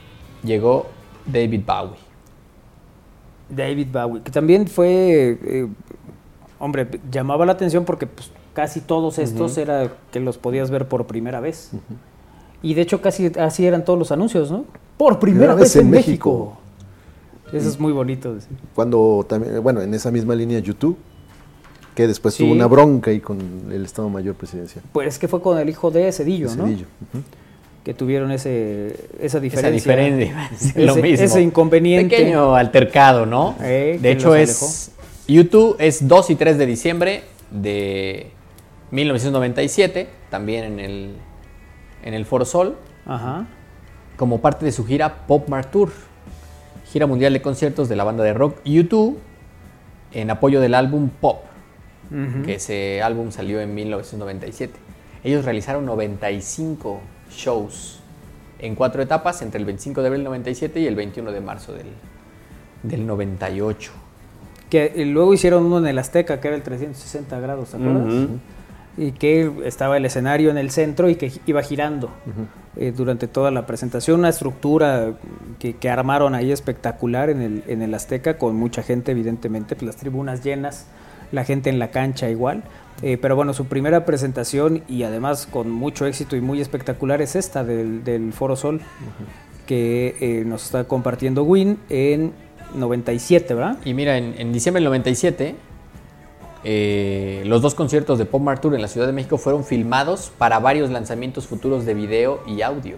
llegó David Bowie. David Bowie, que también fue, eh, hombre, llamaba la atención porque pues, casi todos estos Ujú. era que los podías ver por primera vez. Y de hecho casi así eran todos los anuncios, ¿no? Por primera, vez, en México. Eso es muy bonito. decir. Cuando también, bueno, en esa misma línea YouTube, que después Sí. tuvo una bronca ahí con el Estado Mayor Presidencial. Pues es que fue con el hijo de Cedillo, ¿no? Que tuvieron ese, esa Esa diferencia. diferencia. Ese, lo mismo. ese inconveniente. Pequeño altercado, ¿no? Eh, de hecho, es. YouTube es 2 y 3 de diciembre de 1997, también en el, en el Foro Sol, Ajá. como parte de su gira Pop Mart Tour, gira mundial de conciertos de la banda de rock YouTube, en apoyo del álbum Pop, Ujú. que ese álbum salió en 1997. Ellos realizaron 95 shows en cuatro etapas entre el 25 de abril del 97 y el 21 de marzo del, del 98. Que luego hicieron uno en el Azteca, que era el 360 grados, ¿te acuerdas? Y que estaba el escenario en el centro y que iba girando eh, durante toda la presentación. Una estructura que, que armaron ahí espectacular en el, en el Azteca, con mucha gente, evidentemente, pues las tribunas llenas, la gente en la cancha igual. Eh, pero bueno, su primera presentación y además con mucho éxito y muy espectacular es esta del, del Foro Sol, que eh, nos está compartiendo Win en 97, ¿verdad? Y mira, en, en diciembre del 97, eh, los dos conciertos de Pop Mart Tour en la Ciudad de México fueron filmados para varios lanzamientos futuros de video y audio.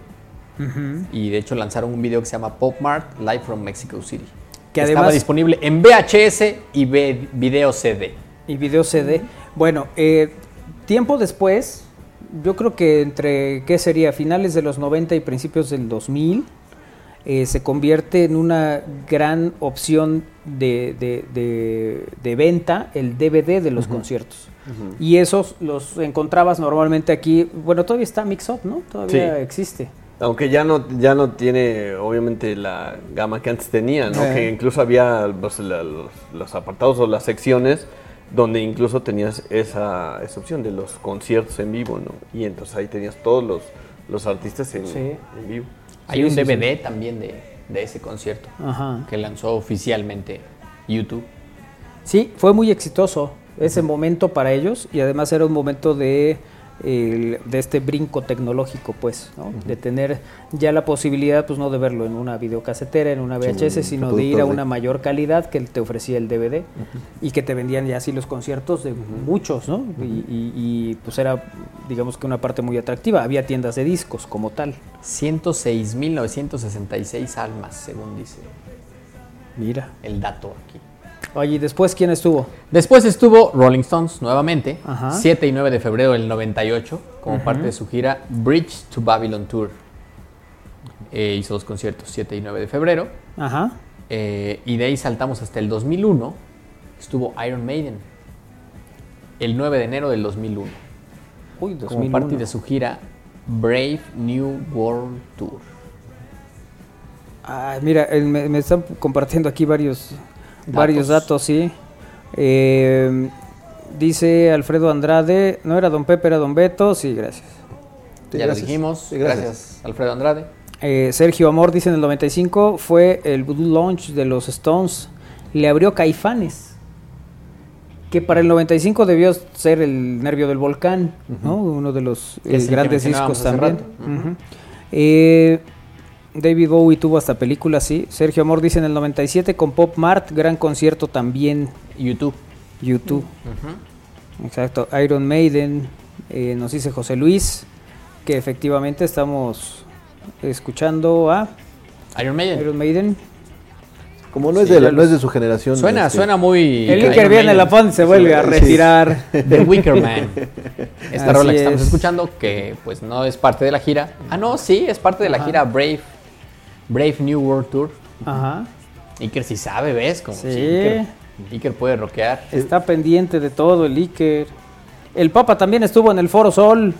Y de hecho lanzaron un video que se llama Pop Mart Live from Mexico City. Que estaba además- disponible en VHS y video CD. Y video CD. Bueno, eh, tiempo después, yo creo que entre, ¿qué sería? Finales de los 90 y principios del 2000, eh, se convierte en una gran opción de, de- de- de venta el DVD de los conciertos. Y esos los encontrabas normalmente aquí, bueno, todavía está Mix Up, ¿no? Todavía Sí. existe. Aunque ya no, ya no tiene, obviamente, la gama que antes tenía, ¿no? Eh. Que incluso había pues, la- los, los apartados o las secciones donde incluso tenías esa, esa opción de los conciertos en vivo, ¿no? Y entonces ahí tenías todos los, los artistas en, Sí. en vivo. Hay un DVD también de, de ese concierto Ajá. que lanzó oficialmente YouTube. Sí, fue muy exitoso ese momento para ellos y además era un momento de, el- de este brinco tecnológico, pues, ¿no? de tener ya la posibilidad, pues no de verlo en una videocasetera, en una VHS, Sí, sino de ir a una mayor calidad que te ofrecía el DVD y que te vendían ya así los conciertos de muchos, ¿no? Y, y- y, pues era, digamos que una parte muy atractiva. Había tiendas de discos como tal. 106.966 almas, según dice Mira. el dato aquí. Oye, ¿y después quién estuvo? Después estuvo Rolling Stones nuevamente, Ajá. 7 y 9 de febrero del 98, como parte de su gira Bridge to Babylon Tour. Eh, hizo dos conciertos, 7 y 9 de febrero. Ajá. Eh, y de ahí saltamos hasta el 2001, estuvo Iron Maiden, el 9 de enero del 2001. Uy, Como 2001. parte de su gira Brave New World Tour. Ah, mira, me están compartiendo aquí varios Datos. varios datos, sí. Eh, dice Alfredo Andrade, no era Don Pepe, era Don Beto, sí, gracias. ya lo dijimos, gracias. Alfredo Andrade. Eh, Sergio Amor dice en el 95 fue el Blue Launch de los Stones, le abrió Caifanes, que para el 95 debió ser el Nervio del Volcán, ¿no? uno de los eh, grandes discos también. Eh, David Bowie tuvo hasta película, sí. Sergio Amor dice en el 97 con Pop Mart, gran concierto también. YouTube. YouTube. Exacto. Iron Maiden, eh, nos dice José Luis, que efectivamente estamos escuchando a Iron Maiden. Iron Maiden. Como no es, Sí, de, la- ya no es los- de su generación. Suena, este, suena muy. El Iker viene Maiden. la pan se vuelve a Sí. retirar. The Wicker Man. Esta Así rola que estamos es. escuchando, que pues no es parte de la gira. Ah, no, sí, es parte de la Ajá. gira Brave, Brave New World Tour. Ajá. Iker sí sabe, ¿ves? Como Sí. si Iker, Iker puede rockear. Está pendiente de todo el Iker. El Papa también estuvo en el Foro Sol.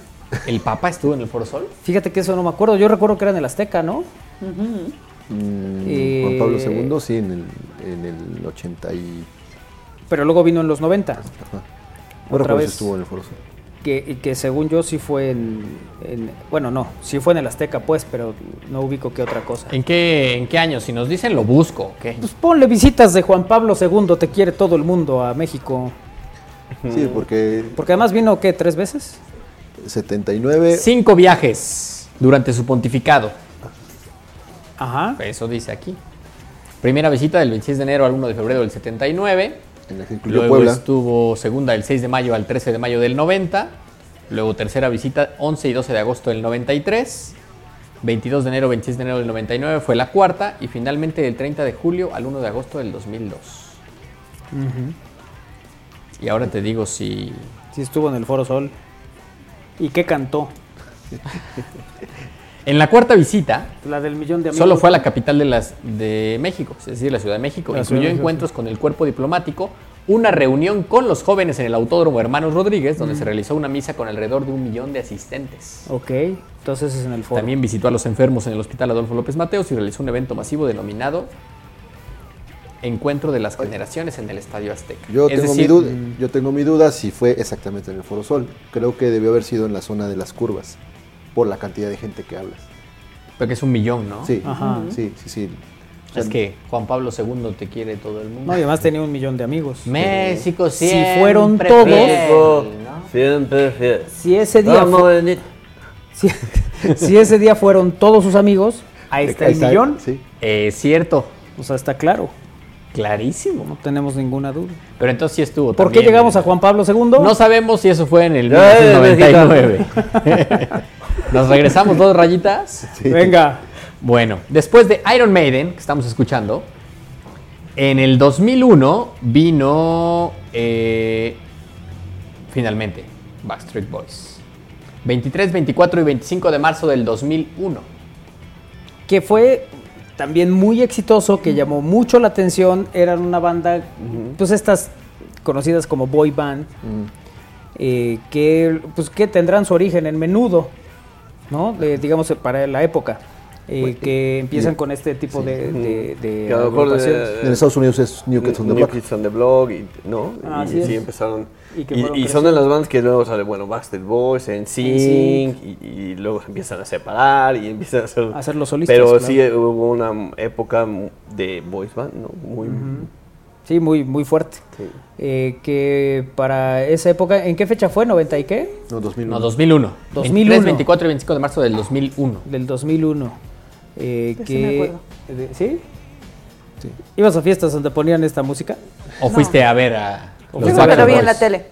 ¿El Papa estuvo en el Foro Sol? Fíjate que eso no me acuerdo. Yo recuerdo que era en el Azteca, ¿no? mm, Eh, Juan Pablo II, sí, en el, en el 80 y... Pero luego vino en los 90. No Otra vez. estuvo en el Foro Sol. Que, y que según yo sí fue en, en- Bueno, no, sí fue en el Azteca, pues, pero no ubico qué otra cosa. ¿En qué, ¿En qué año? Si nos dicen, lo busco. ¿qué? Pues ponle visitas de Juan Pablo II, te quiere todo el mundo a México. Sí, porque Porque además vino, ¿qué? ¿Tres veces? 79... Cinco viajes durante su pontificado. Ajá. Eso dice aquí. Primera visita del 26 de enero al 1 de febrero del 79. En la que incluyó Luego Puebla. estuvo segunda del 6 de mayo al 13 de mayo del 90. Luego tercera visita 11 y 12 de agosto del 93. 22 de enero, 26 de enero del 99 fue la cuarta. Y finalmente del 30 de julio al 1 de agosto del 2002. Y ahora te digo si... Sí estuvo en el Foro Sol. ¿Y qué cantó? En la cuarta visita, La del millón de amigos. Solo fue a la capital de, las, de México, es decir, la Ciudad de México. La Incluyó de México, encuentros con el cuerpo diplomático, una reunión con los jóvenes en el Autódromo Hermanos Rodríguez, donde Mm. se realizó una misa con alrededor de un millón de asistentes. Ok, entonces es en el Foro. También visitó a los enfermos en el Hospital Adolfo López Mateos y realizó un evento masivo denominado Encuentro de las Generaciones en el Estadio Azteca. Yo Es tengo, decir, mi duda, yo tengo mi duda si fue exactamente en el Foro Sol. Creo que debió haber sido en la zona de las curvas, por la cantidad de gente que hablas. Porque es un millón, ¿no? Sí, Ajá. sí, sí, sí. Es que Juan Pablo II te quiere todo el mundo. No, y además tenía un millón de amigos. México Si siempre fueron todos, fiel, ¿no? Siempre fiel. si ese día Vamos, fu- Benito. si, si ese día fueron todos sus amigos, ahí está el millón. Sí. Es cierto, O sea, está claro. clarísimo. No tenemos ninguna duda. Pero entonces sí estuvo. ¿Por qué llegamos a Juan Pablo II? No sabemos si eso fue en el Ya, ya, 1999. Nos regresamos dos rayitas. Venga. Bueno, después de Iron Maiden, que estamos escuchando, en el 2001 vino eh, finalmente Backstreet Boys. 23, 24 y 25 de marzo del 2001. que fue también muy exitoso, que llamó mucho la atención. Eran una banda, pues estas conocidas como boy band, eh, que, pues, que tendrán su origen en menudo, ¿no? De- digamos, para la época. eh, que empiezan con este tipo de, de, de Que a lo mejor, agrupaciones. eh, En Estados Unidos es New Kids on the New Block. Kids on the Block, y, ¿no? Ah, y sí empezaron. Y Y, son de las bandas que luego sale, bueno, Backstreet Boys, NSYNC, y, y luego se empiezan a separar y empiezan a hacer... A hacer los solistas, Pero claro. sí hubo una época de boys band, ¿no? Muy... Sí, muy, muy fuerte. Eh, que para esa época, ¿en qué fecha fue? ¿90 y qué? No, 2001. No, 2001. 2001. 23, 24 y 25 de marzo del 2001. Del 2001. Eh, sí que, me acuerdo. de- ¿Sí? ¿Ibas a fiestas donde ponían esta música? ¿O fuiste a ver a ¿O los Yo a me ver lo a vi en la tele.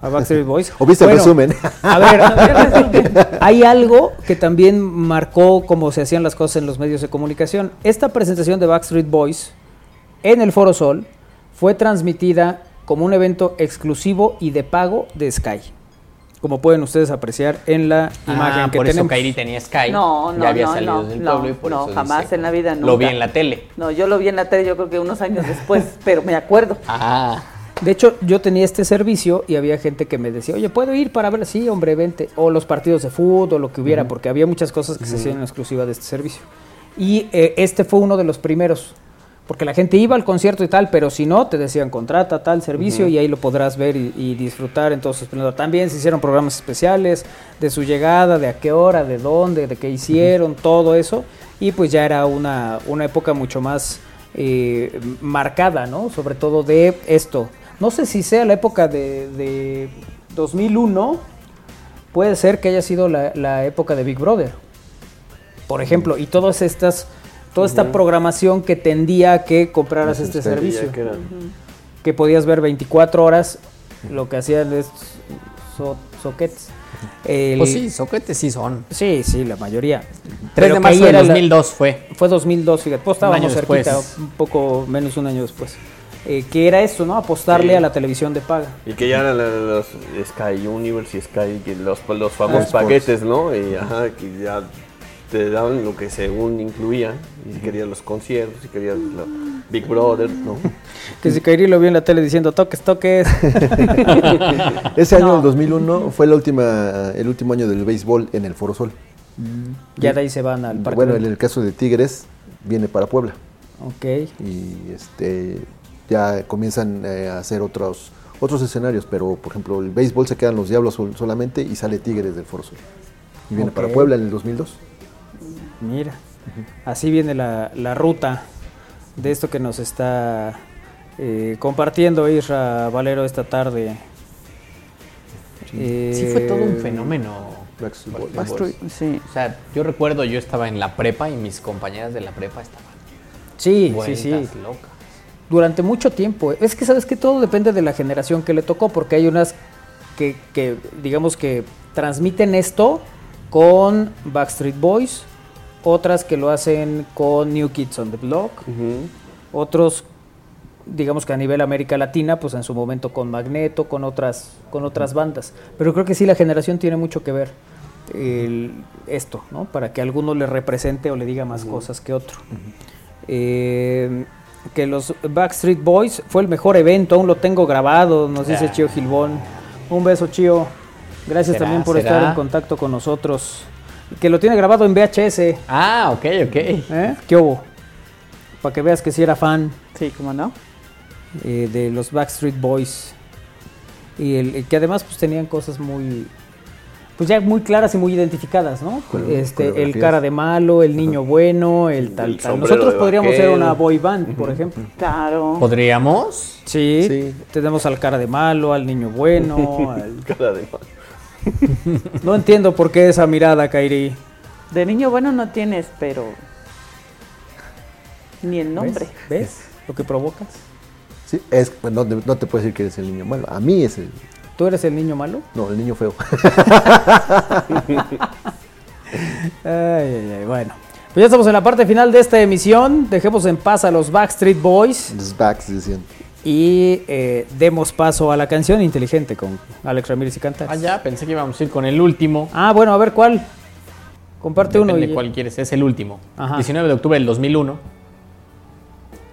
A Backstreet Boys. O viste el Bueno, resumen. A ver, hay algo que también marcó cómo se hacían las cosas en los medios de comunicación. Esta presentación de Backstreet Boys en el Foro Sol fue transmitida como un evento exclusivo y de pago de Sky. Como pueden ustedes apreciar en la imagen Ah, que por tenemos. eso Kairi tenía Sky. No, no, ya había no, salido no, del no, pueblo y por no, eso jamás dice, en la vida, Lo vi nunca. en la tele. No, yo lo vi en la tele, yo creo que unos años después, pero me acuerdo. Ah, De hecho, yo tenía este servicio y había gente que me decía, oye, ¿puedo ir para ver? Sí, hombre, vente. O los partidos de fútbol, o lo que hubiera, porque había muchas cosas que se hacían en exclusiva de este servicio. Y eh, este fue uno de los primeros, porque la gente iba al concierto y tal, pero si no, te decían, contrata tal servicio y ahí lo podrás ver y, y disfrutar en todo su esplendor. También se hicieron programas especiales de su llegada, de a qué hora, de dónde, de qué hicieron, todo eso. Y pues ya era una, una época mucho más eh, marcada, ¿no? Sobre todo de esto. No sé si sea la época de, de 2001, puede ser que haya sido la, la época de Big Brother, por ejemplo, y todas estas, toda esta programación que tendía a que compraras este servicio, que podías ver 24 horas, lo que hacían estos so- sockets. El- pues sí, soquetes sí son. Sí, sí, la mayoría. 3 Pero de marzo la- 2002 fue. Fue 2002, fíjate, pues Un estábamos cerquita, un poco menos un año después. Eh, que era esto, ¿no? Apostarle Sí. a la televisión de paga. Y que ya eran los Sky Universe y Sky, los, los famosos Ah, paquetes, ¿no? Y ajá, que ya te daban lo que según incluía. Y si querías los conciertos, si querías la Big Brother, ¿no? Que si Kairi lo vio en la tele diciendo toques, toques. Ese año, el 2001, fue la última, el último año del béisbol en el Foro Sol. ya de ahí se van al parque. Bueno, en el caso de Tigres, viene para Puebla. Ok. Y este ya comienzan eh, a hacer otros otros escenarios, pero por ejemplo, el béisbol se quedan los Diablos sol- solamente y sale Tigres del Foro Sol. Y viene para. Puebla en el 2002. Mira, así viene la, la ruta de esto que nos está eh, compartiendo Isra Valero esta tarde. Eh, Sí fue todo un fenómeno. Backstreet Backstreet, sí. O sea, yo recuerdo, yo estaba en la prepa y mis compañeras de la prepa estaban Sí, sí, sí. locas. Durante mucho tiempo. Es que sabes que todo depende de la generación que le tocó, porque hay unas que, que, digamos que transmiten esto con Backstreet Boys, otras que lo hacen con New Kids on the Block, otros digamos que a nivel América Latina, pues en su momento con Magneto, con otras, con otras bandas. Pero creo que sí la generación tiene mucho que ver el- esto, ¿no? Para que alguno le represente o le diga más cosas que otro. Eh, que los Backstreet Boys fue el mejor evento, aún lo tengo grabado, nos dice Ah. Chío Gilbón. Un beso, Chío. Gracias también por ¿Será? estar en contacto con nosotros. Que lo tiene grabado en VHS. Ah, ok, ok. ¿Eh? ¿Qué hubo? Para que veas que sí era fan. Sí, ¿cómo no? eh, de los Backstreet Boys. Y el, el que además pues tenían cosas muy pues ya muy claras y muy identificadas, ¿no? Este, el cara de malo, el niño bueno, el tal, tal. Nosotros podríamos ser una boy band, por ejemplo. Claro. ¿Podríamos? Sí, Tenemos al cara de malo, al niño bueno, al... Cara de malo. No entiendo por qué esa mirada, Kairi. De niño bueno no tienes, pero. Ni el nombre. ¿Ves? ¿Ves lo que provocas? Sí, es, no, no te puedo decir que eres el niño malo. A mí es el. ¿Tú eres el niño malo? No, el niño feo. Ay, ay, ay, bueno. Pues ya estamos en la parte final de esta emisión. Dejemos en paz a los Backstreet Boys. Los Backs decían. Y eh, demos paso a la canción inteligente con Alex Ramírez y Cantar. Ah, ya, pensé que íbamos a ir con el último. Ah, bueno, a ver cuál. Comparte uno. Y- cuál quieres, es el último. Ajá. 19 de octubre del 2001.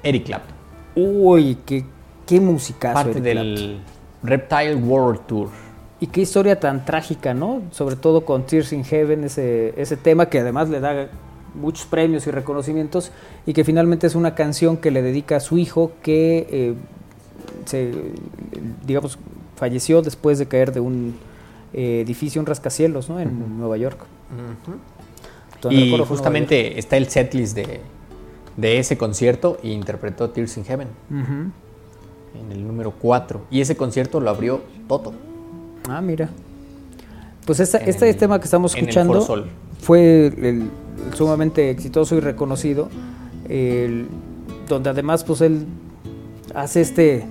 Eric Clapton. Uy, qué, qué musicazo. Parte Eric del Reptile World Tour. Y qué historia tan trágica, ¿no? Sobre todo con Tears in Heaven, ese, ese tema que además le da muchos premios y reconocimientos y que finalmente es una canción que le dedica a su hijo que eh, se, digamos, falleció después de caer de un eh, edificio, un rascacielos, ¿no? En Nueva York. Y justamente está el setlist de, de ese concierto y interpretó Tears in Heaven en el número 4. Y ese concierto lo abrió Toto. Ah, mira. Pues esta- En este el- tema que estamos el escuchando fue el- sumamente exitoso y reconocido, donde además pues él hace este,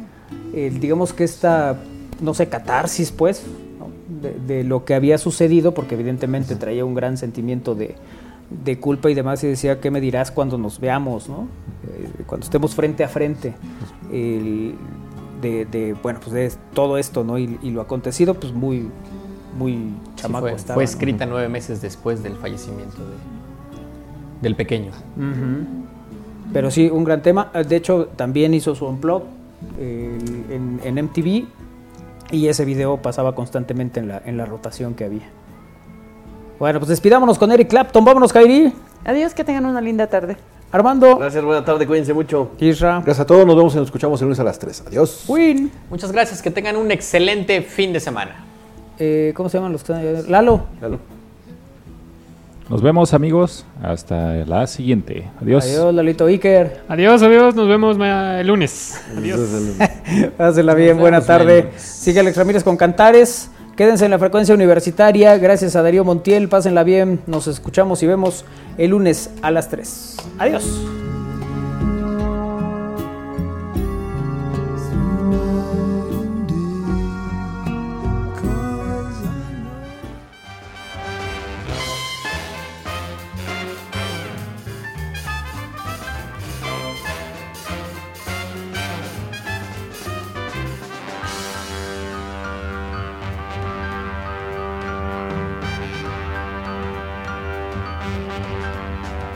digamos que esta, no sé, catarsis pues, ¿no? de, de lo que había sucedido, porque evidentemente traía un gran sentimiento de, de culpa y demás, y decía, ¿qué me dirás cuando nos veamos, no? Eh, cuando estemos frente a frente? El- de, de, bueno, pues de todo esto, ¿no? Y, y lo acontecido, pues muy, muy Sí, chamaco fue, estaba. fue ¿no? escrita nueve meses después del fallecimiento de- del pequeño. Pero sí, un gran tema. De hecho, también hizo su unplug en, en MTV y ese video pasaba constantemente en la, en la rotación que había. Bueno, pues despidámonos con Eric Clapton. Vámonos, Kairi. Adiós, que tengan una linda tarde. Armando. Gracias, buena tarde, cuídense mucho. Isra. Gracias a todos, nos vemos y nos escuchamos el lunes a las 3. Adiós. Win. Muchas gracias, que tengan un excelente fin de semana. Eh, ¿Cómo se llaman los que están allá? Lalo. Nos vemos amigos. Hasta la siguiente. Adiós. Adiós, Lalito Iker. Adiós, adiós. Nos vemos el lunes. Adiós. Pásela bien, buena tarde. Sigue Alex Ramírez con Cantares. Quédense en la frecuencia universitaria. Gracias a Darío Montiel. Pásenla bien. Nos escuchamos y vemos el lunes a las 3. Adiós.